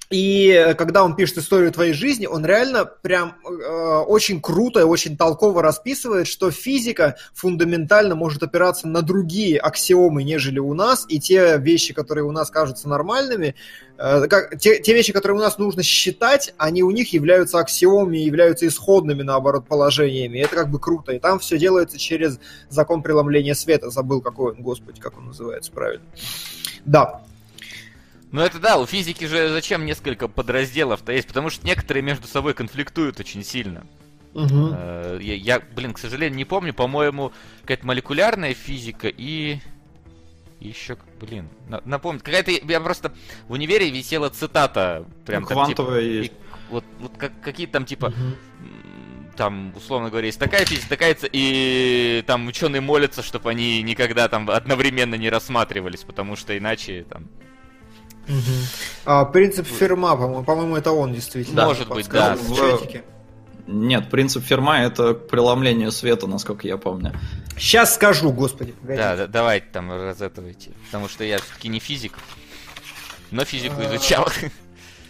И когда он пишет историю твоей жизни, он реально прям э, очень круто и очень толково расписывает, что физика фундаментально может опираться на другие аксиомы, нежели у нас, и те вещи, которые у нас кажутся нормальными, э, как, те, те вещи, которые у нас нужно считать, они у них являются аксиомами, являются исходными, наоборот, положениями. Это как бы круто. И там все делается через закон преломления света. Забыл, какой он, господи, как он называется правильно. Да, ну это да, у физики же зачем несколько подразделов-то есть, потому что некоторые между собой конфликтуют очень сильно. Угу. Я, я, блин, к сожалению, не помню, по-моему, какая-то молекулярная физика и... Еще, блин, напомню, какая-то, я просто в универе висела цитата, прям там, Квантовая типа, есть. И, вот, вот как, какие-то там, типа, угу. там, условно говоря, есть такая физика, такая, и там ученые молятся, чтобы они никогда там одновременно не рассматривались, потому что иначе там Угу. А, принцип Ферма, по-моему, по-моему, это он действительно. Да, может быть, да. В чатике. Нет, принцип Ферма это преломление света, насколько я помню. Сейчас скажу, господи. Да, да, давайте там разэтывайте. Потому что я все-таки не физик, но физику изучал.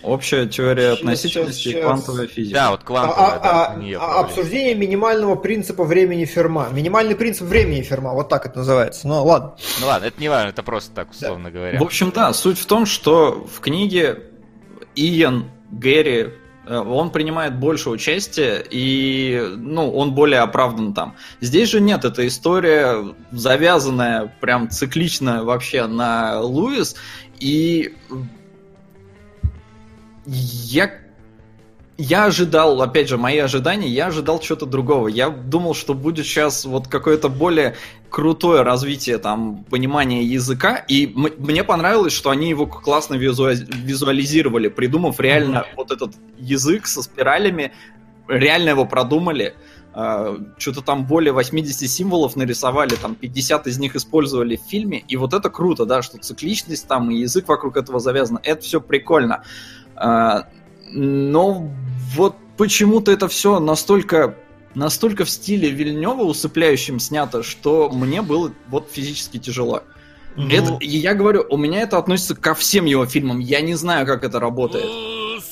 Общая теория относительности сейчас, сейчас. и квантовая физика. Да, вот квантовая, а, да, а, а, обсуждение минимального принципа времени Ферма. Минимальный принцип времени Ферма, вот так это называется. Ну ладно. Ну ладно, это не важно, это просто так, условно да. говоря. В общем, да, суть в том, что в книге Иен Гэри э, он принимает больше участия, и ну, он более оправдан там. Здесь же нет, эта история завязанная прям циклично вообще на Луис, и я я ожидал, опять же, мои ожидания, я ожидал чего-то другого. Я думал, что будет сейчас вот какое-то более крутое развитие там понимания языка, и мне понравилось, что они его классно визуализировали, придумав реально mm-hmm. вот этот язык со спиралями, реально его продумали. что-то там более 80 символов нарисовали, там 50 из них использовали в фильме, и вот это круто, да, что цикличность там и язык вокруг этого завязан, это все прикольно. А, но вот почему-то это все настолько настолько в стиле Вильнева усыпляющим снято, что мне было вот физически тяжело. Ну... Это, и я говорю, у меня это относится ко всем его фильмам. Я не знаю, как это работает.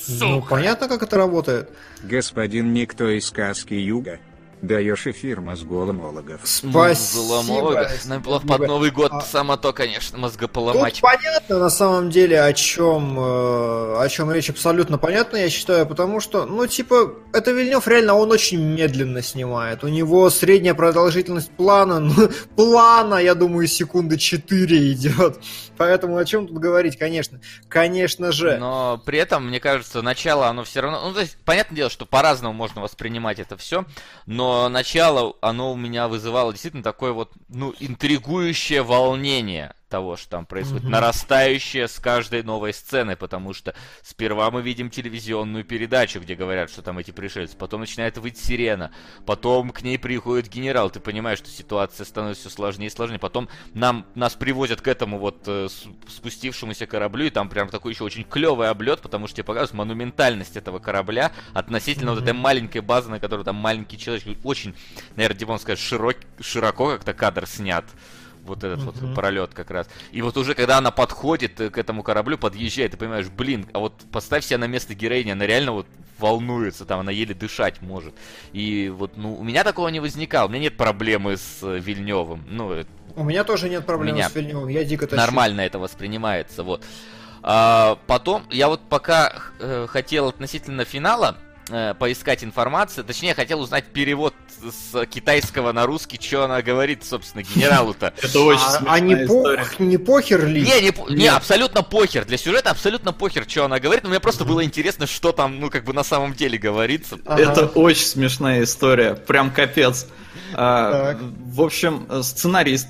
Ну, понятно, как это работает. Господин Никто из сказки Юга. Даешь эфир мозголомологов. Спасибо. Мозголомологов. Под Новый год а... само то, конечно, мозгополомать. Тут понятно на самом деле, о чем, э, о чем речь абсолютно понятно, я считаю, потому что, ну, типа, это Вильнев реально, он очень медленно снимает. У него средняя продолжительность плана, ну, плана, я думаю, секунды 4 идет. Поэтому о чем тут говорить, конечно. Конечно же. Но при этом, мне кажется, начало оно все равно... Ну, то есть, понятное дело, что по-разному можно воспринимать это все, но начало, оно у меня вызывало действительно такое вот, ну, интригующее волнение того, что там происходит, угу. нарастающее с каждой новой сцены, потому что сперва мы видим телевизионную передачу, где говорят, что там эти пришельцы, потом начинает выть сирена, потом к ней приходит генерал, ты понимаешь, что ситуация становится все сложнее и сложнее, потом нам, нас привозят к этому вот э, спустившемуся кораблю, и там прям такой еще очень клевый облет, потому что тебе показывают монументальность этого корабля относительно mm вот этой маленькой базы, на которой там маленький человек, очень, наверное, Димон скажет, широк, широко как-то кадр снят вот этот mm-hmm. вот пролет как раз. И вот уже когда она подходит э, к этому кораблю, подъезжает, ты понимаешь, блин, а вот поставь себя на место героини, она реально вот волнуется, там она еле дышать может. И вот, ну, у меня такого не возникало, у меня нет проблемы с э, Вильневым. Ну, э, у меня тоже нет проблем с Вильневым, я дико тащу. Нормально это воспринимается, вот. А, потом, я вот пока э, хотел относительно финала э, поискать информацию, точнее, хотел узнать перевод с китайского на русский, что она говорит, собственно, генералу-то. Это очень а, а не, не похер ли? Не, не, не, абсолютно похер. Для сюжета абсолютно похер, что она говорит, но мне просто было интересно, что там, ну, как бы на самом деле говорится. Это очень смешная история, прям капец. А, в общем, сценарист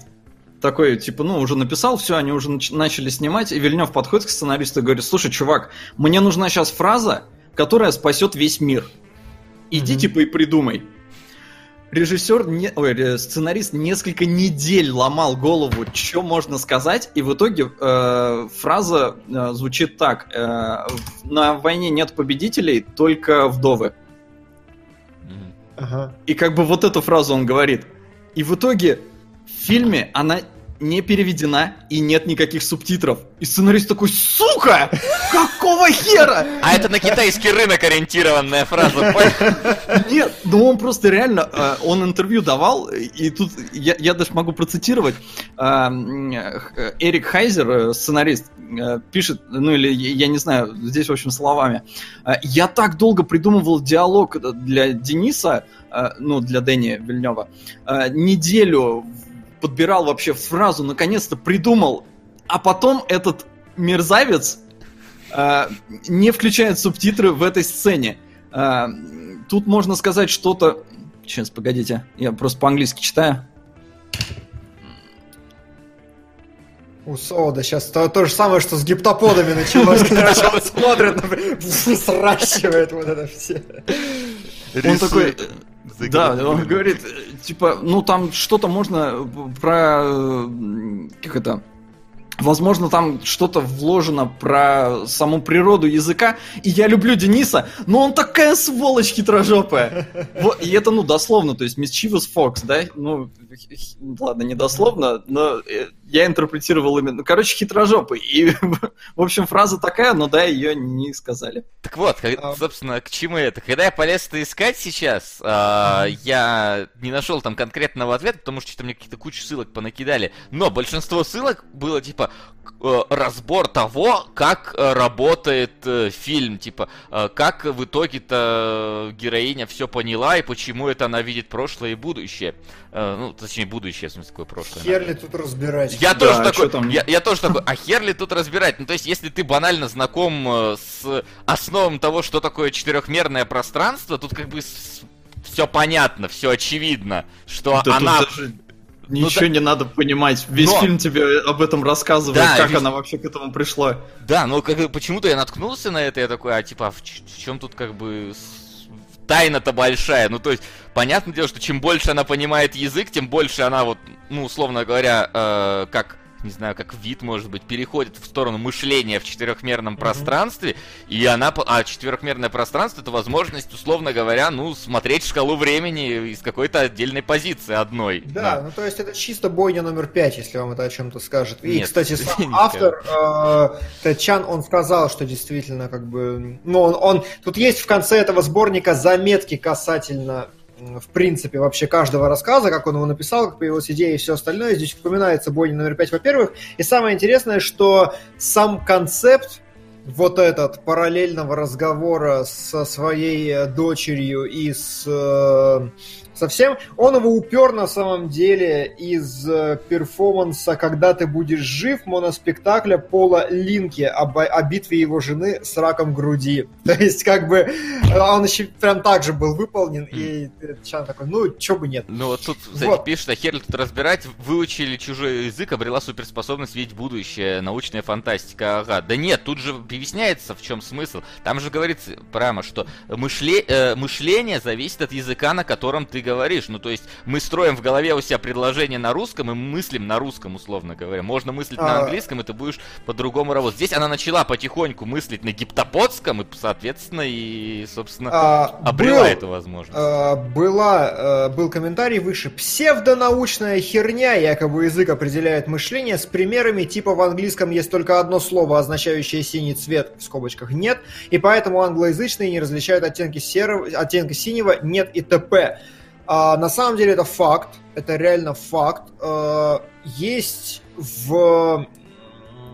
такой, типа, ну, уже написал, все, они уже начали снимать, и Вильнев подходит к сценаристу и говорит, слушай, чувак, мне нужна сейчас фраза, которая спасет весь мир. Иди, mm-hmm. типа, и придумай режиссер, не, ой, сценарист несколько недель ломал голову, что можно сказать, и в итоге э, фраза э, звучит так: э, на войне нет победителей, только вдовы. Ага. И как бы вот эту фразу он говорит. И в итоге в фильме она не переведена и нет никаких субтитров. И сценарист такой, сука! Какого хера? А это на китайский рынок ориентированная фраза. Нет, ну он просто реально, э, он интервью давал, и тут я, я даже могу процитировать. Э, Эрик Хайзер, э, сценарист, пишет, ну или я не знаю, здесь, в общем, словами. Я так долго придумывал диалог для Дениса, ну, для Дэни Вильнева, неделю подбирал вообще фразу, наконец-то придумал, а потом этот мерзавец э, не включает субтитры в этой сцене. Э, тут можно сказать что-то... Сейчас, погодите, я просто по-английски читаю. У Сода сейчас то, то же самое, что с гиптоподами началось. Короче, он смотрит, сращивает вот это все. Он такой, да, он говорит, типа, ну там что-то можно про... Как это? Возможно, там что-то вложено про саму природу языка. И я люблю Дениса, но он такая сволочь хитрожопая. Вот, и это, ну, дословно, то есть Mischievous Fox, да? Ну, ладно, не дословно, но э, я интерпретировал именно, короче, хитрожопый. И, в общем, фраза такая, но да, ее не сказали. Так вот, а... собственно, к чему это? Когда я полез это искать сейчас, а, я не нашел там конкретного ответа, потому что что-то мне какие-то кучу ссылок понакидали. Но большинство ссылок было типа Э, разбор того, как э, работает э, фильм, типа, как в итоге-то героиня все поняла и почему это она видит прошлое и будущее. Ну, точнее, будущее, в смысле, какое прошлое. Хер ли тут разбирать? Я да, тоже такой, там? Я, я тоже такой, а хер ли тут разбирать? Ну, то есть, если ты банально знаком с основам того, что такое четырехмерное пространство, тут как бы все понятно, все очевидно, что да она... Даже Ничего ну, да... не надо понимать. Весь но... фильм тебе об этом рассказывает, да, как весь... она вообще к этому пришла. Да, но как, почему-то я наткнулся на это, я такой, а типа, а в, в чем тут как бы тайна-то большая. Ну, то есть, понятное дело, что чем больше она понимает язык, тем больше она вот, ну, условно говоря, э, как не знаю, как вид, может быть, переходит в сторону мышления в четырехмерном mm-hmm. пространстве, и она, а четырехмерное пространство это возможность, условно говоря, ну, смотреть шкалу времени из какой-то отдельной позиции одной. Да, да. ну то есть это чисто бойня номер пять, если вам это о чем-то скажет. И, Нет, кстати, сам автор э, Чан, он сказал, что действительно, как бы, ну, он, он, тут есть в конце этого сборника заметки касательно в принципе, вообще каждого рассказа, как он его написал, как появилась идея и все остальное. Здесь упоминается бойня номер пять, во-первых. И самое интересное, что сам концепт вот этот параллельного разговора со своей дочерью и с э, совсем. Он его упер на самом деле из э, перформанса «Когда ты будешь жив» моноспектакля Пола Линки об, о битве его жены с раком груди. То есть, как бы, он еще прям так же был выполнен, и Чан такой, ну, чё бы нет. Ну, вот тут, кстати, вот. пишет, а хер тут разбирать, выучили чужой язык, обрела суперспособность видеть будущее, научная фантастика, ага. Да нет, тут же объясняется, в чем смысл. Там же говорится прямо, что мышле, э, мышление зависит от языка, на котором ты говоришь. Ну, то есть мы строим в голове у себя предложение на русском и мыслим на русском, условно говоря. Можно мыслить а... на английском, и ты будешь по-другому работать. Здесь она начала потихоньку мыслить на гиптоподском, и, соответственно, и, собственно, а, обрела был, эту возможность. А, была, а, был комментарий выше. Псевдонаучная херня, якобы язык определяет мышление, с примерами типа в английском есть только одно слово, означающее синий цвет, в скобочках нет, и поэтому англоязычные не различают оттенки серого, оттенка синего, нет и т.п. А, на самом деле это факт, это реально факт. А, есть в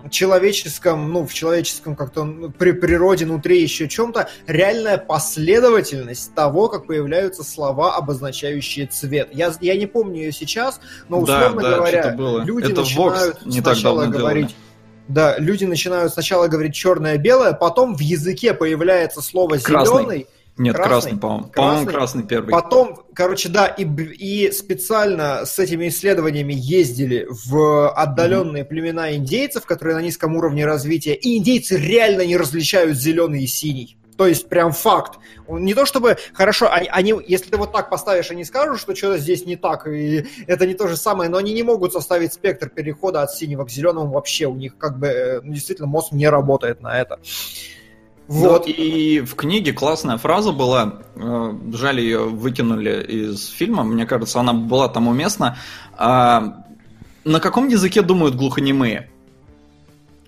человеческом, ну, в человеческом как-то ну, при природе, внутри еще чем-то, реальная последовательность того, как появляются слова, обозначающие цвет. Я, я не помню ее сейчас, но, условно да, да, говоря, было. люди Это начинают не сначала говорить... Делали. Да, люди начинают сначала говорить черное-белое, потом в языке появляется слово зеленый, нет, красный, красный по-моему. По-моему, красный первый. Потом, короче, да, и, и специально с этими исследованиями ездили в отдаленные mm-hmm. племена индейцев, которые на низком уровне развития, и индейцы реально не различают зеленый и синий. То есть прям факт. Не то чтобы хорошо, они, они, если ты вот так поставишь, они скажут, что что-то здесь не так, и это не то же самое, но они не могут составить спектр перехода от синего к зеленому вообще. У них как бы э, ну, действительно мозг не работает на это. Вот. Ну, и в книге классная фраза была, э, жаль ее выкинули из фильма, мне кажется, она была там уместна. А, на каком языке думают глухонемые?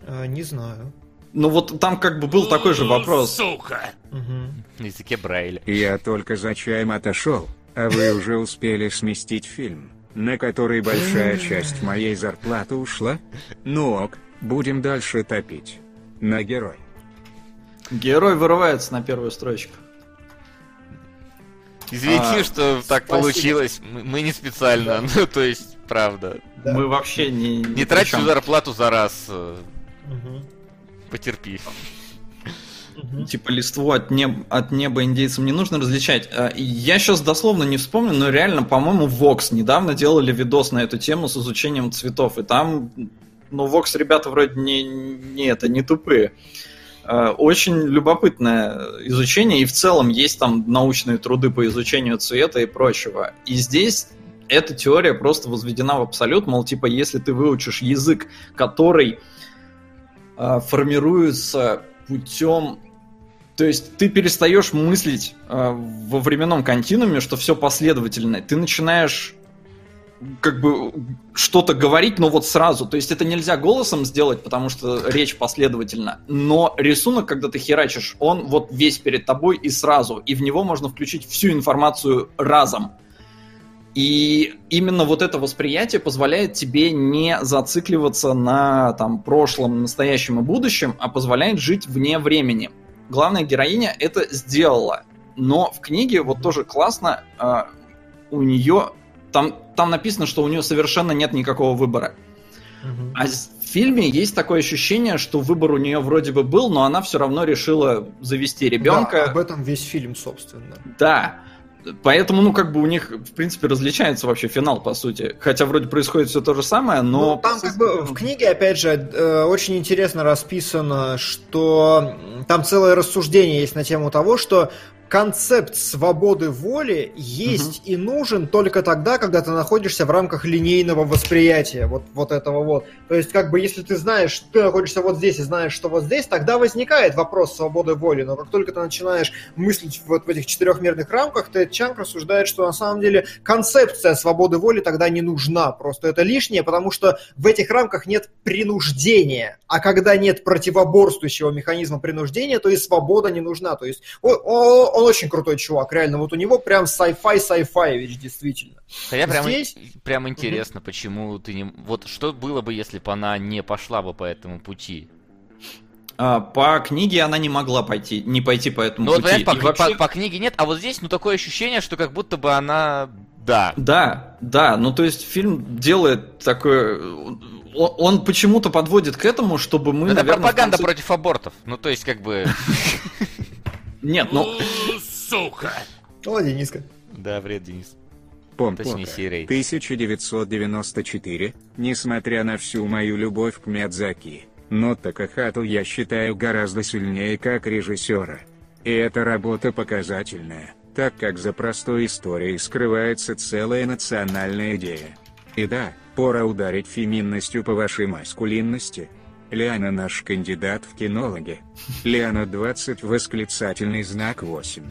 А, не знаю. Ну вот там как бы был такой же вопрос. Сука! Угу. На языке Брайля. Я только за чаем отошел, а вы уже успели сместить фильм, на который большая часть моей зарплаты ушла? Ну ок, будем дальше топить. На герой. Герой вырывается на первую строчку. Извините, а, что так спасибо. получилось. Мы не специально, да. ну то есть, правда. Да. Мы вообще не... Не, не трать всю зарплату за раз. Угу. Потерпи. Типа листву от, неб... от неба индейцам не нужно различать. А, я сейчас дословно не вспомню, но реально, по-моему, Vox недавно делали видос на эту тему с изучением цветов. И там, ну, Vox ребята вроде не, не это, не тупые. Э, очень любопытное изучение, и в целом есть там научные труды по изучению цвета и прочего. И здесь эта теория просто возведена в абсолют, мол, типа, если ты выучишь язык, который э, формируется путем то есть ты перестаешь мыслить э, во временном континууме, что все последовательно. Ты начинаешь как бы что-то говорить, но вот сразу. То есть это нельзя голосом сделать, потому что речь последовательна. Но рисунок, когда ты херачишь, он вот весь перед тобой и сразу. И в него можно включить всю информацию разом. И именно вот это восприятие позволяет тебе не зацикливаться на там, прошлом, настоящем и будущем, а позволяет жить вне времени. Главная героиня это сделала. Но в книге вот тоже классно, э, у нее там, там написано, что у нее совершенно нет никакого выбора. Угу. А в фильме есть такое ощущение, что выбор у нее вроде бы был, но она все равно решила завести ребенка. Да, об этом весь фильм, собственно. Да. Поэтому, ну, как бы у них, в принципе, различается вообще финал, по сути. Хотя вроде происходит все то же самое, но... Ну, там как бы в книге, опять же, э, очень интересно расписано, что там целое рассуждение есть на тему того, что концепт свободы воли есть и нужен только тогда, когда ты находишься в рамках линейного восприятия вот, вот этого вот. То есть, как бы, если ты знаешь, что ты находишься вот здесь и знаешь, что вот здесь, тогда возникает вопрос свободы воли. Но как только ты начинаешь мыслить вот в этих четырехмерных рамках, Тед Чанг рассуждает, что на самом деле концепция свободы воли тогда не нужна. Просто это лишнее, потому что в этих рамках нет принуждения. А когда нет противоборствующего механизма принуждения, то и свобода не нужна. То есть он, он очень крутой чувак, реально. Вот у него прям sci-fi, sci-fi вещь, действительно. Хотя прям, Здесь- прям интересно, почему ты не... Вот что было бы, если бы она не пошла бы по этому пути? А, по книге она не могла пойти, не пойти по этому Ну вот, пути. понимаешь, по, вообще- по- по книге нет, а вот здесь, ну, такое ощущение, что как будто бы она... Да. Да, да, ну то есть фильм делает такое... Он, он почему-то подводит к этому, чтобы мы, Ну, это наверное, пропаганда конце- против абортов. Ну, то есть, как бы... Нет, ну... Сука! О, Дениска. Да, вред, Денис. Пом Точнее, Сирей. 1994, несмотря на всю мою любовь к Мядзаки, но Такахату я считаю гораздо сильнее как режиссера. И эта работа показательная, так как за простой историей скрывается целая национальная идея. И да, пора ударить феминностью по вашей маскулинности. Лиана наш кандидат в кинологи. Лиана 20 восклицательный знак 8.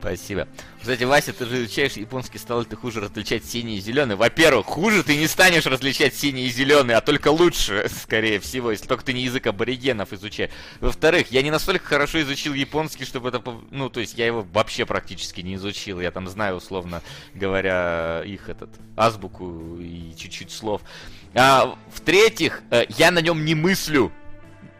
Спасибо. Кстати, Вася, ты же изучаешь японский, стал ты хуже различать синий и зеленый? Во-первых, хуже ты не станешь различать синий и зеленый, а только лучше, скорее всего, если только ты не язык аборигенов изучаешь. Во-вторых, я не настолько хорошо изучил японский, чтобы это... Ну, то есть я его вообще практически не изучил. Я там знаю, условно говоря, их этот азбуку и чуть-чуть слов. А, в-третьих, э, я на нем не мыслю.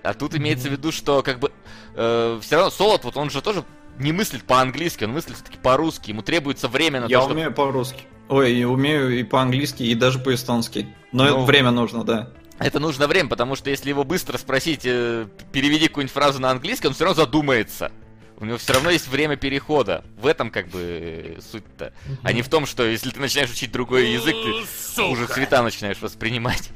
А тут имеется в виду, что как бы все равно Солод, вот он же тоже не мыслит по-английски, он мыслит все-таки по-русски. Ему требуется время на Я то, чтобы... умею по-русски. Ой, и умею и по-английски, и даже по-эстонски. Но Ну, это время нужно, да. Это нужно время, потому что если его быстро спросить, э, переведи какую-нибудь фразу на английский, он все равно задумается. У него все равно есть время перехода. В этом как бы э, суть-то. А не в том, что если ты начинаешь учить другой язык, ты уже сука! цвета начинаешь воспринимать.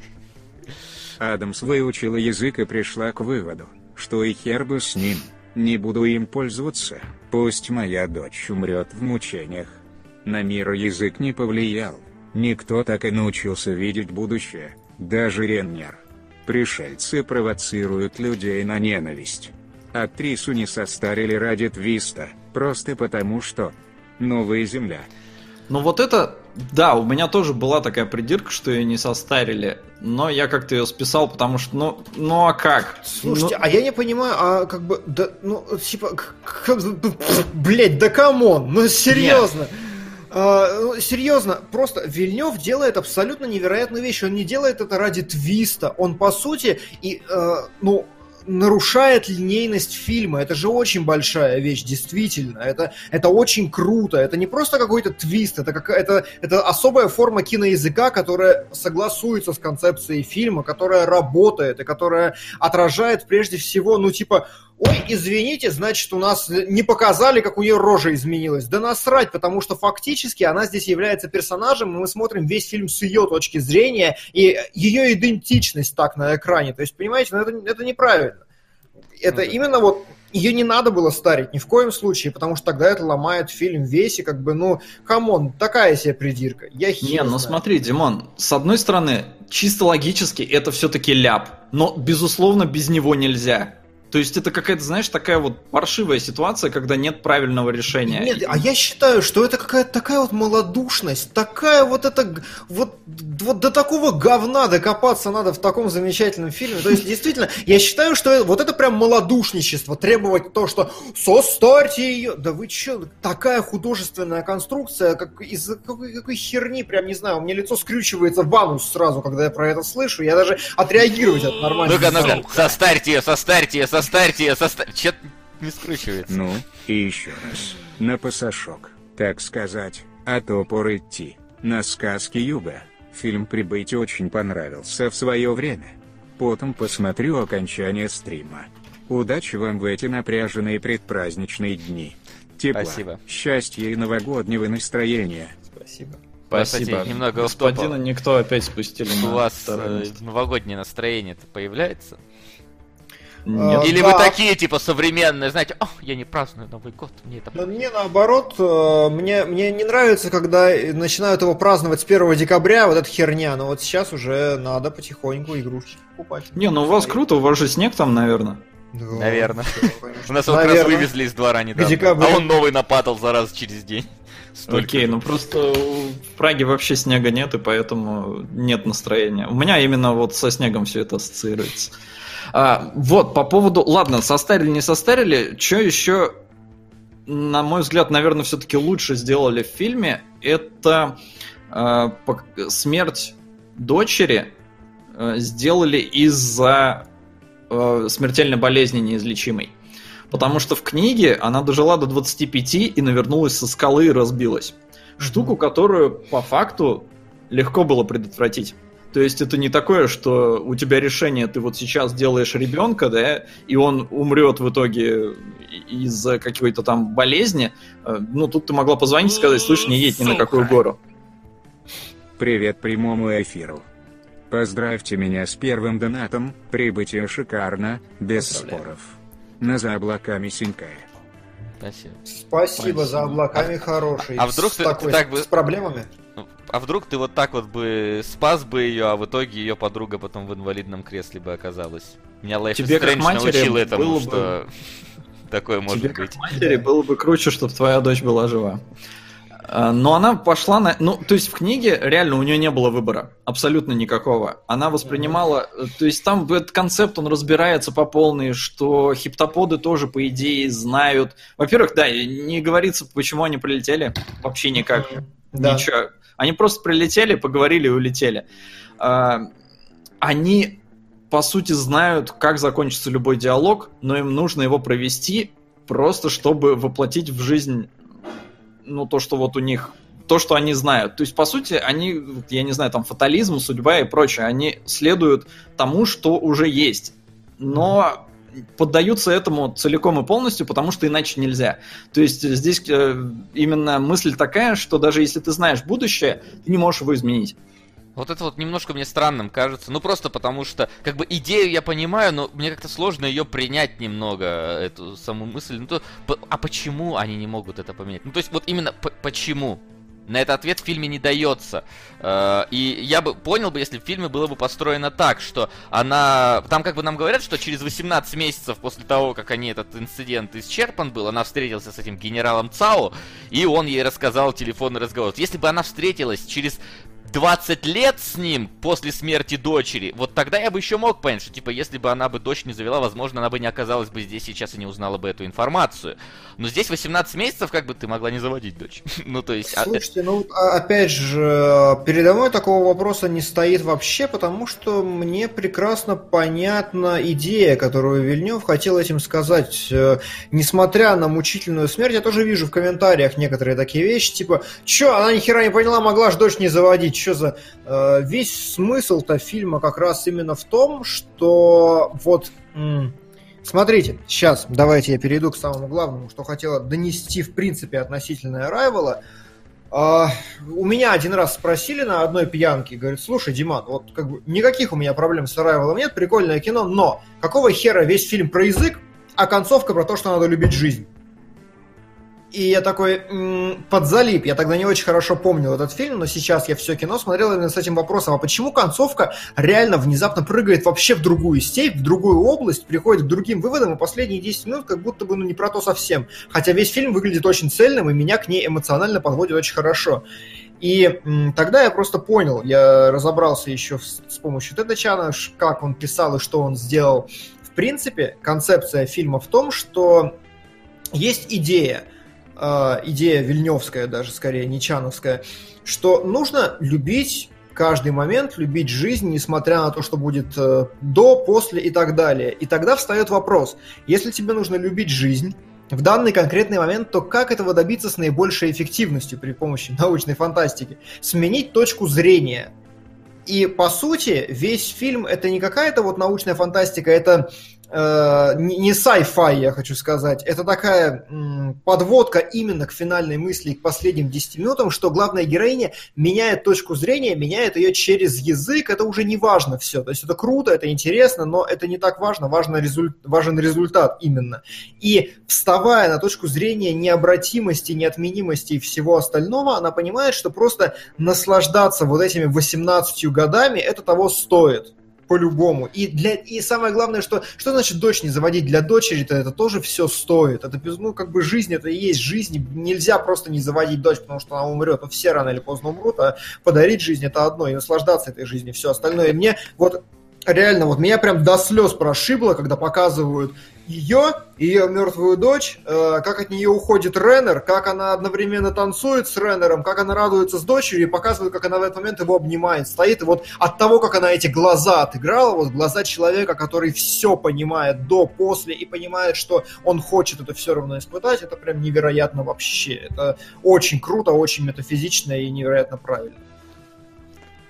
Адамс выучила язык и пришла к выводу, что и хер бы с ним, не буду им пользоваться, пусть моя дочь умрет в мучениях. На мир язык не повлиял, никто так и научился видеть будущее, даже Реннер. Пришельцы провоцируют людей на ненависть. Актрису не состарили ради твиста, просто потому что... Новая земля. Ну вот это, да, у меня тоже была такая придирка, что ее не состарили, но я как-то ее списал, потому что, ну, ну а как? Слушайте, Ну, а я не понимаю, а как бы, да, ну, типа, к- к- блядь, да come on, ну серьезно. А, ну, серьезно, просто Вильнев делает абсолютно невероятную вещь. Он не делает это ради твиста. Он, по сути, и, э, ну, нарушает линейность фильма. Это же очень большая вещь, действительно. Это, это очень круто. Это не просто какой-то твист, это, какая- это, это особая форма киноязыка, которая согласуется с концепцией фильма, которая работает и которая отражает прежде всего, ну, типа, ой, извините, значит, у нас не показали, как у нее рожа изменилась. Да насрать, потому что фактически она здесь является персонажем, и мы смотрим весь фильм с ее точки зрения, и ее идентичность так на экране. То есть, понимаете, ну, это, это неправильно. Это да. именно вот ее не надо было старить ни в коем случае, потому что тогда это ломает фильм весь, и как бы, ну, come on, такая себе придирка. Я хер Не, ну смотри, Димон, с одной стороны, чисто логически это все-таки ляп, но, безусловно, без него нельзя. То есть это какая-то, знаешь, такая вот паршивая ситуация, когда нет правильного решения. Нет, а я считаю, что это какая-то такая вот малодушность, такая вот это, вот, вот до такого говна докопаться надо в таком замечательном фильме. То есть, действительно, я считаю, что вот это прям малодушничество, требовать то, что состарьте ее. Да вы че, такая художественная конструкция, как из какой, какой херни, прям не знаю, у меня лицо скрючивается в анус сразу, когда я про это слышу, я даже отреагировать от нормально. Ну-ка, ну-ка, состарьте ее, состарьте ее, состарьте ее, состарьте... Че не скручивается? Ну, и еще раз. На пасашок, так сказать, а то пора идти. На сказки Юга. Фильм «Прибытие» очень понравился в свое время. Потом посмотрю окончание стрима. Удачи вам в эти напряженные предпраздничные дни. Тепла, Спасибо. счастья и новогоднего настроения. Спасибо. Кстати, немного Господина офф-топа. никто опять спустили У вас э, новогоднее настроение-то появляется? Нет. Или да. вы такие, типа, современные, знаете, о, я не праздную Новый год, мне это... Но мне наоборот, э, мне, мне не нравится, когда начинают его праздновать с 1 декабря, вот эта херня, но вот сейчас уже надо потихоньку игрушки покупать. Не, ну у вас круто, у вас же снег там, наверное. Да, Наверно. всё, конечно. У нас его как раз вывезли из двора недавно. А он новый нападал за раз через день. Столько. Окей, ну просто в Праге вообще снега нет, и поэтому нет настроения. У меня именно вот со снегом все это ассоциируется. А, вот, по поводу... Ладно, состарили, не состарили, что еще, на мой взгляд, наверное, все-таки лучше сделали в фильме, это пок- смерть дочери а, сделали из-за а, смертельной болезни неизлечимой. Потому что в книге она дожила до 25 и навернулась со скалы и разбилась. Штуку, которую по факту легко было предотвратить. То есть это не такое, что у тебя решение, ты вот сейчас делаешь ребенка, да, и он умрет в итоге из-за какой-то там болезни. Э, Ну, тут ты могла позвонить и сказать, слышь, не едь ни на какую гору. Привет прямому эфиру. Поздравьте меня с первым донатом, прибытие шикарно, без Поздравляю. споров. На за облаками синькая. Спасибо. Спасибо за облаками хороший. а вдруг С ты- такой- ты так бы- с проблемами? А вдруг ты вот так вот бы спас бы ее, а в итоге ее подруга потом в инвалидном кресле бы оказалась? Меня Life is Тебе, Strange матери, научил этому, было бы- что такое может Тебе, быть. как матери, было бы круче, чтобы твоя дочь была жива. А, Но она пошла на... Ну, то есть в книге реально у нее не было выбора. Абсолютно никакого. Она воспринимала... То есть там этот концепт, он разбирается по полной, что хиптоподы тоже, по идее, знают... Во-первых, да, не говорится, почему они прилетели. Вообще никак. Да. Ничего. Они просто прилетели, поговорили и улетели. А, Они, по сути, знают, как закончится любой диалог, но им нужно его провести просто, чтобы воплотить в жизнь, ну, то, что вот у них, то, что они знают. То есть, по сути, они, я не знаю, там, фатализм, судьба и прочее, они следуют тому, что уже есть. Но поддаются этому целиком и полностью, потому что иначе нельзя. То есть здесь э, именно мысль такая, что даже если ты знаешь будущее, ты не можешь его изменить. Вот это вот немножко мне странным кажется. Ну просто потому что, как бы идею я понимаю, но мне как-то сложно ее принять немного, эту саму мысль. Ну то, а почему они не могут это поменять? Ну то есть вот именно почему? На этот ответ в фильме не дается. Э, И я бы понял бы, если в фильме было бы построено так, что она... Там как бы нам говорят, что через 18 месяцев после того, как они этот инцидент исчерпан был, она встретилась с этим генералом ЦАО, и он ей рассказал телефонный разговор. Если бы она встретилась через 20 лет с ним после смерти дочери, вот тогда я бы еще мог понять, что типа если бы она бы дочь не завела, возможно, она бы не оказалась бы здесь сейчас и не узнала бы эту информацию. Но здесь 18 месяцев, как бы ты могла не заводить дочь. ну, то есть... а- Слушайте, ну а- опять же, передо мной такого вопроса не стоит вообще, потому что мне прекрасно понятна идея, которую Вильнев хотел этим сказать. Э, Несмотря на мучительную смерть, я тоже вижу в комментариях некоторые такие вещи, типа, чё, она ни хера не поняла, могла ж дочь не заводить, что за... Э, Весь смысл-то фильма как раз именно в том, что вот... Смотрите, сейчас давайте я перейду к самому главному, что хотела донести в принципе относительно Arrival. А, у меня один раз спросили на одной пьянке, говорит, слушай, Диман, вот как бы никаких у меня проблем с Arrival нет, прикольное кино, но какого хера весь фильм про язык, а концовка про то, что надо любить жизнь? И я такой м, подзалип. Я тогда не очень хорошо помнил этот фильм, но сейчас я все кино смотрел именно с этим вопросом. А почему концовка реально внезапно прыгает вообще в другую степь, в другую область, приходит к другим выводам, и последние 10 минут как будто бы ну, не про то совсем. Хотя весь фильм выглядит очень цельным, и меня к ней эмоционально подводит очень хорошо. И м, тогда я просто понял, я разобрался еще с, с помощью Теда Чана, как он писал и что он сделал. В принципе, концепция фильма в том, что есть идея, идея вильневская даже, скорее, не чановская, что нужно любить каждый момент, любить жизнь, несмотря на то, что будет э, до, после и так далее. И тогда встает вопрос, если тебе нужно любить жизнь, в данный конкретный момент, то как этого добиться с наибольшей эффективностью при помощи научной фантастики? Сменить точку зрения. И по сути, весь фильм это не какая-то вот научная фантастика, это э, не, sci-fi, я хочу сказать, это такая подводка именно к финальной мысли и к последним 10 минутам, что главная героиня меняет точку зрения, меняет ее через язык, это уже не важно все. То есть это круто, это интересно, но это не так важно, важно результ, важен результат именно. И вставая на точку зрения необратимости, неотменимости и всего остального, она понимает, что просто наслаждаться вот этими 18 годами, это того стоит по-любому. И, для, и самое главное, что, что значит дочь не заводить для дочери-то, это тоже все стоит. Это, ну, как бы жизнь, это и есть жизнь. Нельзя просто не заводить дочь, потому что она умрет. Ну, все рано или поздно умрут, а подарить жизнь это одно, и наслаждаться этой жизнью, все остальное. И мне вот реально, вот меня прям до слез прошибло, когда показывают ее, ее мертвую дочь, э, как от нее уходит Реннер, как она одновременно танцует с Реннером, как она радуется с дочерью и показывают, как она в этот момент его обнимает, стоит. И вот от того, как она эти глаза отыграла, вот глаза человека, который все понимает до, после и понимает, что он хочет это все равно испытать, это прям невероятно вообще. Это очень круто, очень метафизично и невероятно правильно.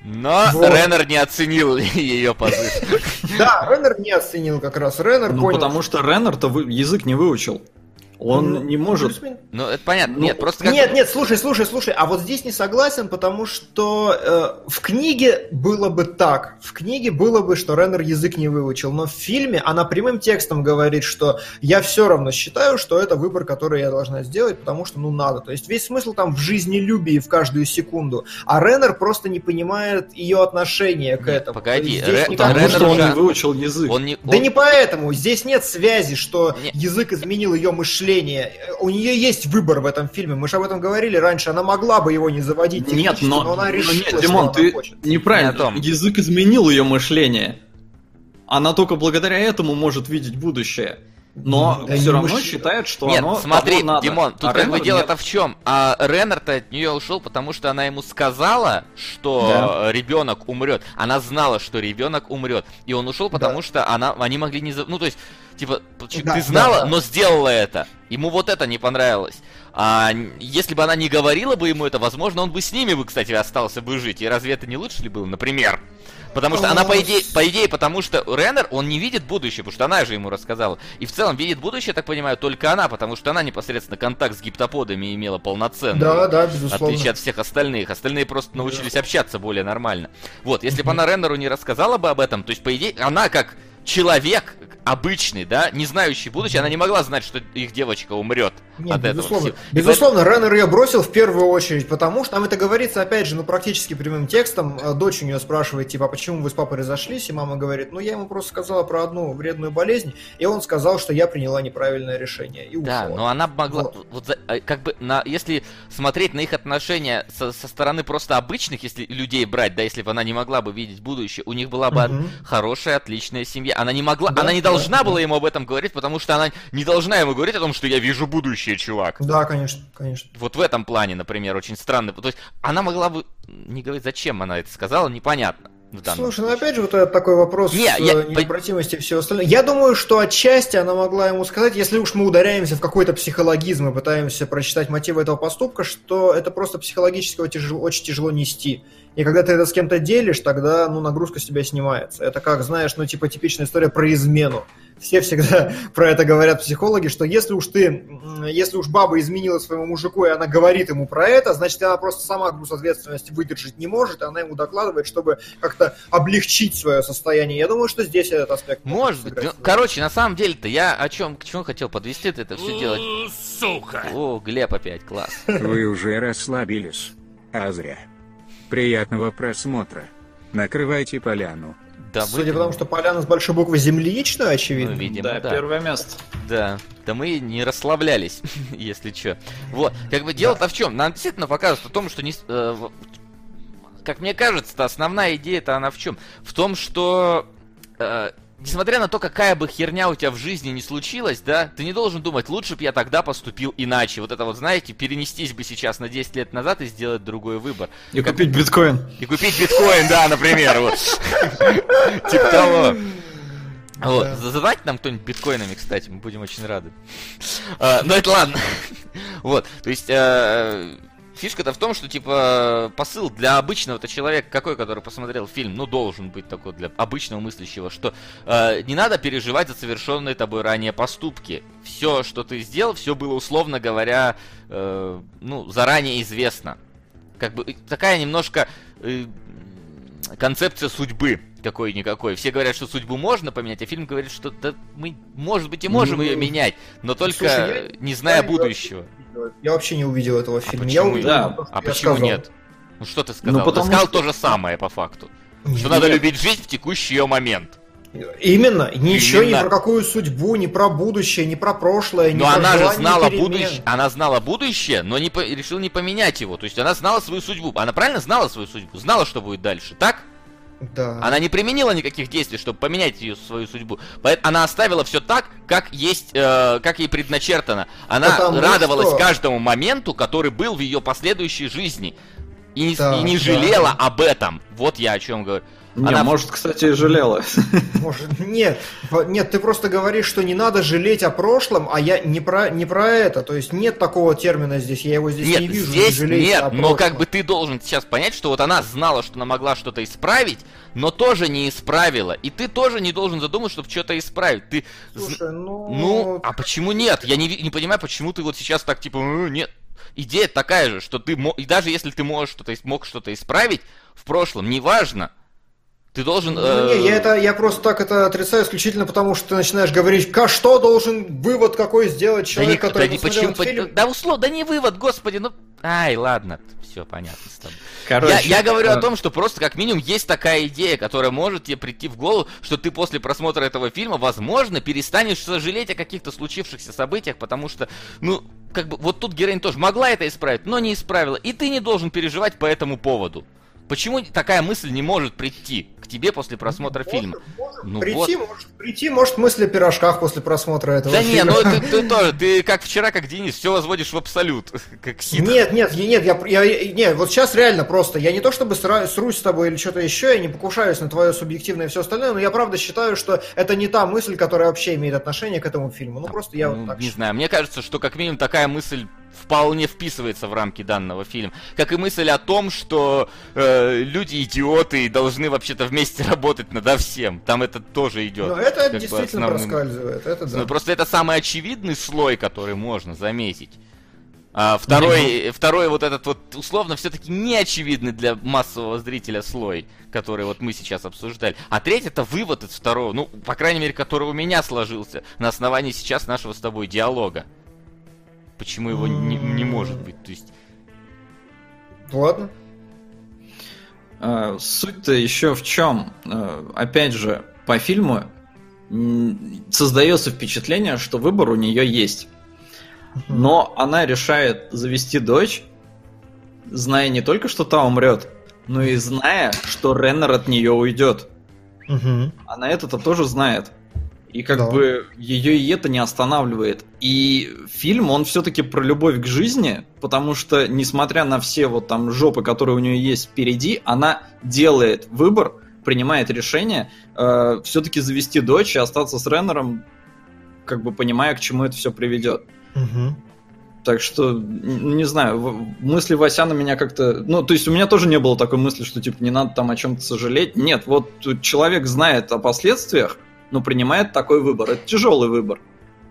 Но Вот. Реннер не оценил ее позыв. Да, Реннер не оценил как раз. Реннер Ну, понял, потому что Реннер-то вы- язык не выучил. Он Ну, не может... Ну, это понятно. Ну, Нет, просто как... Нет, нет, слушай, слушай, слушай, а вот здесь не согласен, потому что э, в книге было бы так. В книге было бы, что Реннер язык не выучил, но в фильме она прямым текстом говорит, что я все равно считаю, что это выбор, который я должна сделать, потому что, ну, надо. То есть весь смысл там в жизнелюбии в каждую секунду. А Реннер просто не понимает ее отношение к Нет, этому. погоди, Ре- Потому Реннер что он не выучил язык. Он не... Да он- не поэтому. Здесь нет связи, что Не- язык изменил ее мышление. У нее есть выбор в этом фильме. Мы же об этом говорили раньше. Она могла бы его не заводить. Нет, технически, но, она но решила, нет, что Димон, она ты хочет. неправильно. Не том. Язык изменил ее мышление. Она только благодаря этому может видеть будущее. Но Да все равно мыш- считает, что Нет, оно смотри, того надо. Димон, тут А как бы дело-то в чем? А Реннер-то от нее ушел, потому что она ему сказала, что ребенок умрет. Она знала, что ребенок умрет. И он ушел, потому что она, они могли не... за- Ну, то есть, типа, ты Да, знала, да, да. но сделала это. Ему вот это не понравилось. А если бы она не говорила бы ему это, возможно, он бы с ними бы, кстати, остался бы жить. И разве это не лучше ли было, например? Потому что она, по идее, по идее, потому что Реннер, он не видит будущее, потому что она же ему рассказала. И в целом видит будущее, так понимаю, только она, потому что она непосредственно контакт с гиптоподами имела полноценный. Да, да, В безусловно. отличие от всех остальных. Остальные просто научились общаться более нормально. Вот, если бы она Реннеру не рассказала бы об этом, то есть, по идее, она как человек обычный, да, не знающий будущее, она не могла знать, что их девочка умрет Нет, от этого безусловно. И Безусловно, Реннер ее бросил в первую очередь, потому что там это говорится, опять же, ну, практически прямым текстом. Э, Дочь у нее спрашивает, типа, а почему вы с папой разошлись? И мама говорит, ну, я ему просто сказала про одну вредную болезнь, и он сказал, что я приняла неправильное решение. И Да, ушла. но она могла, Вот. вот, э, как бы, на, если смотреть на их отношения со, со стороны просто обычных, если людей брать, да, если бы она не могла бы видеть будущее, у них была бы Мгм. хорошая, отличная семья. Она не могла, Да, она не да, должна была ему об этом говорить, потому что она не должна ему говорить о том, что я вижу будущее, чувак. Да, конечно, конечно. Вот в этом плане, например, очень странно. То есть она могла бы не говорить, зачем она это сказала, непонятно. Слушай, ну случае. опять же, вот этот такой вопрос Не, с я- э, необратимости и всего остального. Я думаю, что отчасти она могла ему сказать, если уж мы ударяемся в какой-то психологизм и пытаемся прочитать мотивы этого поступка, что это просто психологически тяжело, очень тяжело нести. И когда ты это с кем-то делишь, тогда ну, нагрузка с тебя снимается. Это как, знаешь, ну типа типичная история про измену. Все всегда про это говорят психологи, что если уж ты, если уж баба изменила своему мужику, и она говорит ему про это, значит, она просто сама груз ответственности выдержать не может, и она ему докладывает, чтобы как-то облегчить свое состояние. Я думаю, что здесь этот аспект Может быть. Ну, короче, на самом деле-то я о чем, к чему хотел подвести это все делать. Сука. О, Глеб опять, класс. Вы уже расслабились. А зря. Приятного просмотра. Накрывайте поляну. Да, Судя мы- по тому, что поляна с большой буквы земляничную, ну, очевидно. видимо, Да, да. первое место. Да, да мы не расслаблялись, если что. Вот, как бы дело-то в чем? Нам действительно показывают о том, что не... э, как мне кажется, основная идея-то она в чем? В том, что э, несмотря на то, какая бы херня у тебя в жизни не случилась, да, ты не должен думать, лучше бы я тогда поступил иначе. Вот это вот, знаете, перенестись бы сейчас на 10 лет назад и сделать другой выбор. И купить биткоин. И купить биткоин, да, например. Типа того. Вот, Да. задавайте нам кто-нибудь биткоинами, кстати, мы будем очень рады. А, Но это ладно. Вот, то есть, э, Фишка-то в том, что, типа, посыл для обычного-то человека, какой, который посмотрел фильм, ну, должен быть такой для обычного мыслящего, что э, не надо переживать за совершенные тобой ранее поступки. Все, что ты сделал, все было, условно говоря, э, ну, заранее известно. Как бы такая немножко э, концепция судьбы какой-никакой. Все говорят, что судьбу можно поменять, а фильм говорит, что да, мы, может быть, и можем Ну, ее менять, но только слушай, я- не зная я- будущего. Я вообще не увидел этого А фильма. я почему, увидел да, то, что а я почему сказал. нет? Ну что ты сказал? Ну, ты потому сказал что- то же самое по факту. Что Нет. надо любить жизнь в текущий ее момент. Именно. Ничего Именно. ни про какую судьбу, ни про будущее, ни про прошлое, ни Но про она же знала перемен. будущее, она знала будущее, но не по- решила не поменять его. То есть она знала свою судьбу. Она правильно знала свою судьбу, знала, что будет дальше, так? Да. Она не применила никаких действий, чтобы поменять ее свою судьбу. Она оставила все так, как есть, э, как ей предначертано. Она Потому радовалась что- каждому моменту, который был в ее последующей жизни. И не, Да, и не да. жалела об этом. Вот я о чем говорю. Не, Она- может, кстати, и жалела. Может, нет, нет, ты просто говоришь, что не надо жалеть о прошлом, а я не про, не про это. То есть нет такого термина здесь, я его здесь Нет, не вижу. здесь жалейте нет, но как бы ты должен сейчас понять, что вот она знала, что она могла что-то исправить, но тоже не исправила. И ты тоже не должен задумать, чтобы что-то исправить. Ты Слушай, ну... Ну, а почему нет? Я не, не понимаю, почему ты вот сейчас так типа, «Э, нет. Идея такая же, что ты, и даже если ты можешь что-то, мог что-то исправить в прошлом, неважно, ты должен... Ну, э, не, я, это, я просто так это отрицаю исключительно потому, что ты начинаешь говорить, «Ка- что должен вывод какой сделать да человек, не- который да не посмотрел почему, этот фильм. да условно, да не вывод, господи, ну... Ай, ладно, все понятно с тобой. Короче, Я, я говорю э, о том, что просто как минимум есть такая идея, которая может тебе прийти в голову, что ты после просмотра этого фильма, возможно, перестанешь сожалеть о каких-то случившихся событиях, потому что, ну, как бы, вот тут героинь тоже могла это исправить, но не исправила, и ты не должен переживать по этому поводу. Почему такая мысль не может прийти к тебе после просмотра фильма? Может Ну прийти, может прийти, может мысли о пирожках после просмотра этого Да не, фильма. ну ты, ты тоже, ты как вчера, как Денис, все возводишь в абсолют, как Сид. Нет, нет, я- нет, я, я, нет, вот сейчас реально просто, я не то чтобы сра- срусь с тобой или что-то еще, я не покушаюсь на твое субъективное и все остальное, но я правда считаю, что это не та мысль, которая вообще имеет отношение к этому фильму. Ну просто я Ну, вот так не считаю. знаю, мне кажется, что как минимум такая мысль вполне вписывается в рамки данного фильма. Как и мысль о том, что э, люди идиоты и должны вообще-то вместе работать над всем. Там это тоже идет. Но это действительно основным. проскальзывает, это да. Ну, просто это самый очевидный слой, который можно заметить. А второй, второй вот этот вот условно все-таки неочевидный для массового зрителя слой, который вот мы сейчас обсуждали. А третий это вывод из второго, ну, по крайней мере, который у меня сложился на основании сейчас нашего с тобой диалога. Почему его не, не может быть? То есть, Ладно. э, суть-то еще в чем? Э, опять же, по фильму создается впечатление, что выбор у нее есть. Но она решает завести дочь, зная не только, что та умрет, но и зная, что Реннер от нее уйдет. Мгм. Она это-то тоже знает. И как Да. бы ее и это не останавливает. И фильм, он все-таки про любовь к жизни, потому что, несмотря на все вот там жопы, которые у нее есть впереди, она делает выбор, принимает решение все-таки завести дочь и остаться с Реннером, как бы понимая, к чему это все приведет. Мгм. Так что, не знаю, мысли Васяна меня как-то... Ну, то есть у меня тоже не было такой мысли, что, типа, не надо там о чем-то сожалеть. Нет, вот человек знает о последствиях, но принимает такой выбор. Это тяжелый выбор.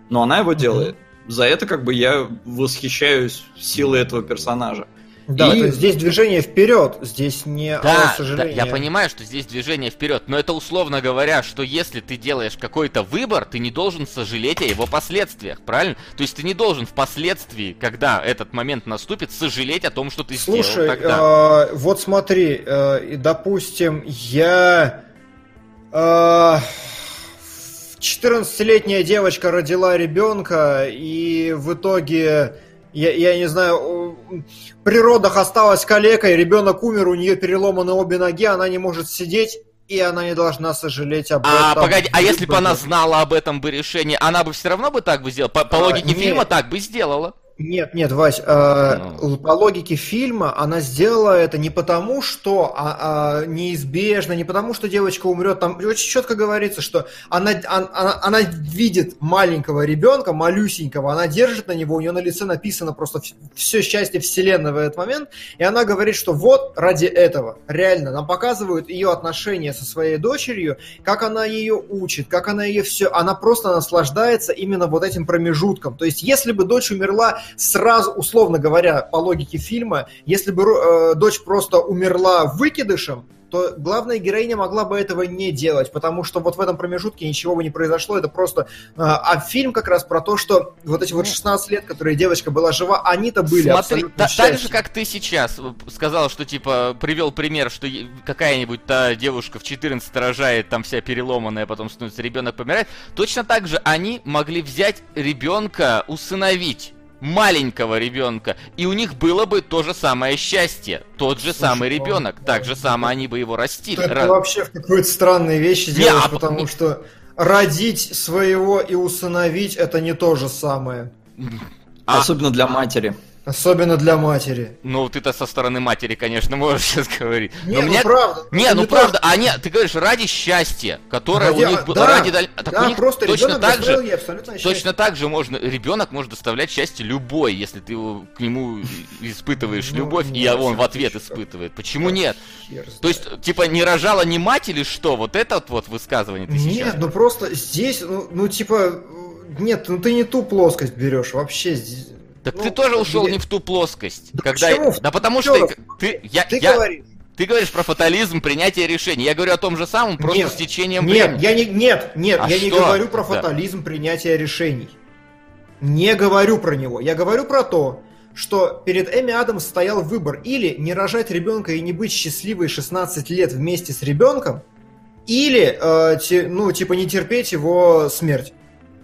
Но она его делает. За это, как бы, я восхищаюсь силой этого персонажа. Да, И- то есть здесь движение вперед, здесь не Да, о да, сожалении. я понимаю, что здесь движение вперед, но это условно говоря, что если ты делаешь какой-то выбор, ты не должен сожалеть о его последствиях, правильно? То есть ты не должен впоследствии, когда этот момент наступит, сожалеть о том, что ты Слушай, сделал тогда. э, вот смотри, э, допустим, я... э, 14-летняя девочка родила ребенка, и в итоге, я, я не знаю, при родах осталась калекой, ребенок умер, у нее переломаны обе ноги, она не может сидеть, и она не должна сожалеть об А, этом. погоди, а если бы она знала об этом бы решении, она бы все равно бы так бы сделала? По, по А, логике нет. фильма так бы сделала. Нет, нет, Вась, э, Ну. по логике фильма она сделала это не потому, что а, а, неизбежно, не потому, что девочка умрет. Там очень четко говорится, что она, он- она, она видит маленького ребенка, малюсенького, она держит на него, у нее на лице написано просто все счастье вселенной в этот момент, и она говорит, что вот ради этого, реально, нам показывают ее отношения со своей дочерью, как она ее учит, как она ее все, она просто наслаждается именно вот этим промежутком. То есть, если бы дочь умерла сразу, условно говоря, по логике фильма, если бы э, дочь просто умерла выкидышем, то главная героиня могла бы этого не делать, потому что вот в этом промежутке ничего бы не произошло, это просто... э, А фильм как раз про то, что вот эти вот 16 лет, которые девочка была жива, они-то были Смотри, абсолютно та- так же, как ты сейчас сказал, что типа привел пример, что какая-нибудь та девушка в 14 рожает, там вся переломанная, потом становится ребенок помирает, точно так же они могли взять ребенка, усыновить маленького ребенка, и у них было бы то же самое счастье, тот же Слушай, самый ну, ребенок, да, так же да. самое они бы его растили. Ты, ты Раз- вообще в какую-то странные вещи делаешь, а по- потому что родить своего и усыновить это не то же самое. А. Особенно для матери. Особенно для матери. Ну, ты-то со стороны матери, конечно, можешь сейчас говорить. Не, Но ну мне- правда. Не, ну то, правда, а не, ты говоришь, ради счастья, которое Ради- у них было, да, ради даль- так да, у них просто точно ребенок так же, абсолютное счастье. точно так же можно, ребенок может доставлять счастье любой, если ты его- к нему испытываешь Ну, любовь, и нет, он в ответ испытывает. Почему нет? То есть, типа, не рожала не мать или что? Вот это вот, вот высказывание ты сейчас. Нет, ну просто здесь, ну, ну, типа, нет, ну ты не ту плоскость берешь, вообще здесь. Так ну, ты тоже ушел не в ту плоскость. Да когда... почему? Да потому что ты, я, Ты я- говоришь. ты говоришь про фатализм, принятие решений. Я говорю о том же самом, просто Нет, с течением Нет, времени. я не, нет, нет, А я не что? говорю про Да. фатализм принятия решений. Не говорю про него. Я говорю про то, что перед Эми Адамс стоял выбор или не рожать ребенка и не быть счастливой 16 лет вместе с ребенком, или, э, те- ну, типа, не терпеть его смерть.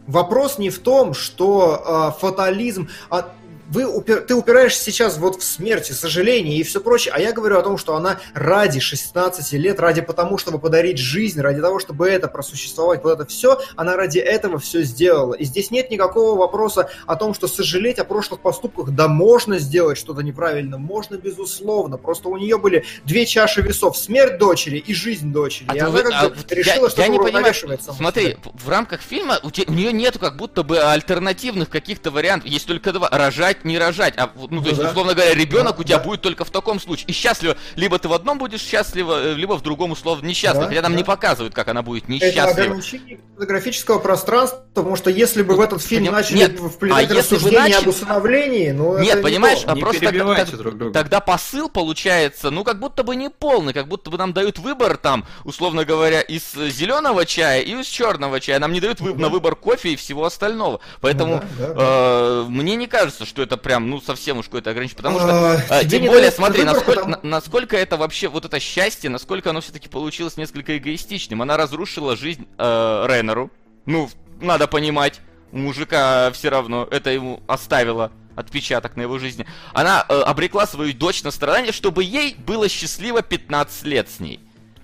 Вопрос не в том, что э, фатализм... а вы упер- ты упираешься сейчас вот в смерть и сожаление и все прочее, а я говорю о том, что она ради 16 лет, ради потому, чтобы подарить жизнь, ради того, чтобы это просуществовать, вот это все, она ради этого все сделала. И здесь нет никакого вопроса о том, что сожалеть о прошлых поступках, да можно сделать что-то неправильно, можно безусловно, просто у нее были две чаши весов, смерть дочери и жизнь дочери, А и она вы- как а бы вот решила, я, что я не понимаю, смотри, в рамках фильма у, те- у нее нету как будто бы альтернативных каких-то вариантов, есть только два, рожать, не рожать, а, ну, то Ну есть, да. условно говоря, ребенок Да, у тебя да. будет только в таком случае, и счастливо, либо ты в одном будешь счастлива, э, либо в другом условно несчастлива, Да, хотя нам да. не показывают, как она будет Это несчастлива. ограничение кинематографического пространства, потому что если бы в этот фильм поним- начали нет, вплетать а рассуждения начали- об усыновлении, ну это Нет, не понимаешь, а Не просто тогда, перебивайте так- друг друга. тогда посыл получается, ну, как будто бы не полный, как будто бы нам дают выбор там, условно говоря, из зеленого чая и из черного чая. Нам не дают вы- Ну на выбор кофе и всего остального. Поэтому да, да, э, мне не кажется, что это прям, ну, совсем уж какое-то ограничение. Потому что, А, тебе тем более, смотри, насколько, потому- на- насколько это вообще, вот это счастье, насколько оно все-таки получилось несколько эгоистичным. Она разрушила жизнь э, Реннеру. Ну, надо понимать, мужика все равно это ему оставило отпечаток на его жизни. Она э, обрекла свою дочь на страдания, чтобы ей было счастливо 15 лет с ней.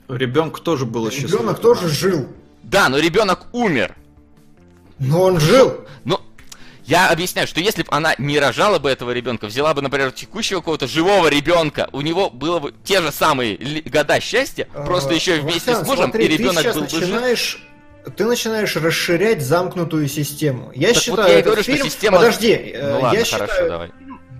Ребенку тоже было счастливо. Ребенок тоже жил. Да, но ребенок умер. Но он жил. Ну, я объясняю, что если бы она не рожала бы этого ребенка, взяла бы, например, текущего какого-то живого ребенка, у него было бы те же самые года счастья, просто А, еще вместе Вахтанг, с мужем, смотри, и ребенок был бы жив. начинаешь ты начинаешь расширять замкнутую систему. Я Так считаю, вот я этот говорю, что фильм... система- Подожди, э, Ну ладно, я хорошо, считаю, давай.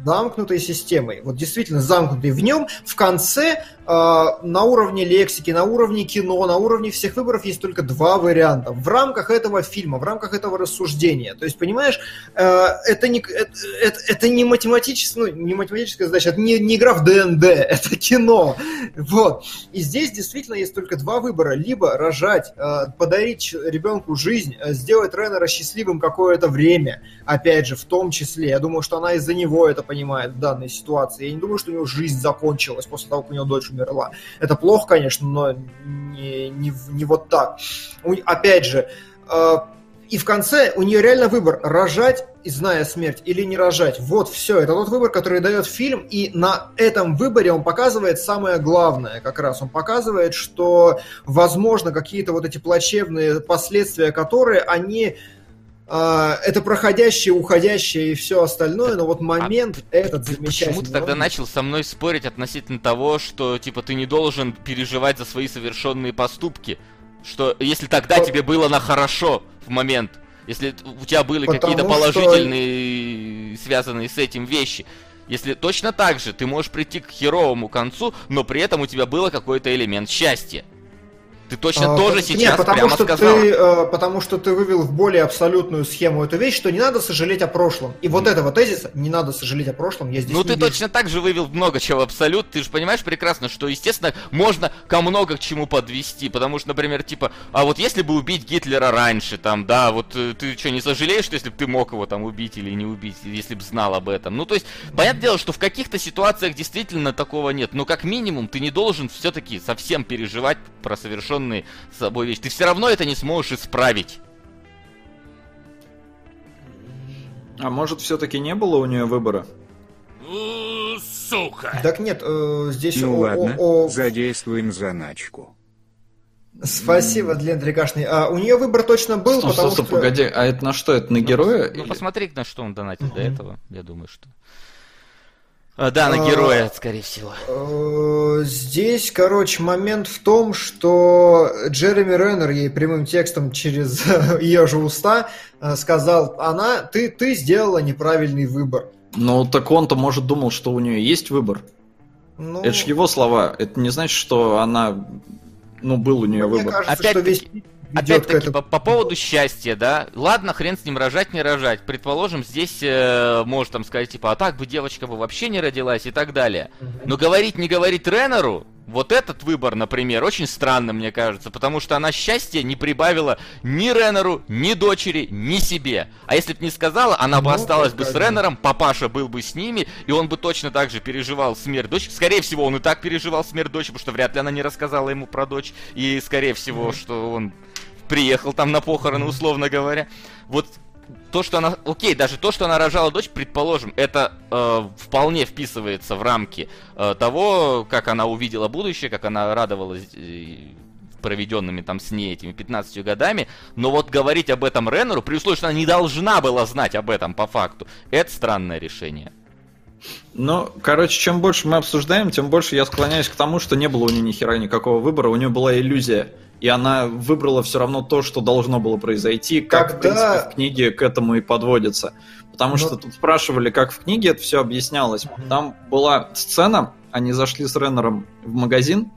Замкнутой системой. Вот действительно замкнутой. В нем в конце э, на уровне лексики, на уровне кино, на уровне всех выборов есть только два варианта. В рамках этого фильма, в рамках этого рассуждения. То есть, понимаешь, э, это, не, это, это, это не, математическая, ну, не математическая задача, это не, не игра в ДНД, это кино. Вот. И здесь действительно есть только два выбора. Либо рожать, э, подарить ребенку жизнь, э, сделать Реннера счастливым какое-то время. Опять же, в том числе. Я думаю, что она из-за него это в данной ситуации. Я не думаю, что у него жизнь закончилась после того, как у него дочь умерла. Это плохо, конечно, но не, не, не вот так. Опять же, э, и в конце у нее реально выбор рожать, зная смерть, или не рожать. Вот все. Это тот выбор, который дает фильм, и на этом выборе он показывает самое главное как раз. Он показывает, что, возможно, какие-то вот эти плачевные последствия, которые они это проходящее, уходящее и все остальное, но вот момент этот замечательный. Почему ты тогда начал со мной спорить относительно того, что, типа, ты не должен переживать за свои совершенные поступки? Что, если тогда По- тебе было на хорошо в момент, если у тебя были какие-то что- положительные, связанные с этим вещи, если точно так же ты можешь прийти к херовому концу, но при этом у тебя было какой-то элемент счастья. Ты точно А, тоже нет, сейчас потому прямо что сказал. ты, э, потому что ты вывел в более абсолютную схему эту вещь, что не надо сожалеть о прошлом. И вот этого тезиса «не надо сожалеть о прошлом» я здесь Ну не ты вижу. точно так же вывел много чего в абсолют. Ты же понимаешь прекрасно, что, естественно, можно ко много к чему подвести. Потому что, например, типа, а вот если бы убить Гитлера раньше, там, да, вот э, ты что, не сожалеешь, что если бы ты мог его там убить или не убить, если бы знал об этом? Ну, то есть, понятное дело, что в каких-то ситуациях действительно такого нет. Но как минимум ты не должен все-таки совсем переживать про совершенные с собой вещи. Ты все равно это не сможешь исправить. А может, все-таки не было у нее выбора? У, Сука. Так нет, э, здесь Ну о- ладно, о- о- задействуем заначку. Спасибо, Длен Трикашный. А, у нее выбор точно был, потому что... погоди, а это на что? Это на героя? Ну, или- посмотри, на что он донатил до этого. Я думаю, что... А, да, на А, героя, скорее всего. Э, Здесь, короче, момент в том, что Джереми Реннер ей прямым текстом через ее же уста э, сказал, она, ты, ты сделала неправильный выбор. Ну, так он-то, может, думал, что у нее есть выбор. Ну, Это ж его слова. Это не значит, что она... Ну, был у нее мне выбор. кажется, что Опять-таки- весь Опять-таки, по, по поводу счастья, да, ладно, хрен с ним рожать, не рожать. Предположим, здесь э, может там сказать, типа, а так бы девочка бы вообще не родилась и так далее. Но говорить, не говорить Реннеру, вот этот выбор, например, очень странно, мне кажется, потому что она счастья не прибавила ни Реннеру, ни дочери, ни себе. А если бы не сказала, она бы Ну, осталась бы с. Реннером, папаша был бы с ними, и он бы точно так же переживал смерть дочери. Скорее всего, он и так переживал смерть дочери, потому что вряд ли она не рассказала ему про дочь. И, скорее всего, что он приехал там на похороны, условно говоря. Вот то, что она... Окей, даже то, что она рожала дочь, предположим, это э, вполне вписывается в рамки э, того, как она увидела будущее, как она радовалась э, проведенными там с ней этими 15 годами. Но вот говорить об этом Реннеру, при условии, что она не должна была знать об этом по факту, это странное решение. Ну, короче, чем больше мы обсуждаем, тем больше я склоняюсь к тому, что не было у нее ни хера никакого выбора, у нее была иллюзия. И она выбрала все равно то, что должно было произойти, как, в Когда- принципе, в книге к этому и подводится. Потому Но- что тут спрашивали, как в книге это все объяснялось. Мгм. Там была сцена, они зашли с Реннером в магазин,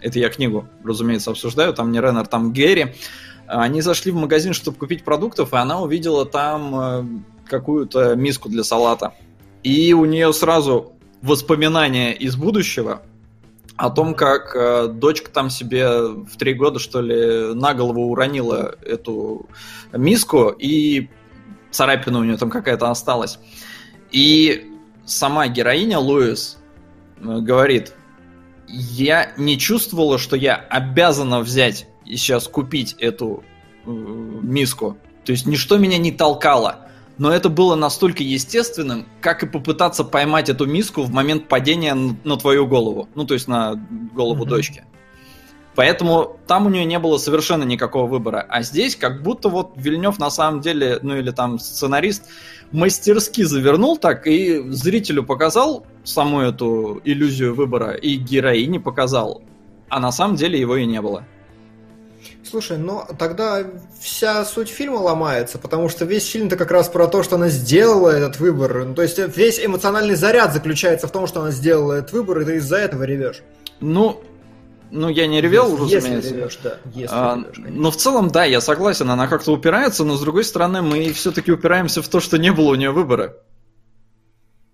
это я книгу, разумеется, обсуждаю, там не Реннер, там Гэри. Они зашли в магазин, чтобы купить продуктов, и она увидела там э, какую-то миску для салата. И у нее сразу воспоминания из будущего о том, как э, дочка там себе в три года, что ли, на голову уронила эту миску, и царапина у нее там какая-то осталась. И сама героиня Луис э, говорит, я не чувствовала, что я обязана взять и сейчас купить эту э, миску. То есть ничто меня не толкало. Но это было настолько естественным, как и попытаться поймать эту миску в момент падения на твою голову. Ну, то есть на голову Мгм. дочки. Поэтому там у нее не было совершенно никакого выбора. А здесь как будто вот Вильнев на самом деле, ну или там сценарист, мастерски завернул так и зрителю показал саму эту иллюзию выбора, и героине показал. А на самом деле его и не было. Слушай, ну тогда вся суть фильма ломается, потому что весь фильм-то как раз про то, что она сделала этот выбор. Ну, то есть весь эмоциональный заряд заключается в том, что она сделала этот выбор, и ты из-за этого ревешь. Ну, ну я не ревел, если, разумеется. Если ревешь, да. Если А, ревешь, конечно. но в целом, да, я согласен, она как-то упирается, но с другой стороны, мы все-таки упираемся в то, что не было у нее выбора.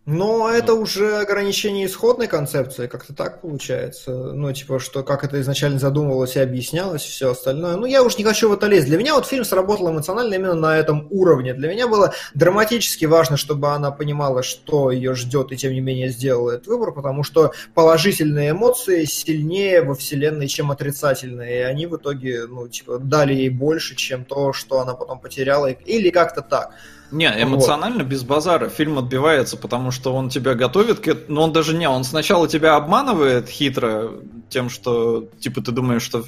Но это уже ограничение исходной концепции, как-то так получается. Ну, типа, что как это изначально задумывалось и объяснялось, все остальное. Ну, я уж не хочу в это лезть. Для меня вот фильм сработал эмоционально именно на этом уровне. Для меня было драматически важно, чтобы она понимала, что ее ждет, и тем не менее сделала этот выбор, потому что положительные эмоции сильнее во вселенной, чем отрицательные. И они в итоге, ну, типа, дали ей больше, чем то, что она потом потеряла. Или как-то так. Не, эмоционально без базара. Фильм отбивается, потому что он тебя готовит к этому. Но он даже не, он сначала тебя обманывает хитро, тем, что, типа, ты думаешь, что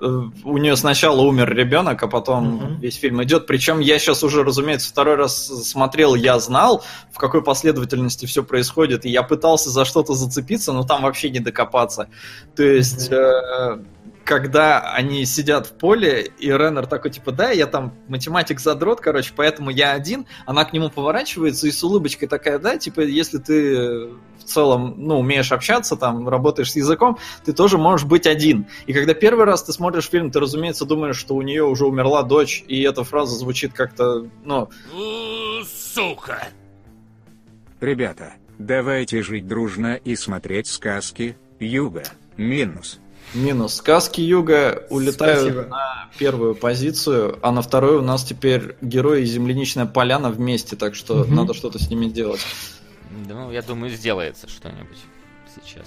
э, у нее сначала умер ребенок, а потом Мгм. весь фильм идет. Причем я сейчас уже, разумеется, второй раз смотрел, я знал, в какой последовательности все происходит, и я пытался за что-то зацепиться, но там вообще не докопаться. То есть, э, когда они сидят в поле, и Реннер такой, типа, да, я там математик задрот, короче, поэтому я один, она к нему поворачивается и с улыбочкой такая, да, типа, если ты в целом, ну, умеешь общаться, там, работаешь с языком, ты тоже можешь быть один. И когда первый раз ты смотришь фильм, ты, разумеется, думаешь, что у нее уже умерла дочь, и эта фраза звучит как-то, ну, сука! Ребята, давайте жить дружно и смотреть сказки. Юга. Минус. Минус. Сказки Юга улетают Спасибо. на первую позицию, а на вторую у нас теперь герои и земляничная поляна вместе, так что Мгм. надо что-то с ними делать. Да, Ну, я думаю, сделается что-нибудь сейчас.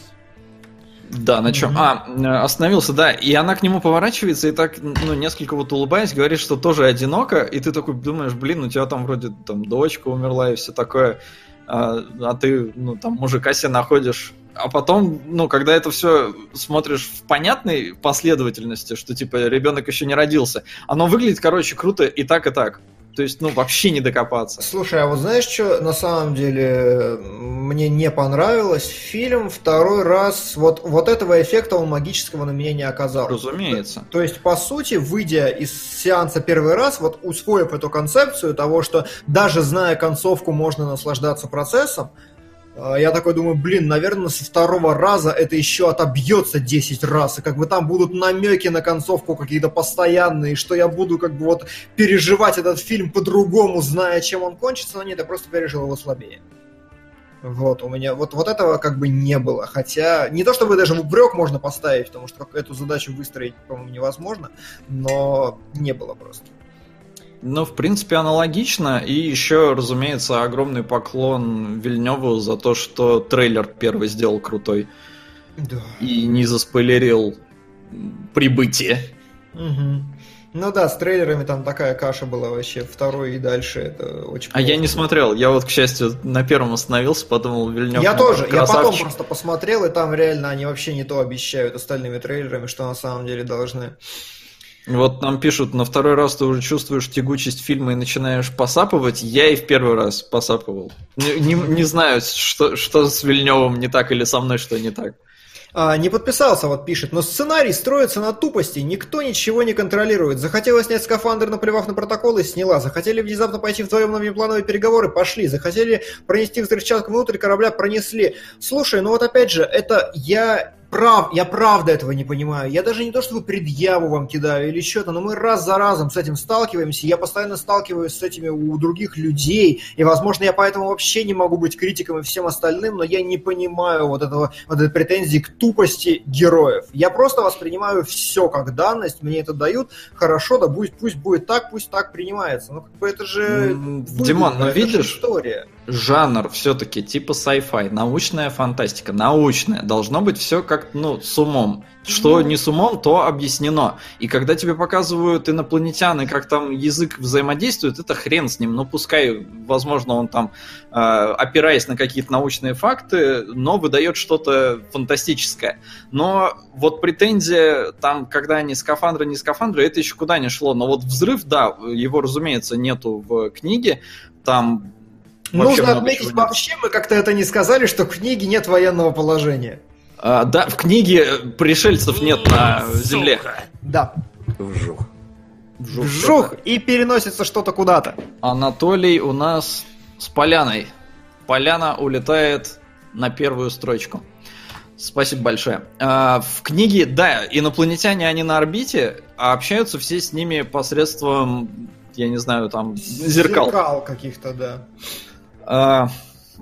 Да, на чем? Мгм. А, э, остановился, да. И она к нему поворачивается и так, ну, несколько вот улыбаясь, говорит, что тоже одиноко. И ты такой думаешь, блин, у тебя там вроде там дочка умерла и все такое. А, а ты, ну, там мужика себе находишь. А потом, ну, когда это все смотришь в понятной последовательности, что типа ребенок еще не родился, оно выглядит, короче, круто и так, и так. То есть, ну, вообще не докопаться. Слушай, а вот знаешь, что на самом деле э, мне не понравилось? Фильм второй раз, вот, вот этого эффекта он магического на меня не оказал. Разумеется. То есть, по сути, выйдя из сеанса первый раз, вот усвоив эту концепцию того, что даже зная концовку, можно наслаждаться процессом, я такой думаю, блин, наверное, со второго раза это еще отобьется 10 раз, и как бы там будут намеки на концовку какие-то постоянные, что я буду как бы вот переживать этот фильм по-другому, зная, чем он кончится, но нет, я просто пережил его слабее. Вот, у меня вот, вот этого как бы не было. Хотя, не то чтобы даже в упрек можно поставить, потому что эту задачу выстроить, по-моему, невозможно, но не было просто. Ну, в принципе, аналогично. И еще, разумеется, огромный поклон Вильневу за то, что трейлер первый сделал крутой Да. и не заспойлерил прибытие. Мгм. Ну да, с трейлерами там такая каша была вообще. Второй и дальше это очень А я не смотрел. Я вот, к счастью, на первом остановился, подумал, Вильнев. Я тоже, я потом красавчик. просто посмотрел, и там реально они вообще не то обещают остальными трейлерами, что на самом деле должны. Вот нам пишут, на второй раз ты уже чувствуешь тягучесть фильма и начинаешь посапывать. Я и в первый раз посапывал. Не, не- не знаю, что, что с Вильневым не так или со мной что не так. А, не подписался, вот пишет, но сценарий строится на тупости, никто ничего не контролирует. Захотела снять скафандр, наплевав на протоколы, сняла. Захотели внезапно пойти вдвоем на внеплановые переговоры, пошли. Захотели пронести взрывчатку внутрь корабля, пронесли. Слушай, ну вот опять же, это я прав, я правда этого не понимаю. Я даже не то, чтобы предъяву вам кидаю или что-то, но мы раз за разом с этим сталкиваемся. Я постоянно сталкиваюсь с этими у других людей, и, возможно, я поэтому вообще не могу быть критиком и всем остальным, но я не понимаю вот этого, вот этой претензии к тупости героев. Я просто воспринимаю все как данность, мне это дают, хорошо, да пусть, пусть будет так, пусть так принимается. Ну, как бы это же... Димон, ну это же видишь, история. Жанр все-таки типа sci-fi, научная фантастика, научная. Должно быть все как, ну, с умом. Что Ну. не с умом, то объяснено. И когда тебе показывают инопланетян, и как там язык взаимодействует, это хрен с ним. Ну, пускай, возможно, он там, э, опираясь на какие-то научные факты, но выдает что-то фантастическое. Но вот претензия, там, когда они скафандры, не скафандры, это еще куда не шло. Но вот взрыв, да, его, разумеется, нету в книге. Там Вообще Нужно отметить, вообще мы как-то это не сказали, что в книге нет военного положения. А, да, в книге пришельцев нет на Земле. Да. Вжух. Вжух. Вжух, и переносится что-то куда-то. Анатолий у нас с поляной. Поляна улетает на первую строчку. Спасибо большое. А, в книге, да, инопланетяне, они на орбите, а общаются все с ними посредством, я не знаю, там, зеркал. Зеркал каких-то, да. А,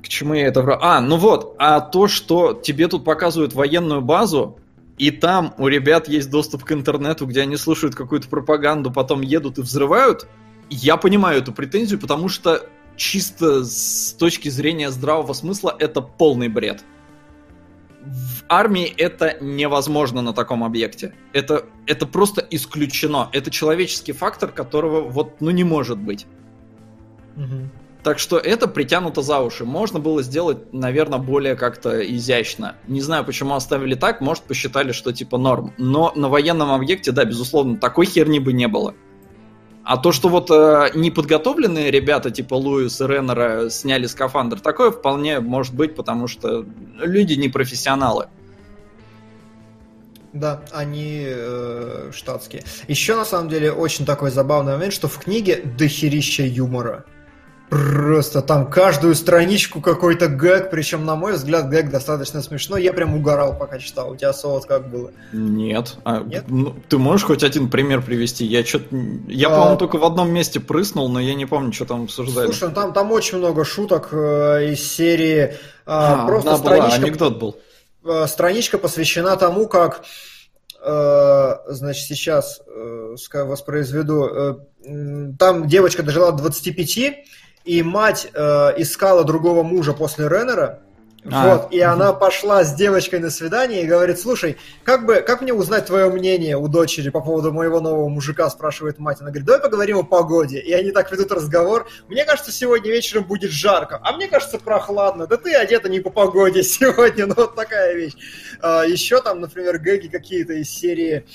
к чему я это? А, ну вот, а то, что тебе тут показывают военную базу, и там у ребят есть доступ к интернету, где они слушают какую-то пропаганду, потом едут и взрывают, я понимаю эту претензию, потому что чисто с точки зрения здравого смысла это полный бред. В армии это невозможно на таком объекте. Это, это просто исключено. Это человеческий фактор, которого вот ну не может быть. Мгм. Так что это притянуто за уши. Можно было сделать, наверное, более как-то изящно. Не знаю, почему оставили так, может, посчитали, что типа норм. Но на военном объекте, да, безусловно, такой херни бы не было. А то, что вот э, неподготовленные ребята типа Луис и Реннера сняли скафандр, такое вполне может быть, потому что люди не профессионалы. Да, они э, штатские. Еще на самом деле очень такой забавный момент, что в книге дохерища юмора. Просто там каждую страничку какой-то гэг, причем, на мой взгляд, гэг достаточно смешной. Я прям угорал, пока читал. У тебя солод как было? Нет. А, Нет? Ну, ты можешь хоть один пример привести? Я что-то... Я, А. по-моему, только в одном месте прыснул, но я не помню, что там обсуждали. Слушай, ну там, там очень много шуток э, из серии. а, А, просто да, была, страничка, анекдот был. э, страничка посвящена тому, как, э, значит, сейчас э, воспроизведу. э, там девочка дожила до 25, и мать э, искала другого мужа после Реннера. А, вот, и она пошла с девочкой на свидание и говорит, слушай, как бы, как мне узнать твое мнение у дочери по поводу моего нового мужика, спрашивает мать. Она говорит, давай поговорим о погоде. И они так ведут разговор. Мне кажется, сегодня вечером будет жарко, а мне кажется, прохладно. Да ты одета не по погоде сегодня, ну вот такая вещь. А, Еще там, например, гэги какие-то из серии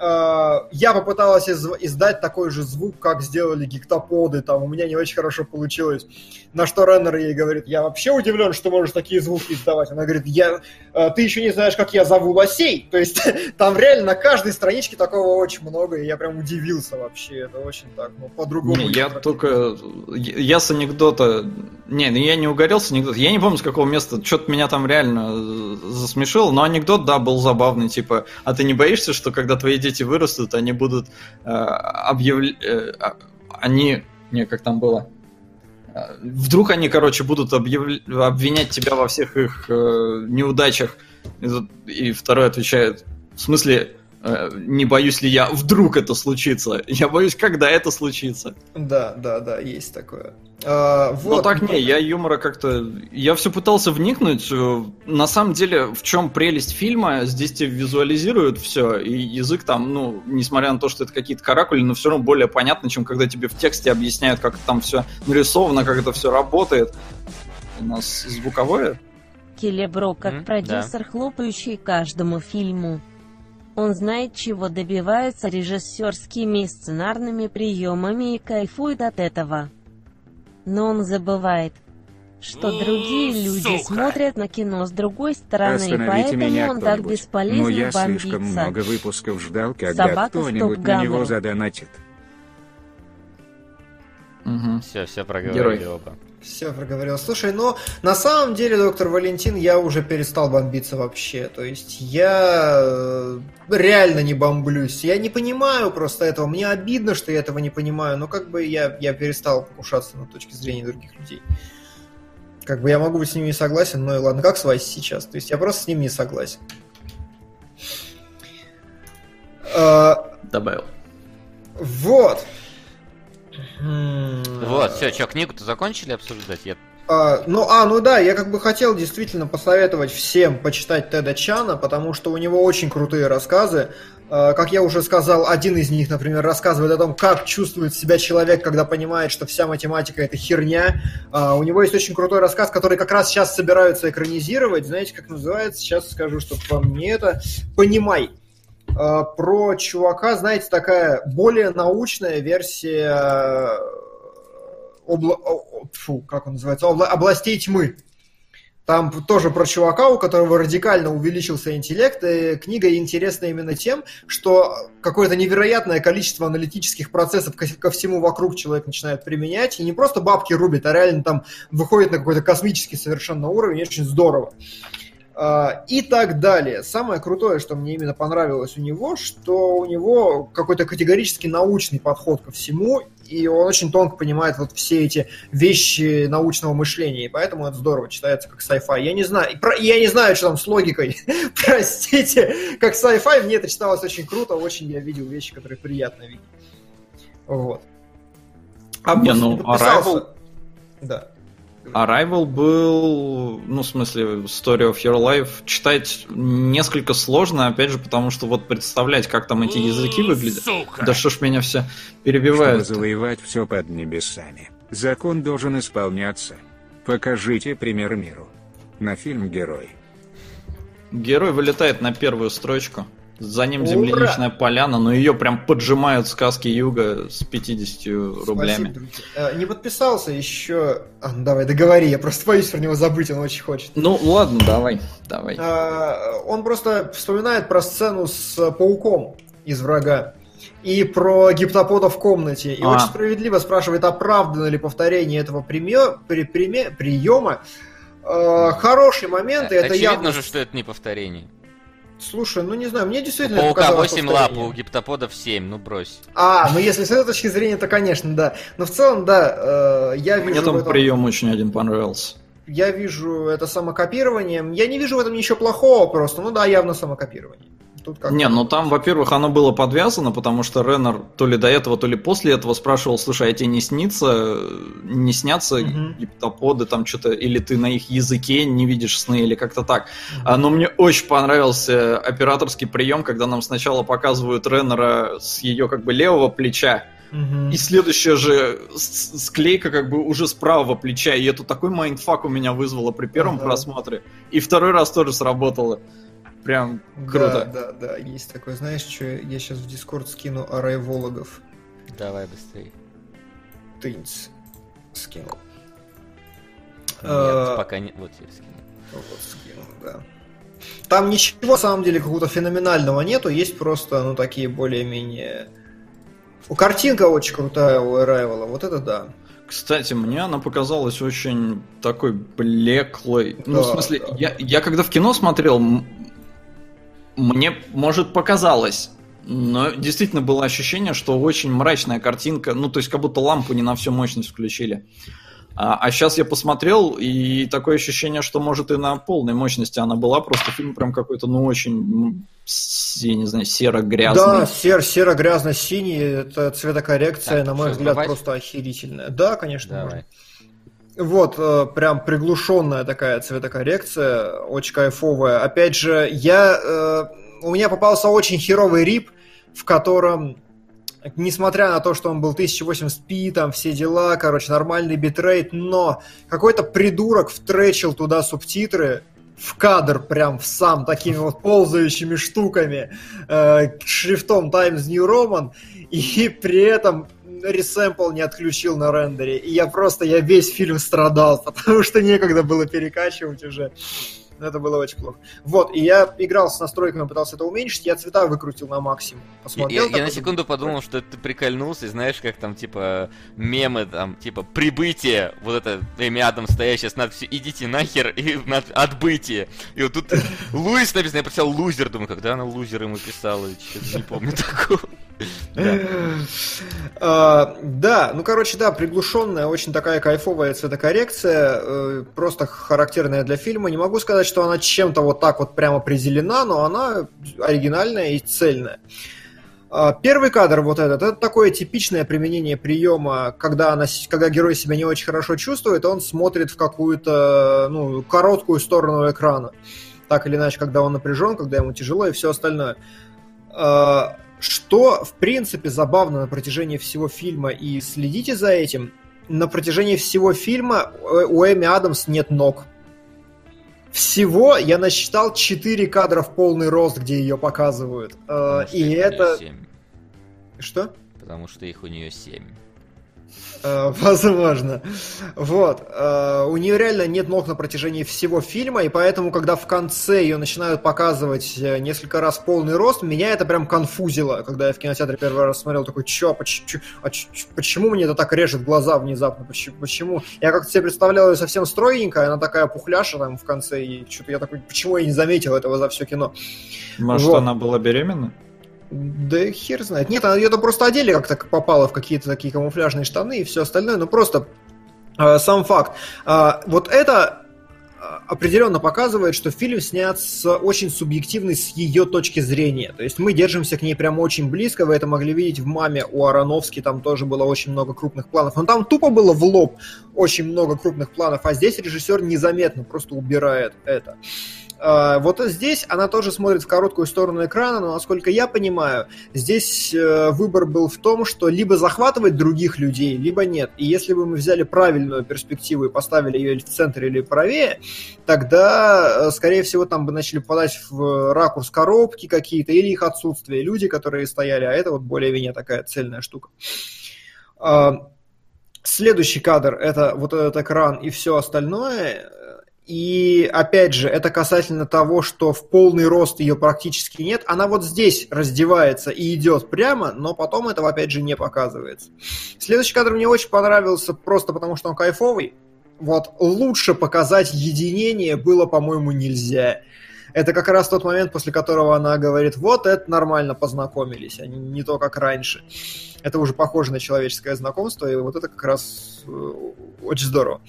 я попыталась из- издать такой же звук, как сделали гиктоподы, там у меня не очень хорошо получилось. На что Реннер ей говорит, я вообще удивлен, что можешь такие звуки издавать. Она говорит, я, э, ты еще не знаешь, как я зову лосей. То есть там реально на каждой страничке такого очень много, и я прям удивился вообще. Это очень так, ну, по-другому. Не, я только... Я с анекдота... Не, ну я не угорел с анекдота. Я не помню, с какого места. Что-то меня там реально э, засмешило. Но анекдот, да, был забавный. Типа, а ты не боишься, что когда твои дети вырастут, они будут объявлять... они... Не, как там было? Э, Вдруг они, короче, будут объявля- обвинять тебя во всех их э, неудачах. И, и второй отвечает, в смысле, э, не боюсь ли я, вдруг это случится? Я боюсь, когда это случится. Да, да, да, есть такое. А, Ну вот. так не, я юмора как-то... Я все пытался вникнуть. э, На самом деле, в чем прелесть фильма, здесь тебе визуализируют все, и язык там, ну, несмотря на то, что это какие-то каракули, но все равно более понятно, чем когда тебе в тексте объясняют, как там все нарисовано, как это все работает. У нас звуковое. Келебро как М, продюсер, хлопающий каждому фильму. Он знает, чего добивается режиссерскими и сценарными приемами и кайфует от этого. Но он забывает, что другие люди сука. смотрят на кино с другой стороны, и меня поэтому он так бесполезно Но я бомбится. слишком много выпусков ждал, когда Собака кто-нибудь на него задонатит. Мгм. Все, все проговорили Герой. оба. Все проговорил. Слушай, ну, на самом деле, доктор Валентин, я уже перестал бомбиться вообще. То есть я э, реально не бомблюсь. Я не понимаю просто этого. Мне обидно, что я этого не понимаю, но как бы я, я перестал покушаться на точки зрения других людей. Как бы я могу быть с ними не согласен, но и ладно. Как с Вайс сейчас? То есть я просто с ним не согласен. Э, Добавил. Вот. Вот, все, что, книгу-то закончили обсуждать? Я... А, ну, а, ну да, я как бы хотел действительно посоветовать всем почитать Теда Чана, потому что у него очень крутые рассказы. А, как я уже сказал, один из них, например, рассказывает о том, как чувствует себя человек, когда понимает, что вся математика это херня. А, у него есть очень крутой рассказ, который как раз сейчас собираются экранизировать. Знаете, как называется? Сейчас скажу, чтобы вам не это. Понимай. А, про чувака, знаете, такая более научная версия обла... фу, как он называется? Обла- областей тьмы. Там тоже про чувака, у которого радикально увеличился интеллект, и книга интересна именно тем, что какое-то невероятное количество аналитических процессов ко, всему вокруг человек начинает применять, и не просто бабки рубит, а реально там выходит на какой-то космический совершенно уровень, очень здорово. А, И так далее. Самое крутое, что мне именно понравилось у него, что у него какой-то категорически научный подход ко всему, и он очень тонко понимает вот все эти вещи научного мышления, и поэтому это здорово читается как sci-fi. Я не знаю, про- я не знаю, что там с логикой, простите, как sci-fi, мне это читалось очень круто, очень я видел вещи, которые приятно видеть. Вот. А Не, ну. Arrival- Да. Arrival был, ну, в смысле, Story of Your Life читать несколько сложно, опять же, потому что вот представлять, как там эти языки выглядят. Сука. Да что ж меня все Чтобы перебивают. завоевать все под небесами. Закон должен исполняться. Покажите пример миру. На фильм «Герой». Герой вылетает на первую строчку. За ним Ура! земляничная поляна, но ее прям поджимают сказки юга с 50 рублями. Спасибо. Э, Не подписался еще... А, ну давай, договори, я просто боюсь про него забыть, он очень хочет. Ну ладно, давай, давай. А, Он просто вспоминает про сцену с пауком из врага и про гиптопода в комнате. И А. очень справедливо спрашивает, оправдано ли повторение этого приме- при- приме- приема. А, Хороший момент, и это Очевидно явно... же, что это не повторение. Слушай, ну не знаю, мне У действительно паука показалось 8 лап, у гиптоподов 7, ну брось. А, ну если с этой точки зрения, то конечно, да. Но в целом, да, э, я вижу Мне там этом- прием очень один понравился. я вижу это самокопирование. Я не вижу в этом ничего плохого просто. Ну да, явно самокопирование. Тут как Не, ну там, во-первых, оно было подвязано, потому что Реннер то ли до этого, то ли после этого спрашивал, слушай, а тебе не снится, не снятся Мгм. гиптоподы там что-то, или ты на их языке не видишь сны, или как-то так. А, но мне очень понравился операторский прием, когда нам сначала показывают Реннера с ее как бы левого плеча, Мгм. и следующая же склейка как бы уже с правого плеча, и это такой mindfuck у меня вызвало при первом Ага. просмотре. И второй раз тоже сработало. Прям круто. Да, да, да, есть такое. Знаешь, что я сейчас в Discord скину арайвологов. Давай быстрее. Тынц. Скинул. Нет, Э, пока не... Вот я скину. Вот скинул, да. Там ничего, на самом деле, какого-то феноменального нету, есть просто, ну, такие более-менее... У картинка очень крутая у Arrival, вот это да. Кстати, мне она показалась очень такой блеклой. ну, Да, в смысле, да. я, я когда в кино смотрел, мне, может, показалось. Но действительно было ощущение, что очень мрачная картинка. Ну, то есть, как будто лампу не на всю мощность включили. А, сейчас я посмотрел, и такое ощущение, что, может, и на полной мощности она была. Просто фильм прям какой-то, ну, очень, я не знаю, серо-грязный. Да, сер, серо-грязно-синий, это цветокоррекция, Так, на мой что, взгляд, давай? просто охерительная. Да, конечно, Давай. можно. Вот, э, прям приглушенная такая цветокоррекция, очень кайфовая. Опять же, я, э, у меня попался очень херовый рип, в котором, несмотря на то, что он был 1080p, там все дела, короче, нормальный битрейт, но какой-то придурок втречил туда субтитры, в кадр прям в сам такими вот ползающими штуками э, шрифтом Times New Roman и при этом ресэмпл не отключил на рендере. И я просто, я весь фильм страдал, потому что некогда было перекачивать уже. Но Это было очень плохо. Вот, и я играл с настройками, пытался это уменьшить, я цвета выкрутил на максимум. Я, Посмотрел я- я на такой, секунду подумал, что ты прикольнулся, и знаешь, как там, типа, мемы, там, типа, прибытие, вот это Эми Адам стоящая с надписью «Идите нахер» и над- «Отбытие». И вот тут Луис написано, я прочитал «Лузер», думаю, когда она «Лузер» ему писала, что-то не помню такого. Да. А, Да, ну короче, да, приглушенная, очень такая кайфовая цветокоррекция, э, просто характерная для фильма. Не могу сказать, что она чем-то вот так вот прямо определена, но она оригинальная и цельная. А, Первый кадр вот этот, это такое типичное применение приема, когда, она, когда герой себя не очень хорошо чувствует, он смотрит в какую-то ну, короткую сторону экрана. Так или иначе, когда он напряжен, когда ему тяжело и все остальное. Что, в принципе, забавно на протяжении всего фильма, и следите за этим, на протяжении всего фильма э, у Эми Адамс нет ног. Всего я насчитал 4 кадра в полный рост, где ее показывают. Э, Потому И это... Что? Потому что их у нее 7. Э, Возможно. Вот. Э, У нее реально нет ног на протяжении всего фильма, и поэтому, когда в конце ее начинают показывать э, несколько раз полный рост, меня это прям конфузило, когда я в кинотеатре первый раз смотрел, такой, чё, поч- чё- а ч- почему мне это так режет глаза внезапно, Поч- почему? Я как-то себе представлял ее совсем стройненькая, она такая пухляша там в конце, и что-то я такой, почему я не заметил этого за все кино? Может, Вот. она была беременна? Да хер знает. Нет, ее там просто одели как-то попало в какие-то такие камуфляжные штаны и все остальное. Ну просто э, сам факт. А, вот это э, определенно показывает, что фильм снят с очень субъективной с ее точки зрения. То есть мы держимся к ней прям очень близко. Вы это могли видеть в «Маме» у Ароновски. Там тоже было очень много крупных планов. Но там тупо было в лоб очень много крупных планов. А здесь режиссер незаметно просто убирает это. Э, вот здесь она тоже смотрит в короткую сторону экрана, но, насколько я понимаю, здесь э, выбор был в том, что либо захватывать других людей, либо нет. И если бы мы взяли правильную перспективу и поставили ее в центр или правее, тогда, э, скорее всего, там бы начали попадать в ракурс коробки какие-то или их отсутствие. Люди, которые стояли, а это вот более-менее такая цельная штука. Следующий кадр – это вот этот экран и все остальное. И опять же, это касательно того, что в полный рост ее практически нет. Она вот здесь раздевается и идет прямо, но потом этого опять же не показывается. Следующий кадр мне очень понравился просто потому, что он кайфовый. Вот лучше показать единение было, по-моему, нельзя. Это как раз тот момент, после которого она говорит, вот это нормально, познакомились, а не то, как раньше. Это уже похоже на человеческое знакомство, и вот это как раз э, очень здорово.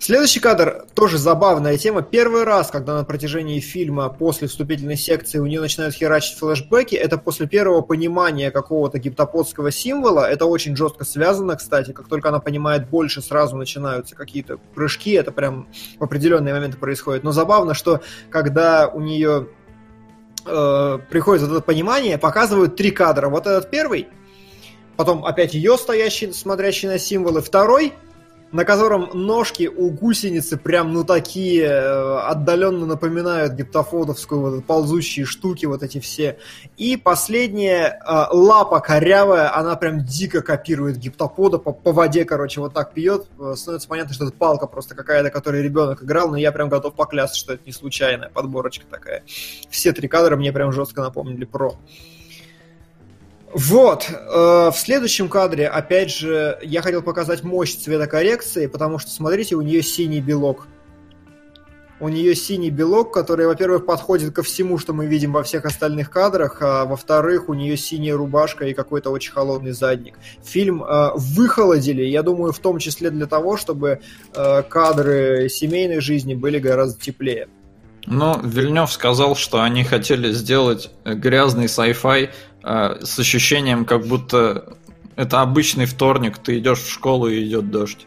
Следующий кадр тоже забавная тема. Первый раз, когда на протяжении фильма после вступительной секции у нее начинают херачить флешбеки, это после первого понимания какого-то гиптоподского символа. Это очень жестко связано, кстати. Как только она понимает больше, сразу начинаются какие-то прыжки. Это прям в определенные моменты происходит. Но забавно, что когда у нее э, приходит вот это понимание, показывают три кадра. Вот этот первый, потом опять ее стоящий, смотрящий на символы. Второй — на котором ножки у гусеницы прям, ну, такие э, отдаленно напоминают гиптофодовскую вот ползущие штуки вот эти все. И последняя э, лапа корявая, она прям дико копирует гиптопода, по, по воде, короче, вот так пьет. Э, становится понятно, что это палка просто какая-то, которой ребенок играл, но я прям готов поклясться, что это не случайная подборочка такая. Все три кадра мне прям жестко напомнили про. Вот, э, в следующем кадре, опять же, я хотел показать мощь цветокоррекции, потому что, смотрите, у нее синий белок. У нее синий белок, который, во-первых, подходит ко всему, что мы видим во всех остальных кадрах, а во-вторых, у нее синяя рубашка и какой-то очень холодный задник. Фильм э, выхолодили, я думаю, в том числе для того, чтобы э, кадры семейной жизни были гораздо теплее. Но Вильнев сказал, что они хотели сделать грязный sci-fi э, с ощущением, как будто это обычный вторник, ты идешь в школу и идет дождь.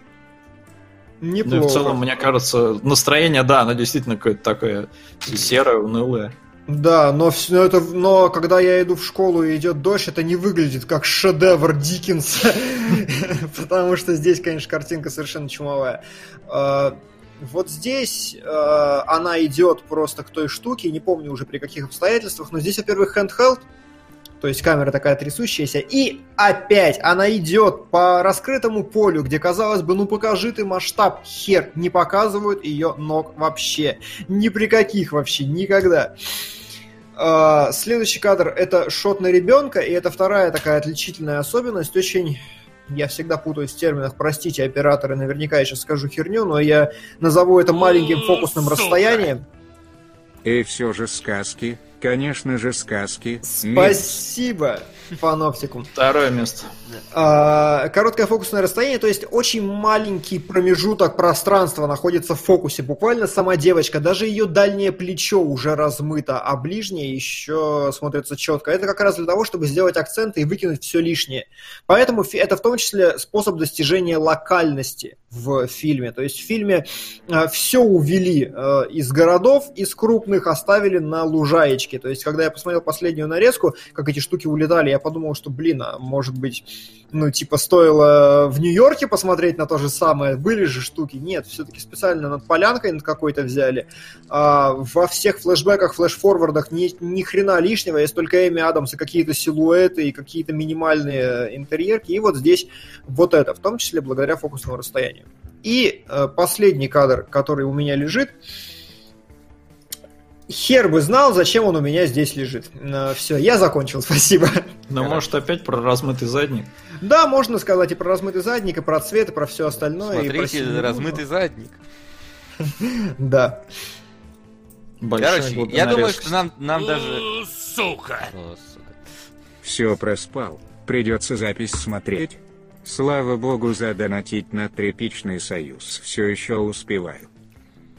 Неплохо. Ну и в целом, мне кажется, настроение, да, оно действительно какое-то такое серое, унылое. Да, но, но, это, но когда я иду в школу и идет дождь, это не выглядит как шедевр Диккенса, потому что здесь, конечно, картинка совершенно чумовая. А, вот здесь э, она идет просто к той штуке, не помню уже при каких обстоятельствах, но здесь, во-первых, handheld, то есть камера такая трясущаяся, и опять она идет по раскрытому полю, где, казалось бы, ну покажи ты масштаб, хер, не показывают ее ног вообще, ни при каких вообще, никогда. Uh, следующий кадр это шот на ребенка, и это вторая такая отличительная особенность, очень я всегда путаюсь в терминах, простите, операторы, наверняка я сейчас скажу херню, но я назову это маленьким фокусным расстоянием. И все же сказки, конечно же сказки. Спасибо, Паноптикум. Второе место. А, короткое фокусное расстояние, то есть очень маленький промежуток пространства находится в фокусе. Буквально сама девочка, даже ее дальнее плечо уже размыто, а ближнее еще смотрится четко. Это как раз для того, чтобы сделать акценты и выкинуть все лишнее. Поэтому это в том числе способ достижения локальности в фильме. То есть в фильме э, все увели э, из городов, из крупных оставили на лужаечке. То есть когда я посмотрел последнюю нарезку, как эти штуки улетали, я подумал, что, блин, а может быть, ну, типа, стоило в Нью-Йорке посмотреть на то же самое, были же штуки. Нет, все-таки специально над полянкой над какой-то взяли. А, во всех флешбеках, флеш-форвардах ни, ни хрена лишнего, есть только Эми Адамс и какие-то силуэты, и какие-то минимальные интерьерки. И вот здесь вот это, в том числе благодаря фокусному расстоянию. И э, последний кадр, который у меня лежит, Хер бы знал, зачем он у меня здесь лежит. Э, Все, я закончил, спасибо. Ну, может, опять про размытый задник? Да, можно сказать и про размытый задник, и про цвет, и про все остальное. Смотрите, и про размытый задник. Да. Большая Короче, я думаю, что нам, нам даже... Сука. Все проспал, придется запись смотреть. Слава богу, задонатить на тряпичный союз. Все еще успеваю.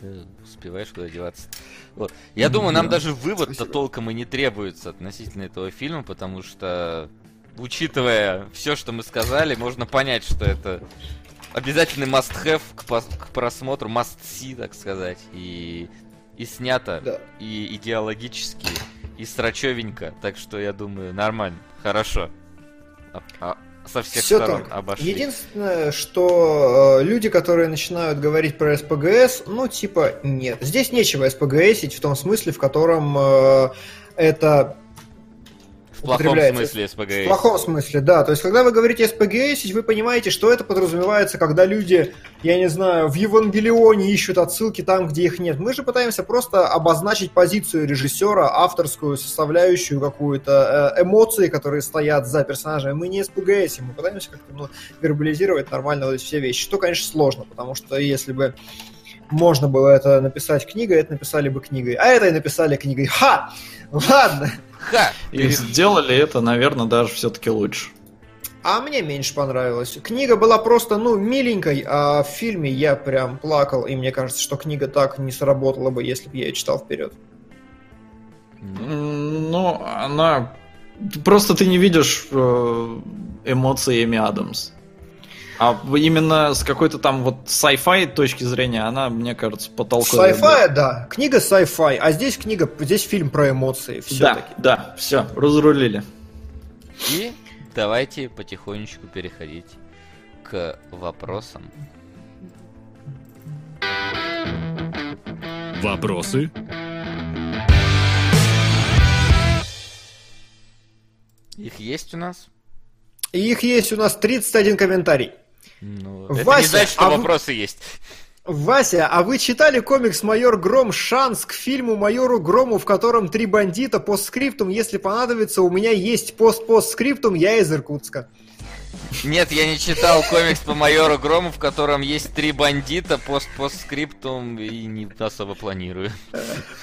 Ты успеваешь куда деваться. Вот. Я ну, думаю, нам даже вывод-то толком и не требуется относительно этого фильма, потому что, учитывая все, что мы сказали, можно понять, что это обязательный must-have к, к просмотру, must-see, так сказать. И и снято, Да. и идеологически, и срачевенько. Так что я думаю, нормально, хорошо. А- а- со всех Всё сторон так. обошли. Единственное, что э, люди, которые начинают говорить про СПГС, ну, типа, нет. Здесь нечего СПГСить в том смысле, в котором э, это В плохом смысле СПГ. В плохом смысле, да. То есть, когда вы говорите СПГС, вы понимаете, что это подразумевается, когда люди, я не знаю, в Евангелионе ищут отсылки там, где их нет. Мы же пытаемся просто обозначить позицию режиссера, авторскую, составляющую какую-то, э, эмоции, которые стоят за персонажем. Мы не СПГС, мы пытаемся как-то ну, вербализировать нормально вот все вещи. Что, конечно, сложно, потому что если бы можно было это написать книгой, это написали бы книгой. А это и написали книгой. Ха! Ладно. Ха! И сделали это, наверное, даже все-таки лучше. А мне меньше понравилось. Книга была просто, ну, миленькой, а в фильме я прям плакал, и мне кажется, что книга так не сработала бы, если бы я ее читал вперед. Ну, она... Просто ты не видишь э, эмоций Эми Адамс. А именно с какой-то там вот sci-fi точки зрения она, мне кажется, потолковая. Sci-fi, да. Книга sci-fi, а здесь книга, здесь фильм про эмоции. Да, Все-таки. да, все, разрулили. И давайте потихонечку переходить к вопросам. Вопросы? Их есть у нас? Их есть у нас 31 комментарий. Ну, Вася, это не значит, что а вы- вопросы есть. Вася, а вы читали комикс «Майор Гром. Шанс» к фильму «Майору Грому», в котором три бандита постскриптум, если понадобится, у меня есть пост-постскриптум, я из Иркутска. Нет, я не читал комикс по майору Грому, в котором есть три бандита, пост-постскриптум, и не особо планирую.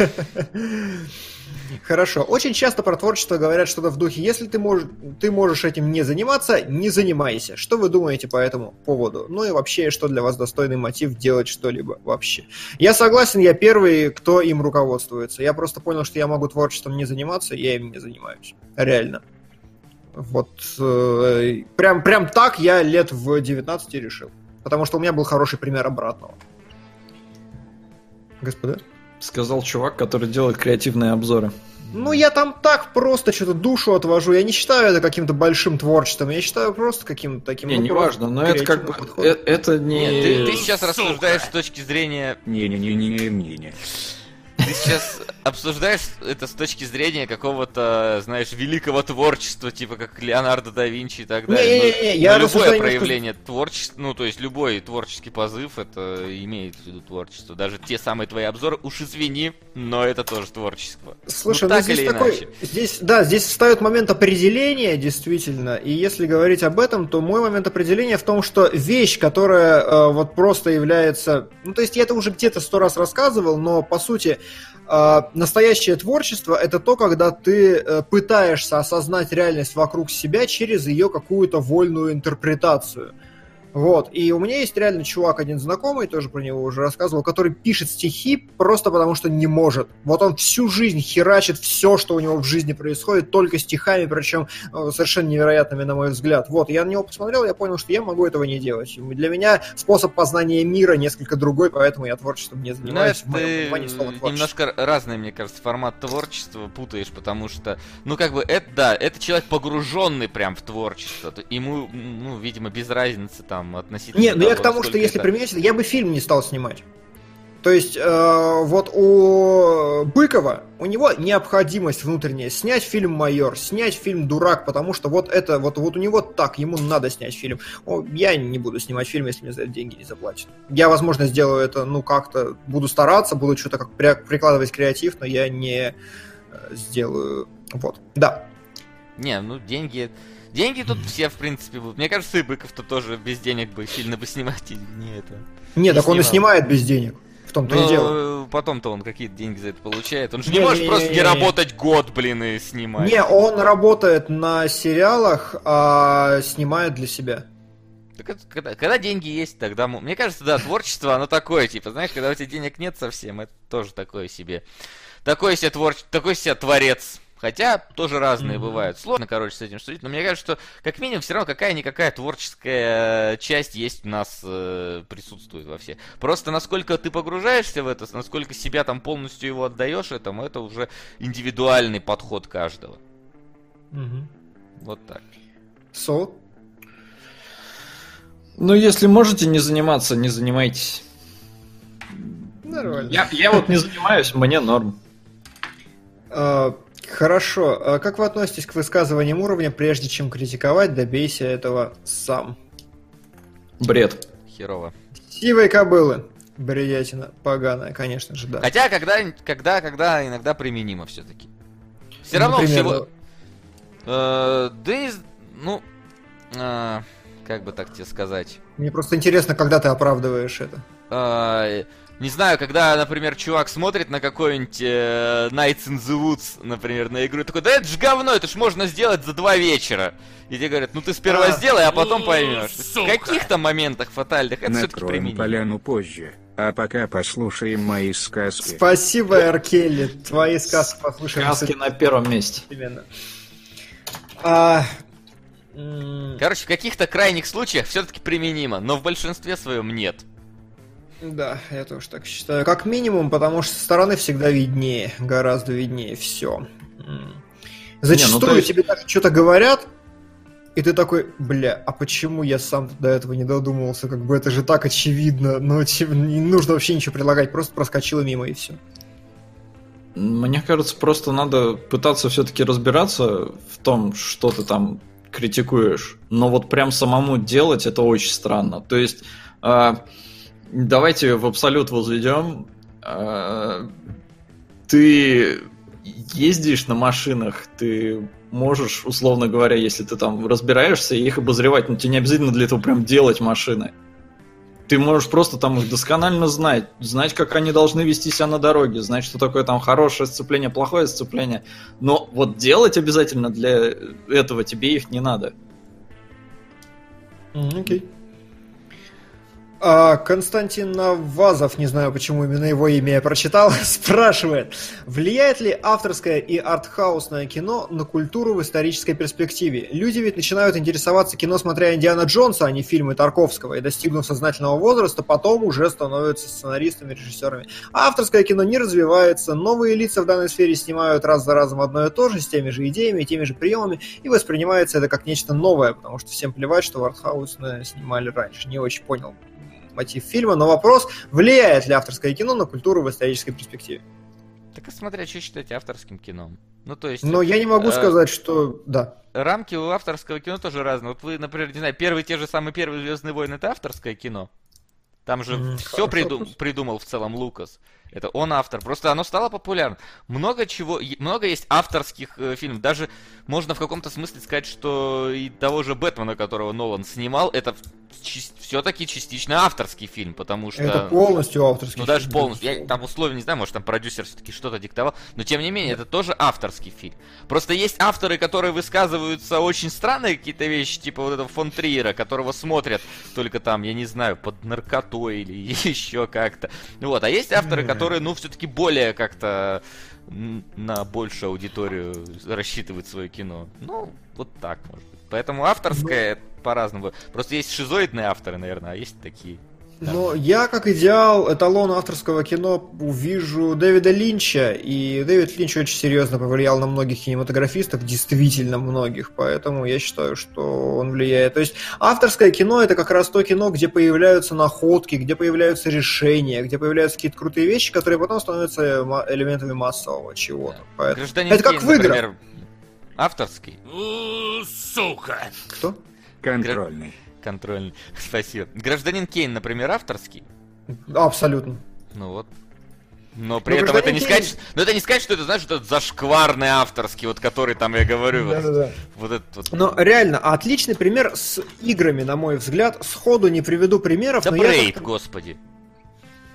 Хорошо. Очень часто про творчество говорят что-то в духе, если ты, можешь, ты можешь этим не заниматься, не занимайся. Что вы думаете по этому поводу? Ну и вообще, что для вас достойный мотив делать что-либо вообще? Я согласен, я первый, кто им руководствуется. Я просто понял, что я могу творчеством не заниматься, я им не занимаюсь. Реально. Вот э, прям, прям так я лет в 19 решил. Потому что у меня был хороший пример обратного. Господа? Сказал чувак, который делает креативные обзоры. Ну, я там так просто что-то душу отвожу. Я не считаю это каким-то большим творчеством. Я считаю просто каким-то таким... Не, ну, неважно, просто но это как бы... креативным подходом. э- Это не... Нет, ты, ты сейчас Сука. рассуждаешь с точки зрения... Не-не-не-не-не. Ты сейчас обсуждаешь это с точки зрения какого-то, знаешь, великого творчества, типа как Леонардо да Винчи и так далее. Не-не-не, Но- я но рассуждаю любое немножко- проявление творчества, ну, то есть любой творческий позыв, это имеет в виду творчество. Даже те самые твои обзоры, уж извини, но это тоже творчество. Слушай, ну, ну, так здесь или такой, иначе. здесь, да, здесь встает момент определения, действительно, и если говорить об этом, то мой момент определения в том, что вещь, которая э, вот просто является, ну, то есть я это уже где-то сто раз рассказывал, но по сути настоящее творчество это то, когда ты э, пытаешься осознать реальность вокруг себя через ее какую-то вольную интерпретацию. Вот, и у меня есть реально чувак один знакомый, тоже про него уже рассказывал, который пишет стихи просто потому, что не может. Вот он всю жизнь херачит все, что у него в жизни происходит, только стихами, причем э, совершенно невероятными, на мой взгляд. Вот, я на него посмотрел, я понял, что я могу этого не делать. И Для меня способ познания мира несколько другой, поэтому я творчеством не Ну, занимаюсь. в моем ты немножко разный, мне кажется, формат творчества путаешь, потому что, ну, как бы, это, да, это человек погруженный прям в творчество. Ему, ну, видимо, без разницы там относительно Нет, ну я к тому, что если это- применять, это, я бы фильм не стал снимать. То есть, э, вот у Быкова, у него необходимость внутренняя снять фильм «Майор», снять фильм «Дурак», потому что вот это, вот, вот у него так, ему надо снять фильм. О, я не буду снимать фильм, если мне за это деньги не заплатят. Я, возможно, сделаю это, ну, как-то, буду стараться, буду что-то как при- прикладывать креатив, но я не э, сделаю, вот, да. Не, ну, деньги... Деньги тут все, в принципе, будут. Мне кажется, и Быков-то тоже без денег бы сильно бы снимать и не это. Нет, так он и снимал. снимает без денег, в том-то и дело. Но потом-то он какие-то деньги за это получает. Он же не Не, может не, просто не, не не. работать год, блин, и снимать. Не, он работает на сериалах, а снимает для себя. Так это когда, когда деньги есть, тогда... Мне кажется, да, творчество, оно такое, типа, знаешь, когда у тебя денег нет совсем, это тоже такое себе. Такой себе, твор... такой себе творец, Хотя тоже разные Мгм. бывают. Сложно, короче, с этим судить. Но мне кажется, что как минимум все равно какая-никакая творческая часть есть у нас э, присутствует во все. Просто насколько ты погружаешься в это, насколько себя там полностью его отдаешь этому, это уже индивидуальный подход каждого. Мгм. Вот так. Со? Ну, если можете не заниматься, не занимайтесь. Нормально. Я, я вот не занимаюсь, мне норм. А, Хорошо. А Как вы относитесь к высказываниям уровня, прежде чем критиковать, добейся этого сам? Бред. Херово. Сивые кобылы. Бредятина поганая, конечно же, да. Хотя, когда, когда, когда иногда применимо все-таки. Все Ну, равно например, всего... Э, да и... Ну... э, как бы так тебе сказать? Мне просто интересно, когда ты оправдываешь это. Э, не знаю, когда, например, чувак смотрит на какой-нибудь э, Nights in the Woods, например, на игру, такой, да это ж говно, это ж можно сделать за два вечера. И тебе говорят, ну ты сперва А. сделай, а потом поймешь. В каких-то моментах фатальных это все-таки применимо. поляну позже. А пока послушаем мои сказки. Спасибо, Эркелли. Твои сказки послушаем. Сказки на первом месте. Именно. А, Короче, в каких-то крайних случаях все-таки применимо, но в большинстве своем нет. Да, я тоже так считаю. Как минимум, потому что со стороны всегда виднее, гораздо виднее все. Зачастую Не, ну, есть- тебе даже что-то говорят, и ты такой, бля, а почему я сам до этого не додумался? Как бы это же так очевидно, но тебе не нужно вообще ничего предлагать, просто проскочило мимо и все. Мне кажется, просто надо пытаться все-таки разбираться в том, что ты там критикуешь. Но вот прям самому делать это очень странно. То есть, э, давайте в абсолют возведем. Э, ты ездишь на машинах, ты можешь, условно говоря, если ты там разбираешься, их обозревать, но тебе не обязательно для этого прям делать машины. Ты можешь просто там их досконально знать, знать, как они должны вести себя на дороге, знать, что такое там хорошее сцепление, плохое сцепление. Но вот делать обязательно для этого тебе их не надо. Окей. А, Константин Навазов, не знаю, почему именно его имя я прочитал, спрашивает, влияет ли авторское и артхаусное кино на культуру в исторической перспективе? Люди ведь начинают интересоваться кино, смотря Индиана Джонса, а не фильмы Тарковского, и достигнув сознательного возраста, потом уже становятся сценаристами, режиссерами. А авторское кино не развивается, новые лица в данной сфере снимают раз за разом одно и то же, с теми же идеями, теми же приемами, и воспринимается это как нечто новое, потому что всем плевать, что в артхаусное снимали раньше. Не очень понял мотив фильма, но вопрос, влияет ли авторское кино на культуру в исторической перспективе. Так и смотря, что считать авторским кино. Ну, то есть... Но я не могу э, сказать, что да. рамки у авторского кино тоже разные. Вот вы, например, не знаю, первый те же самые первые Звездные войны это авторское кино. Там же все хорошо. придумал в целом Лукас. Это он автор. Просто оно стало популярным. Много чего, много есть авторских э, фильмов. Даже можно в каком-то смысле сказать, что и того же Бэтмена, которого Нолан снимал, это все-таки частично авторский фильм, потому что... Это полностью авторский Ну, даже фильм, полностью. Я там условия не знаю, может там продюсер все-таки что-то диктовал. Но тем не менее, это тоже авторский фильм. Просто есть авторы, которые высказываются очень странные какие-то вещи, типа вот этого фон Триера, которого смотрят только там, я не знаю, под наркотой или еще как-то. Вот. А есть авторы, Мгм. Которые, ну, все-таки более как-то на большую аудиторию рассчитывают свое кино. Ну, вот так, может быть. Поэтому авторское по-разному. Просто есть шизоидные авторы, наверное, а есть такие. Но я, как идеал, эталон авторского кино увижу Дэвида Линча, и Дэвид Линч очень серьезно повлиял на многих кинематографистов, действительно многих, поэтому я считаю, что он влияет. То есть авторское кино это как раз то кино, где появляются находки, где появляются решения, где появляются какие-то крутые вещи, которые потом становятся элементами массового чего-то. Поэтому... Гражданин Это как Кейн, в играх. например, авторский. Сука. Кто? Контрольный. Контрольный. Спасибо. Гражданин Кейн, например, авторский. Абсолютно. Ну вот. Но при Ну, этом это «Гражданин не Кейн» сказать, что- но это не сказать, что это, знаешь, вот этот зашкварный авторский, вот который там я говорю, вот, вот этот вот. Но реально, отличный пример с играми, на мой взгляд. Сходу не приведу примеров, Да но я Брейд, как- господи.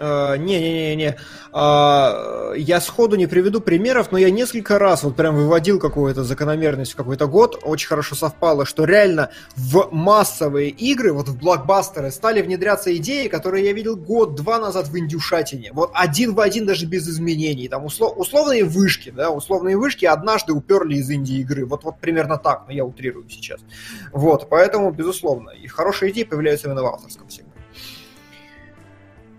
Э, Не-не-не-не. А, Я сходу не приведу примеров, но я несколько раз вот прям выводил какую-то закономерность в какой-то год. Очень хорошо совпало, что реально в массовые игры, вот в блокбастеры, стали внедряться идеи, которые я видел год-два назад в индюшатине. Вот один в один даже без изменений. Там услов- условные вышки, да, условные вышки однажды уперли из инди-игры. Вот, вот примерно так, но я утрирую сейчас. Вот, поэтому, безусловно, и хорошие идеи появляются именно в авторском всегда.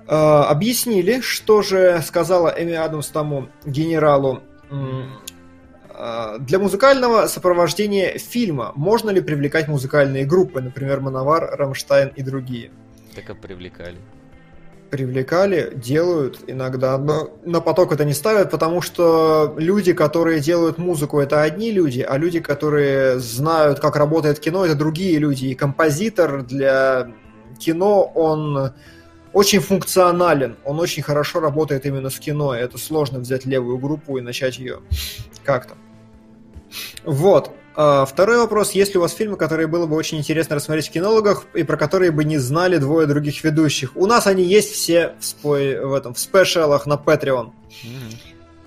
Э, объяснили, что же сказала Эми Адамс тому генералу э, для музыкального сопровождения фильма можно ли привлекать музыкальные группы, например, Мановар, Рамштайн и другие? Так и привлекали. Привлекали, делают иногда, но на поток это не ставят, потому что люди, которые делают музыку, это одни люди, а люди, которые знают, как работает кино, это другие люди. И композитор для кино, он очень функционален, он очень хорошо работает именно с кино, это сложно взять левую группу и начать ее как-то. Вот. А, Второй вопрос. Есть ли у вас фильмы, которые было бы очень интересно рассмотреть в кинологах, и про которые бы не знали двое других ведущих? У нас они есть все в, спой... в, этом, в спешалах на Patreon. Мгм.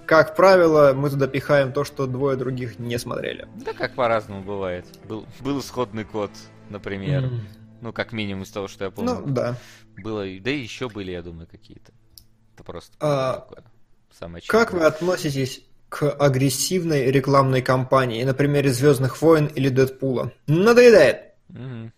Как правило, мы туда пихаем то, что двое других не смотрели. Да как по-разному бывает. Был, был исходный код, например. М. Ну, как минимум из того, что я помню. Ну, да. Было, да и еще были, я думаю, какие-то. Это просто А, такое. Самое Как вы относитесь к агрессивной рекламной кампании, на примере Звездных войн или Дэдпула? Надоедает. Мгм.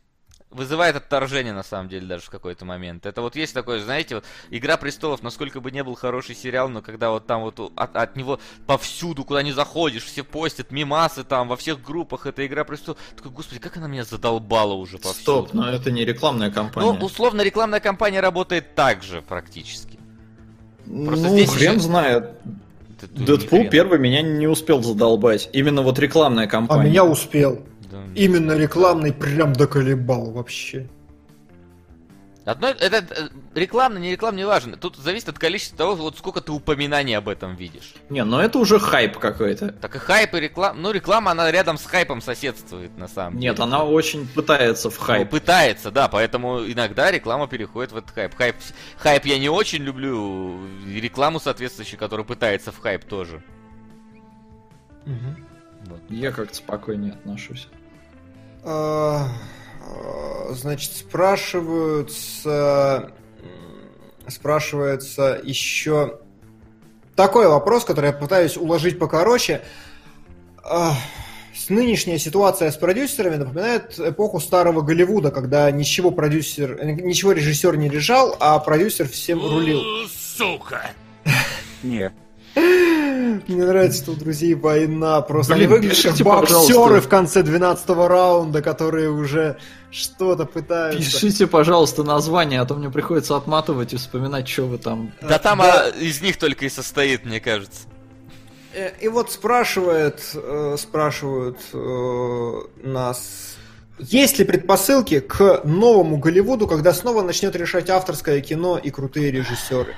Вызывает отторжение, на самом деле, даже в какой-то момент. Это вот есть такое, знаете, вот Игра престолов, насколько бы не был хороший сериал, но когда вот там вот от, от него повсюду, куда не заходишь, все постят мимасы там, во всех группах, это Игра престолов. Такой, господи, как она меня задолбала уже повсюду. Стоп, но это не рекламная кампания. Ну, условно, рекламная кампания работает так же практически. просто ну, здесь хрен еще- знает. Дэдпул первый меня не успел задолбать. Именно вот рекламная А кампания. меня успел. Да. Именно рекламный прям доколебал вообще. Одно, это э, рекламно, не рекламно, не важно. Тут зависит от количества того, вот сколько ты упоминаний об этом видишь. Не, ну это уже хайп какой-то. Так и хайп и реклама. Ну, реклама, она рядом с хайпом соседствует, на самом деле. Нет, она очень пытается в Ну, хайп. пытается, да, поэтому иногда реклама переходит в этот хайп. Хайп, хайп я не очень люблю, и рекламу соответствующую, которая пытается в хайп тоже. Вот. Я как-то спокойнее отношусь. А, а, Значит, спрашиваются... Спрашивается еще такой вопрос, который я пытаюсь уложить покороче. А, с- Нынешняя ситуация с продюсерами напоминает эпоху старого Голливуда, когда ничего продюсер, ничего режиссер не решал, а продюсер всем рулил. Сука! Не. Мне нравится, что у друзей война. Просто Блин, они выглядят как пишите, боксеры пожалуйста. в конце 12 раунда, которые уже что-то пытаются. Пишите, пожалуйста, название, а то мне приходится отматывать и вспоминать, что вы там. Да там да. а, из них только и состоит, мне кажется. Э, И вот спрашивает, э, спрашивают э, нас, есть ли предпосылки к новому Голливуду, когда снова начнет решать авторское кино и крутые режиссеры?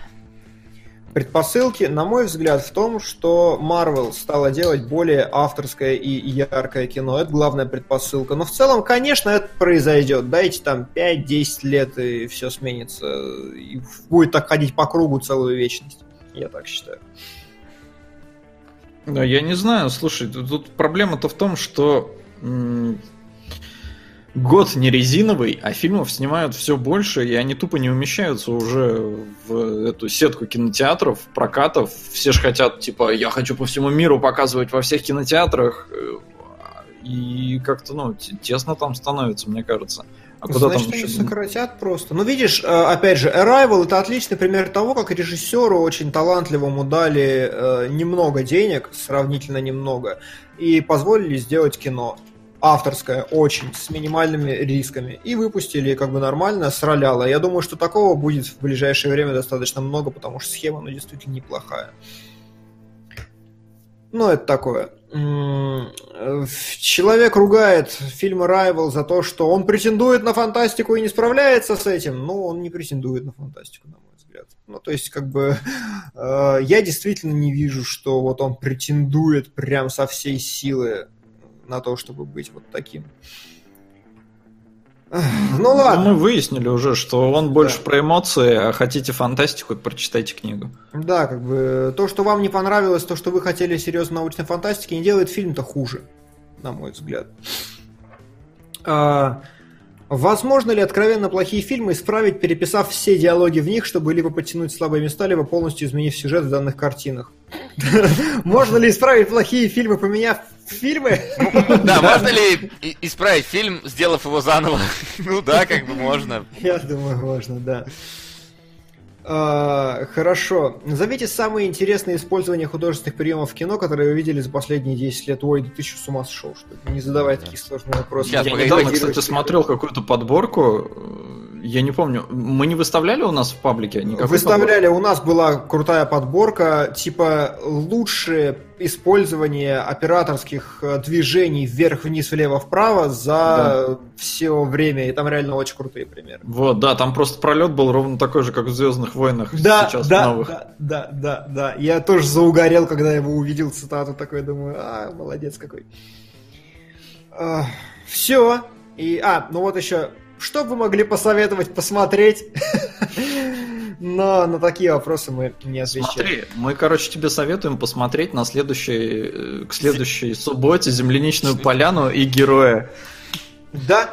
Предпосылки, на мой взгляд, в том, что Marvel стала делать более авторское и яркое кино. Это главная предпосылка. Но в целом, конечно, это произойдет. Дайте там 5-10 лет, и все сменится. И будет так ходить по кругу целую вечность. Я так считаю. Да, я не знаю, слушай, тут, проблема-то в том, что год не резиновый, а фильмов снимают все больше, и они тупо не умещаются уже в эту сетку кинотеатров, прокатов. Все же хотят, типа, я хочу по всему миру показывать во всех кинотеатрах. И как-то, ну, те- тесно там становится, мне кажется. А куда Значит, там они еще? сократят просто. Ну, видишь, э, опять же, Arrival это отличный пример того, как режиссеру очень талантливому дали э, немного денег, сравнительно немного, и позволили сделать кино авторское, очень, с минимальными рисками. И выпустили как бы нормально, сраляло. Я думаю, что такого будет в ближайшее время достаточно много, потому что схема, ну, действительно неплохая. Ну, это такое. Человек ругает фильм Arrival за то, что он претендует на фантастику и не справляется с этим. Ну, он не претендует на фантастику, на мой взгляд. Ну, то есть, как бы, э, я действительно не вижу, что вот он претендует прям со всей силы на то, чтобы быть вот таким. Ну ладно. мы выяснили уже, что он больше про эмоции, а хотите фантастику, прочитайте книгу. Да, как бы то, что вам не понравилось, то, что вы хотели серьезной научной фантастики, не делает фильм-то хуже, на мой взгляд. А, возможно ли откровенно плохие фильмы исправить, переписав все диалоги в них, чтобы либо подтянуть слабые места, либо полностью изменив сюжет в данных картинах? Можно ли исправить плохие фильмы, поменяв фильмы? Да, можно ли исправить фильм, сделав его заново? Ну да, как бы можно. Я думаю, можно, да. А, хорошо. Назовите самые интересные использования художественных приемов в кино, которые вы видели за последние 10 лет. Ой, да ты что, с ума сошел, что ли? Не задавай такие сложные вопросы. Я погоди, недавно, кстати, смотрел какую-то подборку. Я не помню. Мы не выставляли у нас в паблике никакой Выставляли, у нас была крутая подборка, типа лучшее использование операторских э, движений вверх-вниз, влево-вправо за все время, и там реально очень крутые примеры. Вот, да, там просто пролет был ровно такой же, как в Звездных войнах Да, сейчас да, новых. да, да, да, да. Я тоже заугорел, когда его увидел цитату, такой думаю, а, молодец какой. все. И, а, ну вот еще, что бы вы могли посоветовать посмотреть? Но на такие вопросы мы не отвечаем. Смотри, мы, короче, тебе советуем посмотреть на следующей, э, к следующей субботе «Земляничную поляну» и «Героя». Да,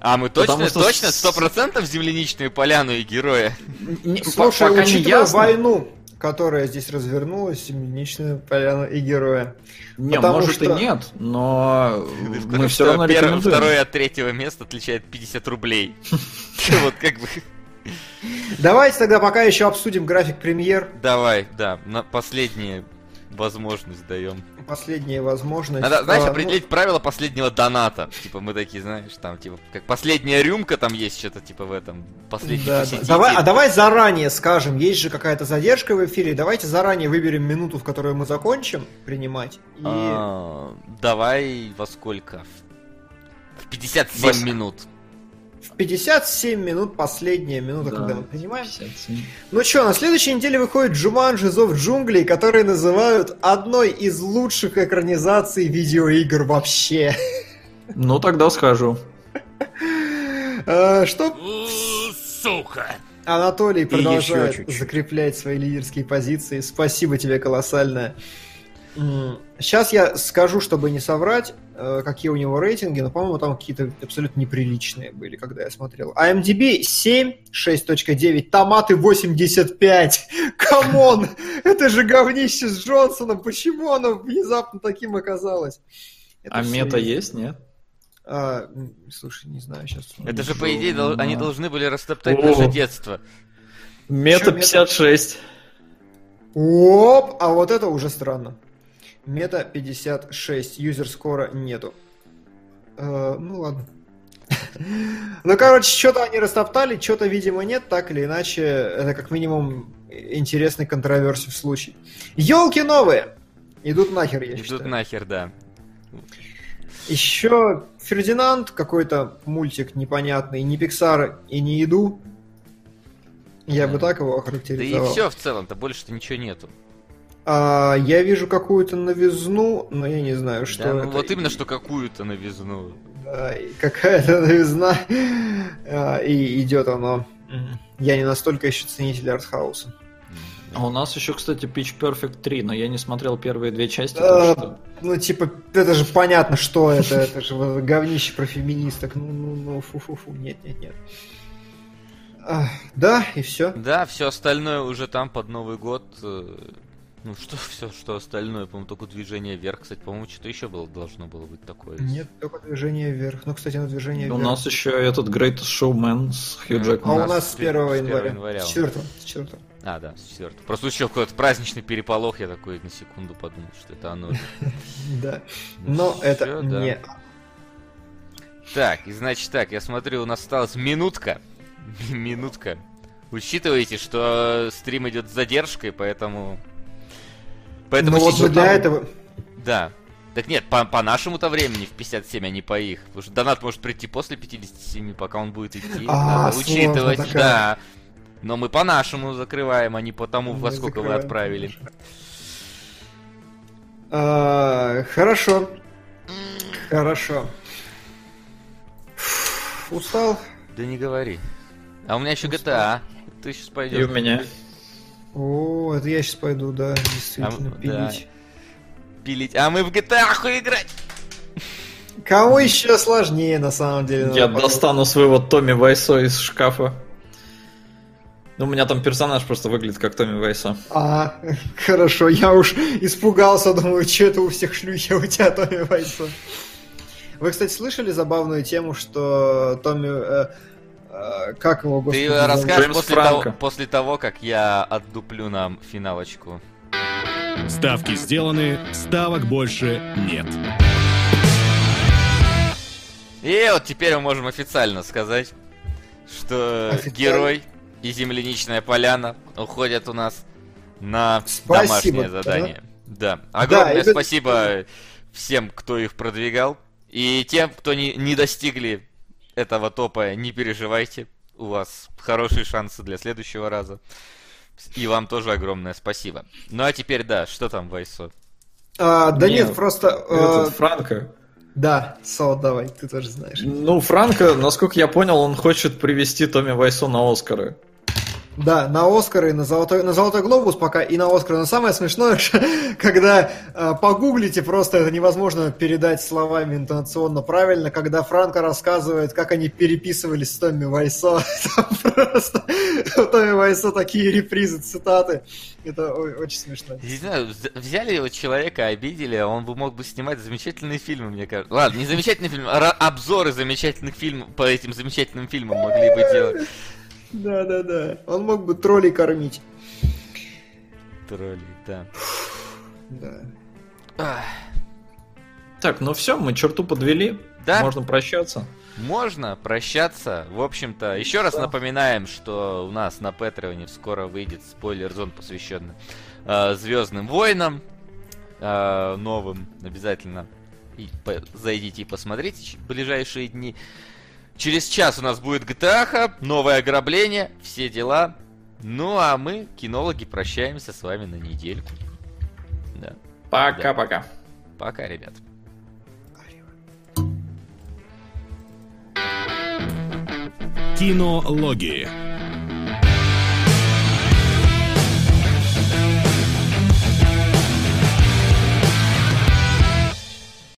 А мы Потому точно, что точно, сто процентов земляничную поляну и героя? Не- слушай, пока не учитывая ясно. войну, которая здесь развернулась, земляничную поляну и героя. Не, Потому может что- и нет, но мы все равно первое-. Второе от третьего места отличает 50 рублей. Вот как бы... Давайте тогда пока еще обсудим график премьер. Давай, да, на последнюю возможность даем. Последняя возможность. Надо, знаешь, А, ну, определить правила последнего доната. Типа мы такие, знаешь, там, типа, как последняя рюмка там есть что-то, типа, в этом. Последний Да. Давай, а давай заранее скажем, есть же какая-то задержка в эфире, давайте заранее выберем минуту, в которую мы закончим принимать. И... А, давай во сколько? В 57 Вась- минут. В 57 минут последняя минута, Да. когда мы принимаем. 57. Ну что, на следующей неделе выходит Джуманджи Зов джунглей, который называют одной из лучших экранизаций видеоигр вообще. Ну, тогда скажу. А, Что Сука! Анатолий продолжает закреплять свои лидерские позиции. Спасибо тебе колоссальное. Сейчас я скажу, чтобы не соврать, э, какие у него рейтинги, но, по-моему, там какие-то абсолютно неприличные были, когда я смотрел. А IMDb 7, 6.9, томаты 85. Come on! Это же говнище с Джонсоном. Почему оно внезапно таким оказалось? Это А мета есть, нет? А, слушай, не знаю сейчас. Это же, по идее, дол- они должны были растоптать О. наше детство. Мета? 56. Оп, а вот это уже странно. Мета 56, юзер скоро нету. Э, ну ладно. Ну, короче, что-то они растоптали, что-то, видимо, нет, так или иначе, это как минимум интересный контроверсив случай. Елки новые! Идут нахер, я Идут считаю. нахер, да. Еще Фердинанд, какой-то мультик непонятный, не Пиксар и не Иду. Я бы так его Да и охарактеризовал. все в целом-то, больше-то ничего нету. А, я вижу какую-то новизну, но я не знаю, что Да, ну это. вот именно, что какую-то новизну. Да, какая-то новизна. А, и идет оно. Я не настолько еще ценитель артхауса. А у нас еще, кстати, Pitch Perfect 3, но я не смотрел первые две части, А, что... Ну, типа, это же понятно, что это. Это же говнище про феминисток. Ну, ну, ну, фу-фу-фу. Нет, нет, нет. А, Да, и все. Да, все остальное уже там под Новый год. Э, Ну что, все, что остальное, по-моему, только движение вверх. Кстати, по-моему, что-то еще было, должно было быть такое. Нет, только движение вверх. Ну, кстати, на движение У вверх. нас еще этот Greatest Showman с Хью Э, А Джекманом. у нас с с пер- 1 с 1 января. С у 4 с 4 А, да, с четвертого. Просто еще какой-то праздничный переполох, я такой на секунду подумал, что это оно. Да. Ну, Но это не... Так, и значит так, я смотрю, у нас осталась минутка. Минутка. Учитывайте, что стрим идет с задержкой, поэтому... Поэтому Ну вот сейчас- мы для этого... Да. Так нет, по, по нашему-то времени в 57, а не по их. Потому что донат может прийти после 57, пока он будет идти. А, Надо учитывать, такая. да. Но мы по нашему закрываем, а не по тому, во Мы сколько вы отправили. А, Хорошо. Хорошо. устал. Да не говори. А у меня еще GTA. Ты сейчас И пойдешь. у меня. О, это я сейчас пойду, да, действительно, А, да. пилить. Пилить. А мы в GTA играть. Кому еще сложнее, на самом деле? Я достану своего Томми Вайсо из шкафа. Ну, у меня там персонаж просто выглядит как Томми Вайсо. А, хорошо, я уж испугался, думаю, что это у всех шлюхи, у тебя Томми Вайсо. Вы, кстати, слышали забавную тему, что Томми... э, как его, господи, Ты расскажешь Джеймс после Франко. того, после того, как я отдуплю нам финалочку. Ставки сделаны, ставок больше нет. И вот теперь мы можем официально сказать, что Официально? герой и земляничная поляна уходят у нас на Спасибо, домашнее да? задание. Да. Огромное это- спасибо всем, кто их продвигал. И тем, кто не, не достигли этого топа, не переживайте. У вас хорошие шансы для следующего раза. И вам тоже огромное спасибо. Ну а теперь да, что там, Вайсо? А, да Не, нет, просто... Этот Франко. Да, Со, давай, ты тоже знаешь. Ну, Франко, насколько я понял, он хочет привести Томми Вайсо на Оскары. Да, на Оскары, на Золотой, на Золотой Глобус пока и на Оскар. Но самое смешное, когда э, погуглите, просто это невозможно передать словами интонационно правильно, когда Франко рассказывает, как они переписывались с Томми Вайсо. Там просто у Томми Вайсо такие репризы, цитаты. Это очень смешно. Не знаю, вз- взяли его человека, обидели, а он бы мог бы снимать замечательные фильмы, мне кажется. Ладно, не замечательные фильмы, а обзоры замечательных фильмов по этим замечательным фильмам могли бы делать. Да, да, да. Он мог бы троллей кормить. Тролли, да. Да. Ах, Так, ну все, мы черту подвели. Да. Можно прощаться. Можно прощаться. В общем-то, еще раз напоминаем, что у нас на Патреоне скоро выйдет спойлер-зон, посвященный Звездным войнам. э, новым. Обязательно и по- зайдите и посмотрите в ближайшие дни. Через час у нас будет GTA, новое ограбление, все дела. Ну а мы, кинологи, прощаемся с вами на недельку. Да. Пока-пока. Пока, ребят. Кинологии.